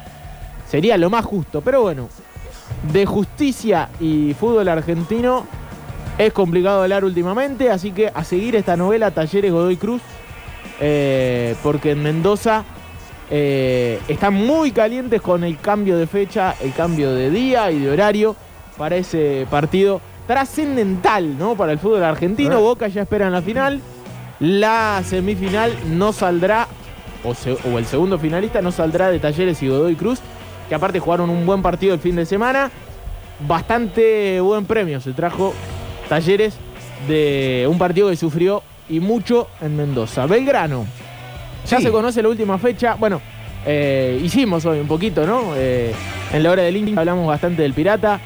Sería lo más justo, pero bueno, de justicia y fútbol argentino es complicado hablar últimamente, así que a seguir esta novela Talleres Godoy Cruz, eh, porque en Mendoza eh, están muy calientes con el cambio de fecha, el cambio de día y de horario para ese partido trascendental ¿no? para el fútbol argentino. Boca ya espera en la final. La semifinal no saldrá, o, se- o el segundo finalista no saldrá de Talleres y Godoy Cruz, que aparte jugaron un buen partido el fin de semana. Bastante buen premio se trajo Talleres de un partido que sufrió y mucho en Mendoza. Belgrano. Ya Sí. se conoce la última fecha. Bueno, eh, hicimos hoy un poquito, ¿no? Eh, en la hora del Indy hablamos bastante del Pirata.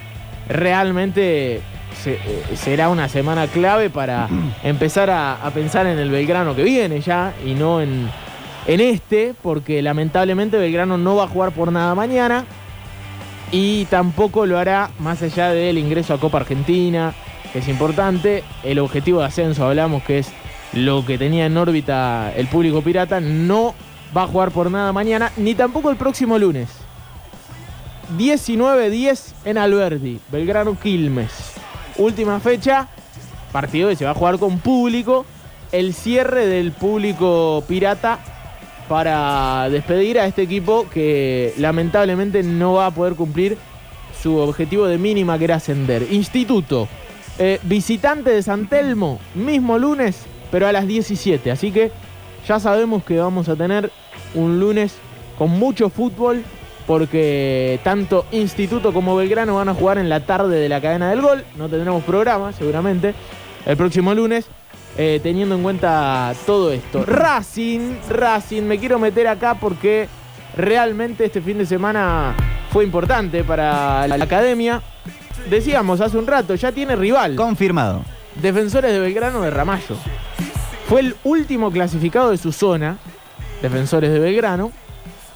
Realmente se- eh, será una semana clave para empezar a, a pensar en el Belgrano que viene ya y no en, en este, porque lamentablemente Belgrano no va a jugar por nada mañana y tampoco lo hará más allá del ingreso a Copa Argentina, que es importante. El objetivo de ascenso, hablamos que es lo que tenía en órbita el público pirata, no va a jugar por nada mañana, ni tampoco el próximo lunes. 19-10 en Alberdi, Belgrano Quilmes. Última fecha, partido que se va a jugar con público. El cierre del público pirata para despedir a este equipo que lamentablemente no va a poder cumplir su objetivo de mínima que era ascender. Instituto, Eh, visitante de San Telmo, mismo lunes, pero a las 17. Así que ya sabemos que vamos a tener un lunes con mucho fútbol, porque tanto Instituto como Belgrano van a jugar en la tarde de la cadena del gol. No tendremos programa, seguramente, el próximo lunes. Eh, teniendo en cuenta todo esto. Racing, Racing, me quiero meter acá porque realmente este fin de semana fue importante para la academia. Decíamos hace un rato, ya tiene rival. Confirmado. Defensores de Belgrano de Ramallo. Fue el último clasificado de su zona, Defensores de Belgrano,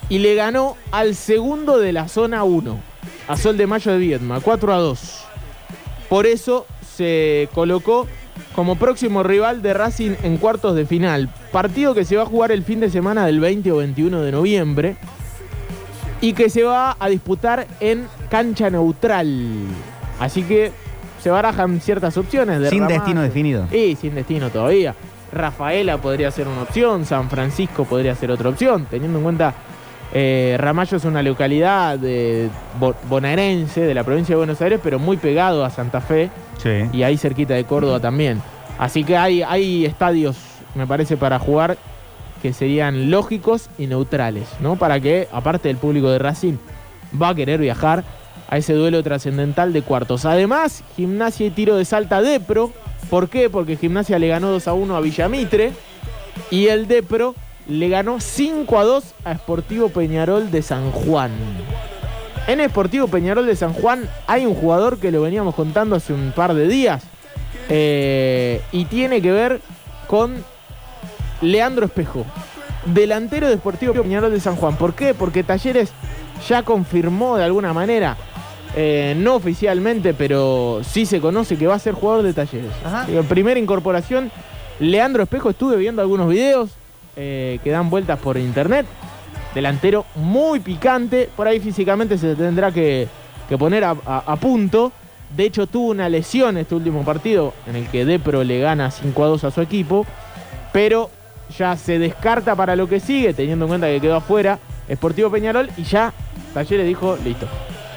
y le ganó al segundo de la zona 1, a Sol de Mayo de Viedma, 4 a 2. Por eso se colocó como próximo rival de Racing en cuartos de final. Partido que se va a jugar el fin de semana del 20 o 21 de noviembre y que se va a disputar en cancha neutral. Así que se barajan ciertas opciones. De Sin destino definido. Sí, sin destino todavía. Rafaela podría ser una opción, San Francisco podría ser otra opción, teniendo en cuenta eh, Ramallo es una localidad de bonaerense de la provincia de Buenos Aires, pero muy pegado a Santa Fe Y ahí cerquita de Córdoba también. Así que hay, hay estadios, me parece, para jugar que serían lógicos y neutrales, ¿no? Para que, aparte del público de Racing, va a querer viajar a ese duelo trascendental de cuartos. Además, Gimnasia y Tiro de Salta Depro. ¿Por qué? Porque Gimnasia le ganó 2 a 1 a Villamitre y el Depro le ganó 5 a 2 a Sportivo Peñarol de San Juan. En Sportivo Peñarol de San Juan hay un jugador que lo veníamos contando hace un par de días eh, y tiene que ver con Leandro Espejo, delantero de Sportivo Peñarol de San Juan. ¿Por qué? Porque Talleres ya confirmó de alguna manera, eh, no oficialmente, pero sí se conoce que va a ser jugador de Talleres. Eh, primera incorporación, Leandro Espejo, estuve viendo algunos videos eh, que dan vueltas por internet. Delantero muy picante, por ahí físicamente se tendrá que, que poner a, a- a punto. De hecho, tuvo una lesión este último partido en el que Depro le gana 5 a 2 a su equipo, pero ya se descarta para lo que sigue, teniendo en cuenta que quedó afuera Sportivo Peñarol y ya Talleres dijo, listo,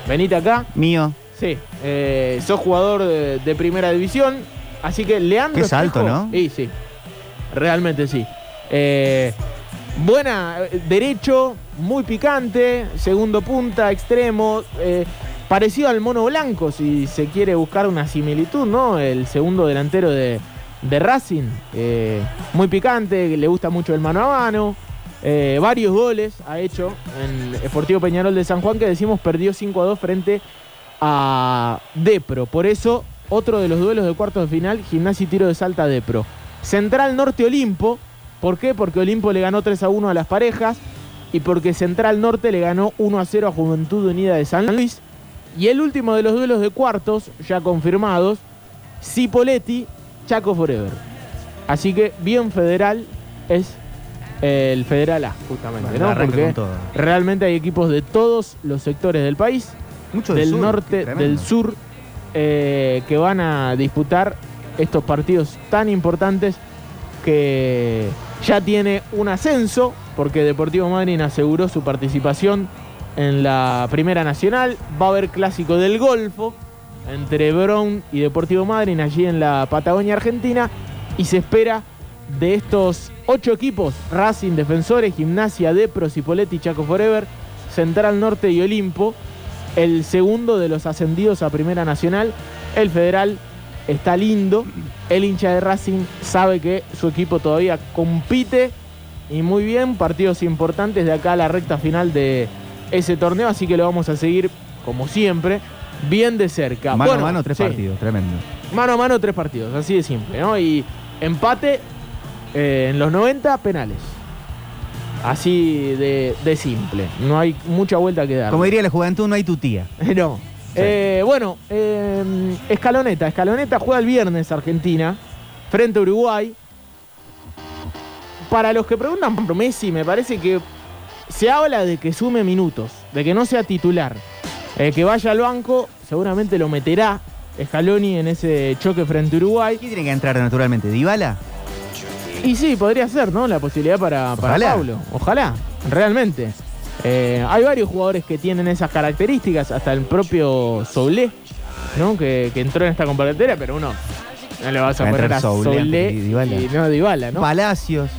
venite acá. Mío. Sí, eh, sos jugador de, de primera división, así que Leandro Qué salto, Espejo- ¿no? Sí, sí, realmente sí. Eh, buena, eh, derecho, muy picante, segundo punta, extremo, eh, parecido al mono blanco, si se quiere buscar una similitud, ¿no? El segundo delantero de, de Racing, eh, muy picante, le gusta mucho el mano a mano. varios goles ha hecho en Sportivo Peñarol de San Juan que decimos perdió 5 a 2 frente a Depro. Por eso, otro de los duelos de cuartos de final, Gimnasia y Tiro de Salta Depro. Central Norte Olimpo. ¿Por qué? Porque Olimpo le ganó 3 a 1 a las parejas y porque Central Norte le ganó 1 a 0 a Juventud Unida de San Luis. Y el último de los duelos de cuartos, ya confirmados, Cipoletti, Chaco Forever. Así que bien federal es el Federal A, justamente, Bueno, ¿no? Porque todo. realmente hay equipos de todos los sectores del país, Mucho del del sur, norte, del sur, eh, que van a disputar estos partidos tan importantes que ya tiene un ascenso, porque Deportivo Madryn aseguró su participación en la Primera Nacional. Va a haber clásico del Golfo entre Brown y Deportivo Madryn allí en la Patagonia Argentina. Y se espera de estos ocho equipos, Racing, Defensores, Gimnasia, Depro, Cipoletti, Chaco Forever, Central Norte y Olimpo, el segundo de los ascendidos a Primera Nacional, el Federal está lindo, el hincha de Racing sabe que su equipo todavía compite y muy bien, partidos importantes de acá a la recta final de ese torneo, así que lo vamos a seguir como siempre, bien de cerca. Mano Bueno, a mano, tres sí, partidos, tremendo. Mano a mano, tres partidos, así de simple, ¿no? Y empate eh, en los 90 penales. Así de, de simple. No hay mucha vuelta que dar. Como diría la juventud, no hay tu tía. No. Eh, bueno, eh, Escaloneta. Escaloneta juega el viernes Argentina frente a Uruguay. Para los que preguntan por Messi, me parece que se habla de que sume minutos, de que no sea titular, eh, que vaya al banco, seguramente lo meterá Scaloni en ese choque frente a Uruguay. ¿Quién tiene que entrar naturalmente? ¿Dybala? Y sí, podría ser, ¿no? La posibilidad para, para Ojalá. Paulo. Ojalá, realmente. Eh, hay varios jugadores que tienen esas características, hasta el propio Soulé ¿no? Que, que entró en esta convocatoria, pero uno no le vas a Va a poner a Soule Soule y Dybala. y no Dybala, ¿no? Palacios.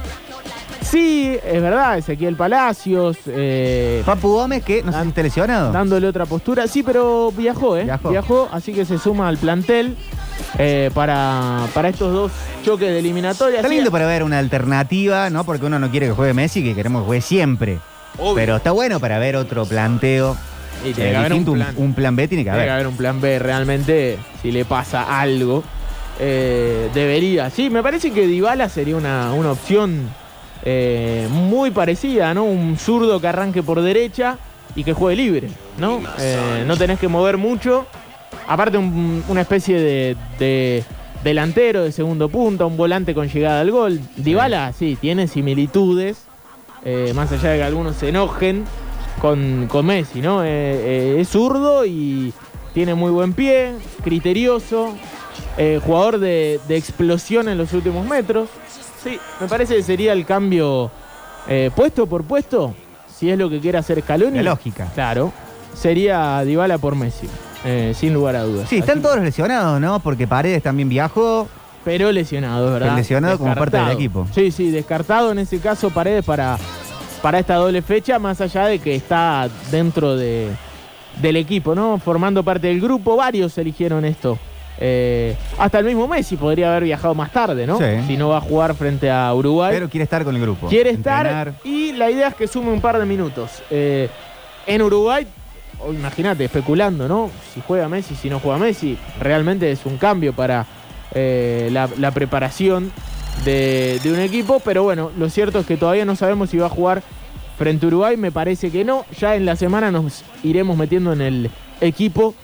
Sí, es verdad, Ezequiel Palacios. eh, Papu Gómez, que no sé si está lesionado. dándole otra postura. Sí, pero viajó, ¿eh? Viajó. así que se suma al plantel eh, para, para estos dos choques de eliminatoria. Está lindo para ver una alternativa, ¿no? Porque uno no quiere que juegue Messi, que queremos que juegue siempre. Pero está bueno para ver otro planteo. Y tiene eh, que haber un plan. un plan B tiene que Tiene haber. que haber un plan B realmente si le pasa algo. eh, debería. Sí, me parece que Dybala sería una, una opción eh, muy parecida, ¿no? Un zurdo que arranque por derecha y que juegue libre, ¿no? No tenés que mover mucho. Aparte, un- una especie de, de delantero de segundo punto, un volante con llegada al gol. Dybala, sí, tiene similitudes, eh, más allá de que algunos se enojen con, con Messi, ¿no? Eh, eh, es zurdo y tiene muy buen pie, criterioso, jugador de, de explosión en los últimos metros. Sí, me parece que sería el cambio puesto por puesto, si es lo que quiere hacer Scaloni. La lógica. Claro, sería Dybala por Messi, eh, sin lugar a dudas. Sí, están todos lesionados, ¿no? Porque Paredes también viajó. Pero lesionado, es ¿verdad? Pero lesionado como parte del equipo. Sí, sí, descartado en ese caso Paredes para, para esta doble fecha, más allá de que está dentro de, del equipo, ¿no? Formando parte del grupo, varios eligieron esto. Eh, hasta el mismo Messi podría haber viajado más tarde, ¿no? Sí. Si no va a jugar frente a Uruguay. Pero quiere estar con el grupo. Quiere Entrenar. estar y la idea es que sume un par de minutos. Eh, en Uruguay, imagínate, especulando, ¿no? Si juega Messi, si no juega Messi, realmente es un cambio para eh, la, la preparación de, de un equipo, pero bueno, lo cierto es que todavía no sabemos si va a jugar frente a Uruguay, me parece que no. Ya en la semana nos iremos metiendo en el equipo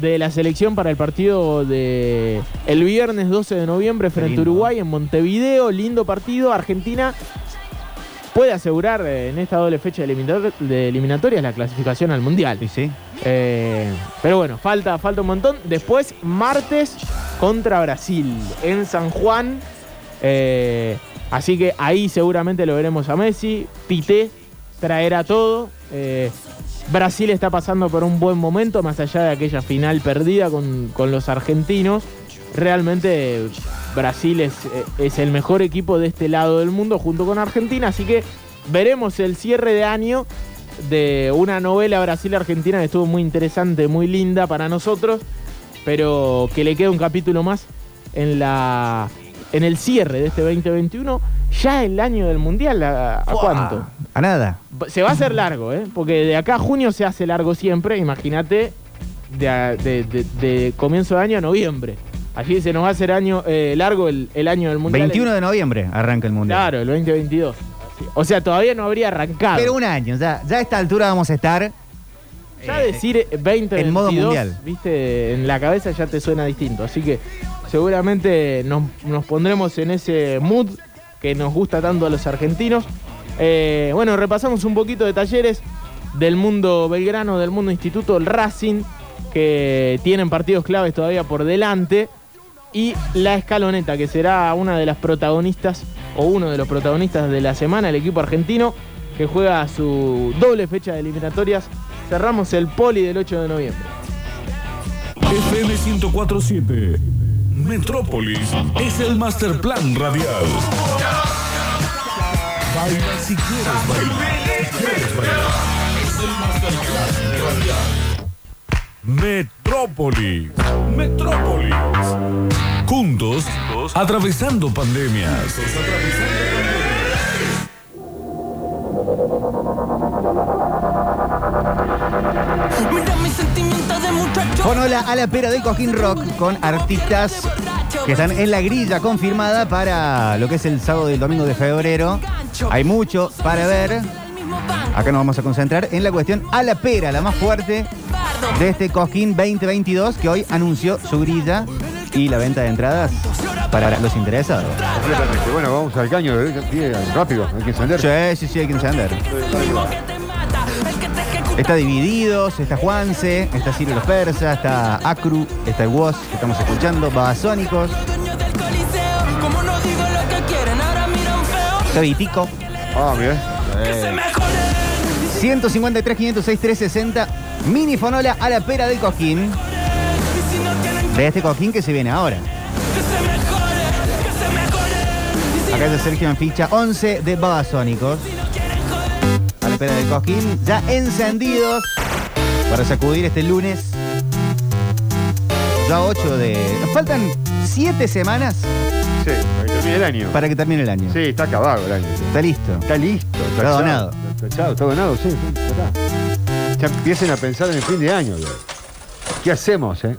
de la selección para el partido de el viernes 12 de noviembre frente a. Uruguay en Montevideo, lindo partido. Argentina puede asegurar eh, en esta doble fecha de, eliminator- de eliminatorias la clasificación al Mundial. Sí, sí. Eh, pero bueno, falta, falta un montón. Después, martes contra Brasil en San Juan. Eh, así que ahí seguramente lo veremos a Messi. Pité traerá todo. Eh, Brasil está pasando por un buen momento, más allá de aquella final perdida con, con los argentinos. Realmente Brasil es, eh, es el mejor equipo de este lado del mundo junto con Argentina. Así que veremos el cierre de año de una novela Brasil-Argentina que estuvo muy interesante, muy linda para nosotros, pero que le queda un capítulo más en la en el cierre de este 2021, ya el año del Mundial, ¿a, a cuánto? A nada. Se va a hacer largo, ¿eh? porque de acá a junio se hace largo siempre, imagínate, de, a- de- de- de comienzo de año a noviembre. Allí se nos va a hacer año, eh, largo el, el año del Mundial. 21 de noviembre arranca el Mundial. Claro, el 2022. O sea, todavía no habría arrancado. Pero un año, ya, ya a esta altura vamos a estar. Ya decir 2022, en modo mundial. viste, en la cabeza ya te suena distinto. Así que seguramente nos, nos pondremos en ese mood que nos gusta tanto a los argentinos. Eh, bueno, repasamos un poquito de talleres del mundo belgrano, del mundo instituto, el Racing, que tienen partidos claves todavía por delante. Y la escaloneta, que será una de las protagonistas, o uno de los protagonistas de la semana, el equipo argentino, que juega su doble fecha de eliminatorias. Cerramos el poli del 8 de noviembre. FM 1047. Metrópolis es el master plan radial. Baila si quieres bailar. Es el master plan radial. Metrópolis. Metrópolis. Juntos, atravesando pandemias. De. Con hola a la pera del Cojín Rock con artistas que están en la grilla confirmada para lo que es el sábado y el domingo de febrero. Hay mucho para ver. Acá nos vamos a concentrar en la cuestión a la pera, la más fuerte de este Cojín 2022 que hoy anunció su grilla y la venta de entradas para los interesados. Completamente. Bueno, vamos al caño. eh, Rápido, hay que encender. Sí, sí, sí, hay que encender. Está Divididos, está Juanse, está Ciro los Persas, está Acru, está el Woz que estamos escuchando, Babasónicos, está Vitico. Ah, bien. 153, 506, 360, mini fonola a la pera del Cojín. De este cojín que se viene ahora. Acá está Sergio en ficha 11 de Babasónicos. A la espera del cojín, ya encendidos para sacudir este lunes. Ya 8 de. Nos faltan 7 semanas Sí, para que termine el año. para que termine el año. Sí, está acabado el año. Está listo. Está listo. Está donado. Está tachado, está donado, sí, ya está. Ya empiecen a pensar en el fin de año. ¿Qué hacemos, eh?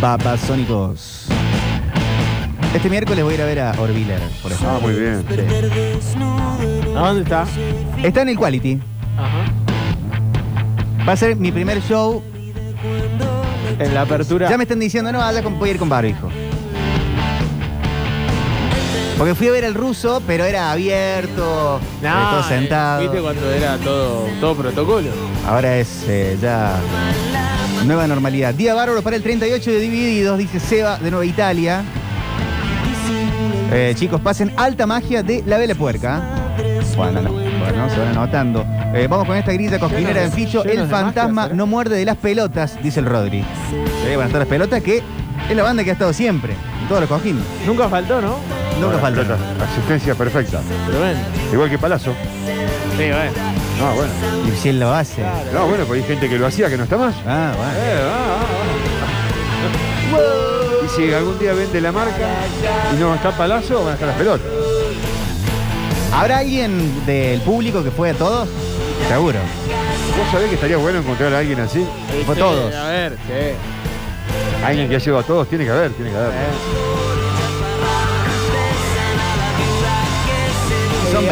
Babasónicos. Este miércoles voy a ir a ver a Orviller, por ejemplo. Ah, muy bien. ¿A dónde está? Está en el Quality. Ajá. Va a ser mi primer show. En la apertura. Ya me están diciendo, no, habla con, voy a ir con barbijo. Porque fui a ver el ruso, pero era abierto, eh, todo eh, sentado. Viste cuando era todo, todo protocolo. Ahora es eh, ya nueva normalidad. Día bárbaro para el 38 de Divididos, dice Seba de Nueva Italia. Eh, chicos, pasen alta magia de la vela puerca. Bueno, no, bueno, se van anotando. Eh, vamos con esta grilla cosquinera en ficho. El de fantasma ¿eh? no muerde de las pelotas, dice el Rodri. Sí, van a estar las pelotas que es la banda que ha estado siempre, en todos los cojines. Nunca faltó, ¿no? Nunca Bueno, faltó. pelota, Asistencia perfecta. Tremendo. Igual que Palazzo. Sí, bueno. No, bueno. Y si él lo hace. No, bueno, pues hay gente que lo hacía que no está más. Ah, bueno. Eh, ah, ah, ah. Y si algún día vende la marca y no está Palazzo, van a estar las pelotas. ¿Habrá alguien del público que fue a todos? Seguro. ¿Vos sabés que estaría bueno encontrar a alguien así? Fue Sí, todos. A ver, sí. Alguien que ha llevado a todos, tiene que haber, tiene que haber. Son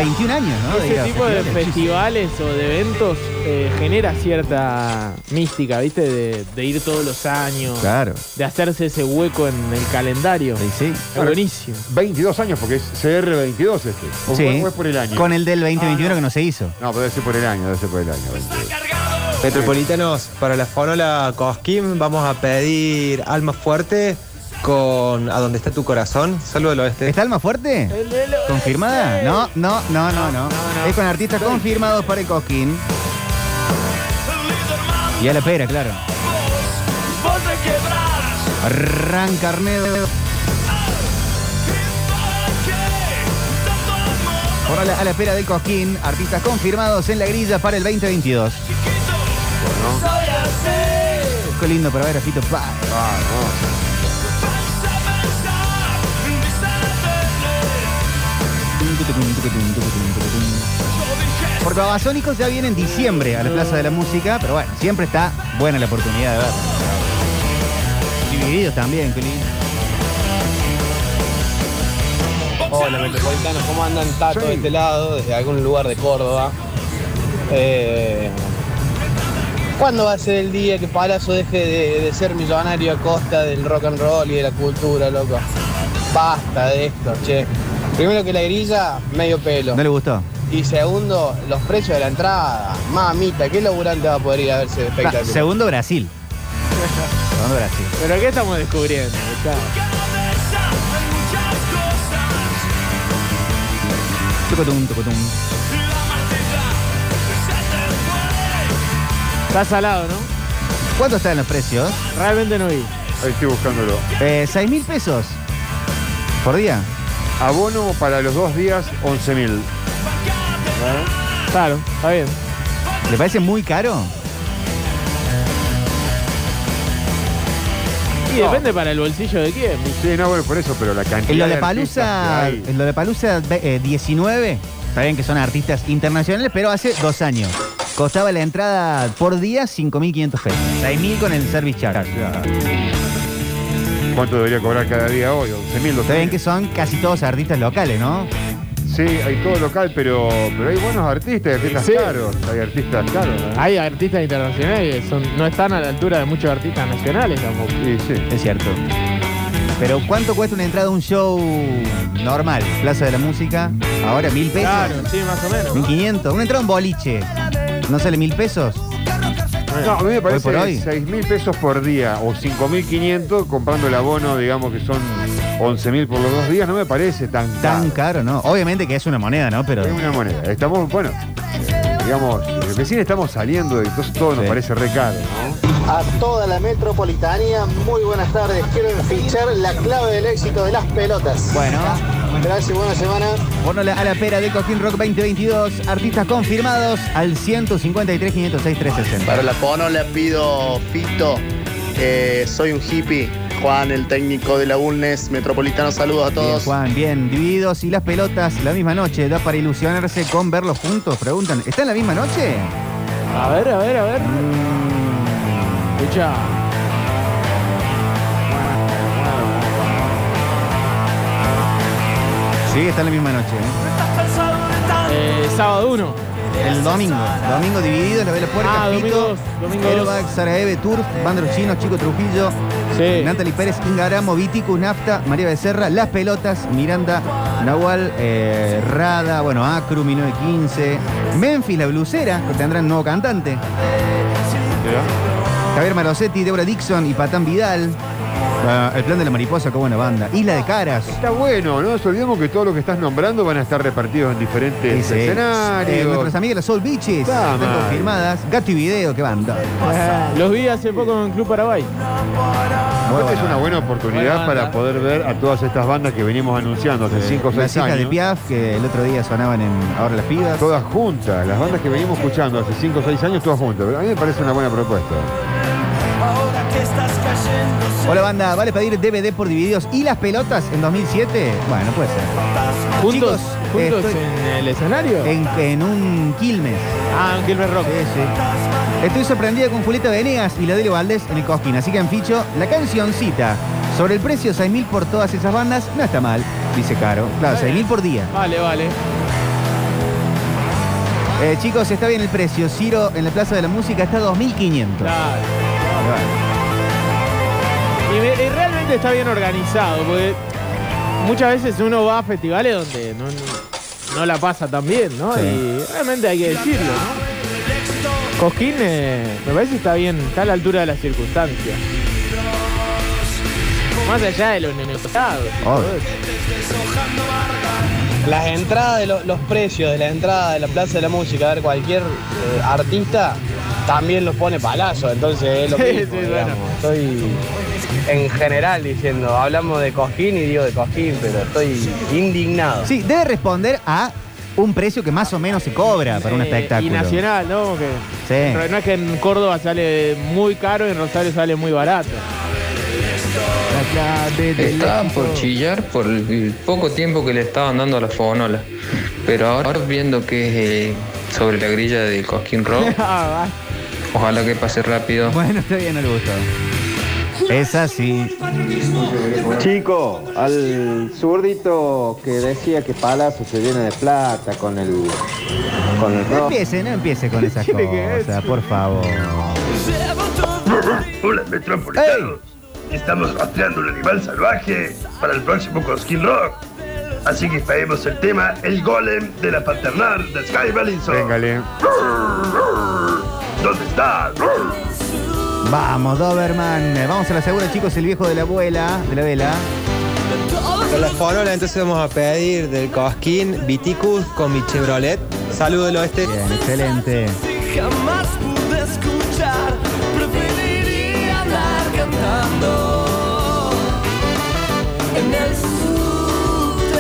21 años, ¿no? Ese tipo de festivales. festivales o de eventos eh, genera cierta mística, ¿viste? De, de ir todos los años. Claro. De hacerse ese hueco en el calendario. Sí, sí. Es buenísimo. 22 años porque es CR22 este. O Sí. es por el año. Con el del 2021 que no se hizo. No, pero debe ser por el año, debe ser por el año. 22. Metropolitanos, para la fonola Cosquín vamos a pedir Alma Fuerte con A donde está tu corazón. Saludo del oeste. ¿Está Alma Fuerte? ¿Confirmada? No, no, no, no, no. Es con artistas confirmados para el Cosquín. Y a la pera, claro. Arranca Arnedo. Por a la, a la espera del Cosquín, artistas confirmados en la grilla para el 2022. Qué lindo para ver a Fito Páez. Porque Babasónicos ya viene en diciembre a la Plaza de la Música, pero bueno, siempre está buena la oportunidad de ver. Divididos también, qué lindo. Hola Metropolitanos, ¿cómo andan? Tato de este lado, desde algún lugar de Córdoba. Eh, ¿Cuándo va a ser el día que Palazzo deje de, de ser millonario a costa del rock and roll y de la cultura, loco? Basta de esto, che. Primero que la grilla, medio pelo. ¿No le gustó? Y segundo, los precios de la entrada. Mamita, ¿qué laburante va a poder ir a verse Ah, espectáculo? segundo Brasil. Segundo Brasil. ¿Pero qué estamos descubriendo? Tucutum, tucutum. Está salado, ¿no? ¿Cuánto están los precios? Realmente no vi. Ahí estoy buscándolo. Eh, ¿6 mil pesos por día? Abono para los dos días, 11 mil. Claro, está bien. ¿Le parece muy caro? Y depende para el bolsillo de quién. Sí, no, bueno, por eso, pero la cantidad de Lollapalooza, artistas que hay. el Lollapalooza eh, 19, está bien que son artistas internacionales, pero hace dos años. Costaba la entrada por día 5.500 pesos. 6.000 con el service charge. ¿Cuánto debería cobrar cada día hoy? 11 mil, Está bien que son casi todos artistas locales, ¿no? Sí, hay todo local, pero, pero hay buenos artistas, hay artistas Sí. caros. Hay artistas caros. ¿no? Hay artistas internacionales que son, no están a la altura de muchos artistas nacionales tampoco. Sí, sí. Es cierto. Pero ¿cuánto cuesta una entrada a un show normal? Plaza de la Música. Ahora, ¿mil pesos? Claro, sí, más o menos. 1.500. Una entrada a un boliche. ¿No sale mil pesos? No, a mí me parece por hoy. 6 mil pesos por día o 5 mil 500 comprando el abono, digamos que son 11 mil por los dos días, no me parece tan Tan caro. caro, ¿no? Obviamente que es una moneda, ¿no? Pero. Es una moneda. Estamos, bueno, digamos, recién estamos saliendo y entonces todo nos parece re caro, ¿no? A toda la metropolitania, muy buenas tardes. Quiero fichar la clave del éxito de las pelotas. Bueno. Gracias, buena semana. Bono a la pera de Coquín Rock 2022. Artistas confirmados al 153 506 360. Para la Pono le pido Fito. eh, soy un hippie. Juan, el técnico de la UNES Metropolitano, saludos a Bien, todos. Juan, bien, divididos y las pelotas la misma noche. ¿Da para ilusionarse con verlos juntos? Preguntan, ¿está en la misma noche? A ver, a ver, a ver. Escucha. Sí, está en la misma noche. ¿eh? Eh, sábado 1. El domingo. Domingo dividido, la vela puerca, Ah, dos. Airbag, Sarajevo, Turf, Bandros Chinos, Chico Trujillo, Sí. Natalie Pérez, Ingaramo, Viticus, Nafta, María Becerra, Las Pelotas, Miranda, Nahual, eh, Rada, bueno, Acru, 1915, Memphis, La Blusera, que tendrán nuevo cantante. Javier Marosetti, Débora Dixon y Patán Vidal. Ah, el plan de la mariposa, qué buena banda. Isla de Caras. Está bueno, no nos olvidemos que todo lo que estás nombrando van a estar repartidos en diferentes Sí, sí. Eh, escenarios. nuestras amigas las Soul Beaches Está están mal. confirmadas. Gato y video, qué banda. Los vi hace poco en Club Paraguay. Esta es una buena oportunidad Buena para banda. poder ver a todas estas bandas que venimos anunciando hace 5 o Las 6 hijas años. de Piaf, que el otro día sonaban en Ahora las Pibas. Todas juntas, las bandas que venimos escuchando hace 5 o 6 años, todas juntas. A mí me parece una buena propuesta. Hola banda, ¿vale pedir DVD por divididos y las pelotas en 2007? Bueno, puede ser. ¿Juntos, Chicos, juntos estoy- en el escenario? En, en un Quilmes. Ah, en Quilmes Rock. Sí, sí. Estoy sorprendida con Julieta Venegas y la Delio Valdés en el Cosquín. Así que han ficho la cancioncita. Sobre el precio, 6.000 por todas esas bandas, no está mal, dice Caro. Claro, 6.000 por día. Vale, vale. Eh, chicos, está bien el precio. Ciro en la Plaza de la Música está 2.500. Claro. Me- y realmente está bien organizado, porque muchas veces uno va a festivales donde no, no- no la pasa tan bien, ¿no? Sí. Y realmente hay que decirlo, ¿no? Cosquín eh, me parece que está bien, está a la altura de las circunstancias. Más allá de los eso. Las entradas, de lo- los precios de la entrada de la Plaza de la Música, a ver, cualquier eh, artista también los pone palazo, entonces es lo Sí, mismo, sí, bueno. Estoy en general diciendo, hablamos de Cosquín y digo de Cosquín, pero estoy indignado. Sí, debe responder a un precio que más o menos se cobra para un Eh, espectáculo. Y nacional, ¿no? Que Sí. No es que en Córdoba sale muy caro y en Rosario sale muy barato. Estaban por chillar por el poco tiempo que le estaban dando a la fonola. Pero ahora viendo que es eh, sobre la grilla de Cosquín Rock, Ah, ojalá que pase rápido. Bueno, está bien el gusto. Es así. Chico, al zurdito que decía que Palazzo se llena de plata con el con el No rock. empiece, no empiece con esas tiene que ver? cosas, por favor. Hola, metropolitanos. Estamos rastreando un animal salvaje para el próximo Cosquín Rock. Así que esperemos el tema El Golem de la Paternal de Sky Bellinson. Véngale. ¿Dónde está? Vamos, Doberman. Vamos a la segura, chicos, el viejo de la abuela, de la vela. Con la forola entonces vamos a pedir del Cosquín Viticus con mi Chevrolet. Saludo del oeste. Bien, excelente. Jamás pude escuchar, preferiría andar cantando en el subte.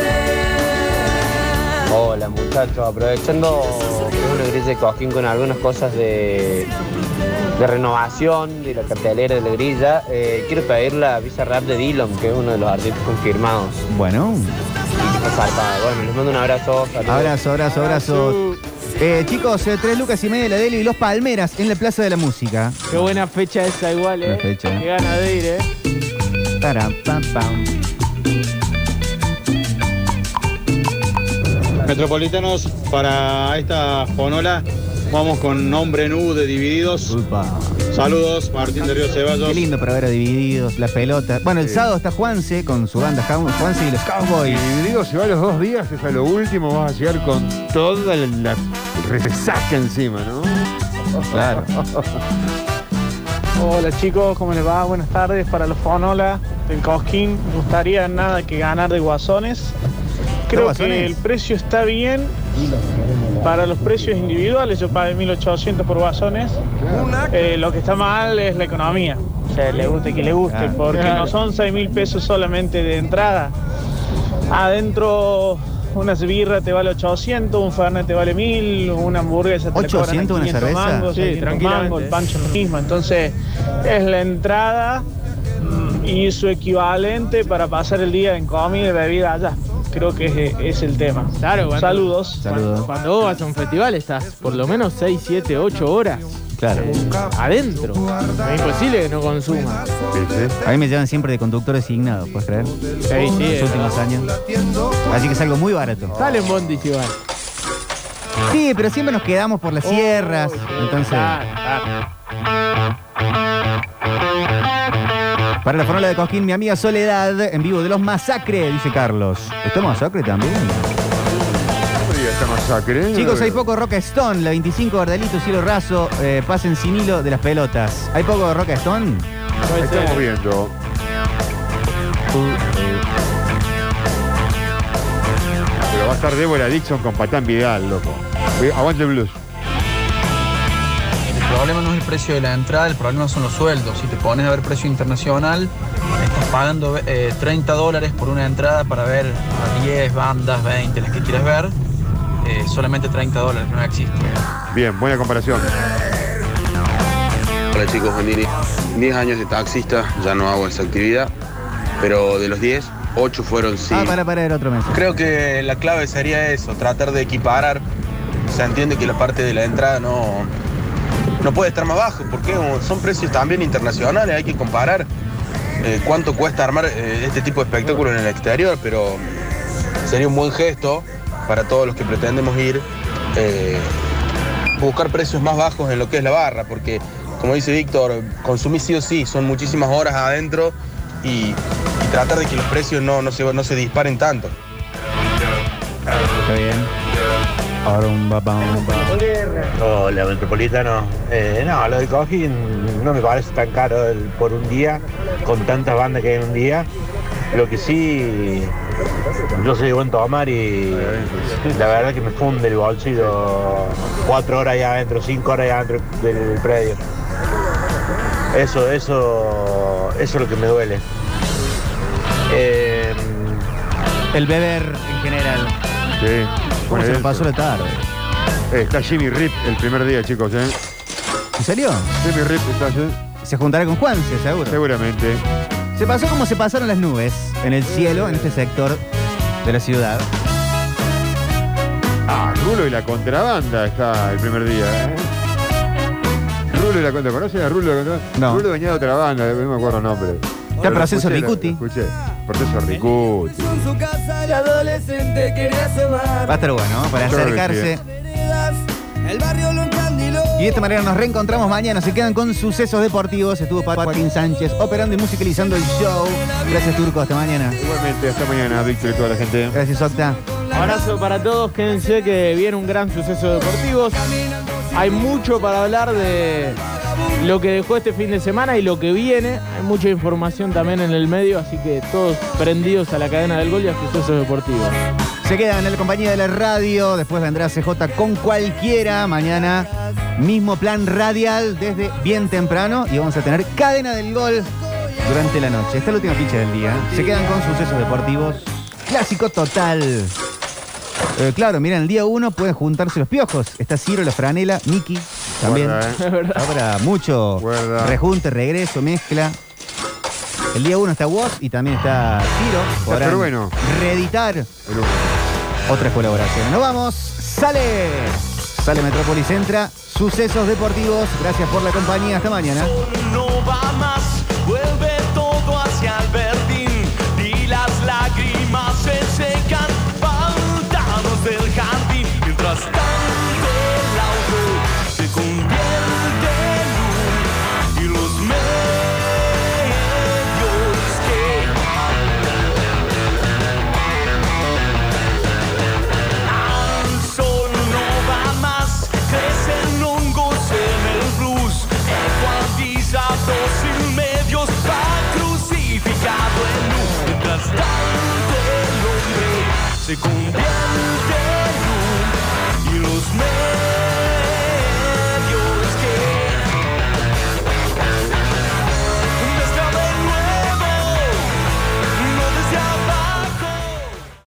Hola muchachos, aprovechando una grilla de Cosquín con algunas cosas de, de renovación de la cartelera de la grilla, eh, quiero pedir la visa rap de Dillon, que es uno de los artistas confirmados. Bueno. Bueno, les mando un abrazo. saludos. Abrazo, abrazo, abrazo. Eh, chicos, eh, tres lucas y media de la Deli y los Palmeras en la Plaza de la Música. Qué buena fecha esa igual, ¿eh? Buena fecha. Qué ganas de ir, ¿eh? Taram, pam, pam. Metropolitanos, para esta fonola vamos con nombre nu de Divididos. Saludos, Martín de Río Ceballos. Qué lindo para ver a Divididos, la pelota. Bueno, el sábado está Juanse con su banda Juanse y los Cowboys. Dividido, si va los dos días, es a lo último, vas a llegar con toda la, la resaca encima, ¿no? Claro. Hola chicos, ¿cómo les va? Buenas tardes para los Fonola del Cosquín. Me gustaría nada que ganar de Guasones. Creo Guasones? que el precio está bien Para los precios individuales yo pagué 1.800 por vasones. Eh, lo que está mal es la economía. O sea, le guste que le guste, porque no son 6.000 pesos solamente de entrada. Adentro una birra te vale 800, un fernet te vale 1000, una hamburguesa te la cobran a 800 una 500 cerveza. mangos, Sí, 600 tranquilamente. mangos, el pancho lo mismo. Entonces, es la entrada mm, y su equivalente para pasar el día en comida y bebida allá. Creo que es, es el tema. Claro, cuando- Saludos. Saludos. Cuando vos vas a un festival estás por lo menos 6, 7, 8 horas Claro. eh, adentro. Es imposible que no consumas. A mí me llevan siempre de conductor designado, ¿puedes creer? Sí, sí, Los es últimos años. Así que es algo muy barato. Sale en Bondi igual. Sí, pero siempre nos quedamos por las sierras. Entonces, para la fórmula de Cosquín, mi amiga Soledad, en vivo de los Masacre, dice Carlos. ¿Está Masacre también? esta masacre. Chicos, hay poco Rock Stone, la 25 Ardalito, cielo raso, eh, pasen sin hilo de las pelotas. ¿Hay poco Rock Stone? Puede Estamos viendo. Pero va a estar Débora Dixon con Patán Vidal, loco. Aguante el blues. El problema no es el precio de la entrada, el problema son los sueldos. Si te pones a ver precio internacional, estás pagando eh, 30 dólares por una entrada para ver a 10 bandas, 20, las que quieras ver. Eh, solamente 30 dólares, no existe. Bien, buena comparación. Hola chicos, Bandini. 10 años de taxista, ya no hago esa actividad, pero de los 10, 8 fueron sí. Ah, para, para, el otro mes. Creo que la clave sería eso, tratar de equiparar. Se entiende que la parte de la entrada no, no puede estar más bajo, porque son precios también internacionales, hay que comparar eh, cuánto cuesta armar eh, este tipo de espectáculo en el exterior, pero sería un buen gesto para todos los que pretendemos ir, eh, buscar precios más bajos en lo que es la barra, porque como dice Víctor, consumir sí o sí, son muchísimas horas adentro y, y tratar de que los precios no, no, se, no se disparen tanto. Está bien. Hola, Metropolitano. Eh, no, lo de Cojín no me parece tan caro el- por un día, con tantas bandas que hay en un día. Lo que sí, yo soy buen tomar y la verdad que me funde el bolsillo cuatro horas allá adentro, cinco horas allá adentro del predio. Eso, eso, eso es lo que me duele. Eh, El beber en general. Sí. ¿Cómo se lo pasó la tarde? Eh, está Jimmy Rip el primer día, chicos, ¿eh? ¿En serio? Jimmy Rip está ¿eh? Se juntará con Juanse, seguro. Seguramente. Se pasó como se pasaron las nubes en el cielo, en este sector de la ciudad. Ah, Rulo y la contrabanda está el primer día, ¿eh? Rulo y la contrabanda. ¿Conocen a Rulo y la contrabanda? No. Rulo venía de otra banda, no me acuerdo el nombre. Está el proceso Escuché, Ricuti. Escuché. Proceso Ricuti. El adolescente quería asomar. Va a estar bueno, ¿no? Para que acercarse. El barrio lo encandiló. Y de esta manera nos reencontramos mañana. Se quedan con sucesos deportivos. Estuvo Pat- Joaquín Sánchez operando y musicalizando el show. Gracias, Turco. Hasta mañana. Igualmente, hasta mañana, Víctor y toda la gente. Gracias, Octa. Abrazo para todos, quédense que viene un gran suceso deportivo. Hay mucho para hablar de lo que dejó este fin de semana y lo que viene. Hay mucha información también en el medio, así que todos prendidos a la cadena del gol y a sucesos deportivos. Se quedan en la compañía de la radio. Después vendrá CJ con cualquiera. Mañana, mismo plan radial desde bien temprano. Y vamos a tener cadena del gol durante la noche. Esta es la última ficha del día. Se quedan con sucesos deportivos. Clásico total. Eh, claro, miren, el día uno pueden juntarse los piojos. Está Ciro, la franela, Miki también. Guarda, Ahora mucho Guarda. rejunte, regreso, mezcla. El día uno está Woz y también está Ciro. Podrán pero bueno. reeditar otras colaboraciones. Nos vamos. Sale. Sale Metrópolis Entra. Sucesos deportivos. Gracias por la compañía. Hasta mañana. no va más, vuelve todo hacia el verdín y las lágrimas se secan, pantanos del jardín, mientras tanto se convierten e os meus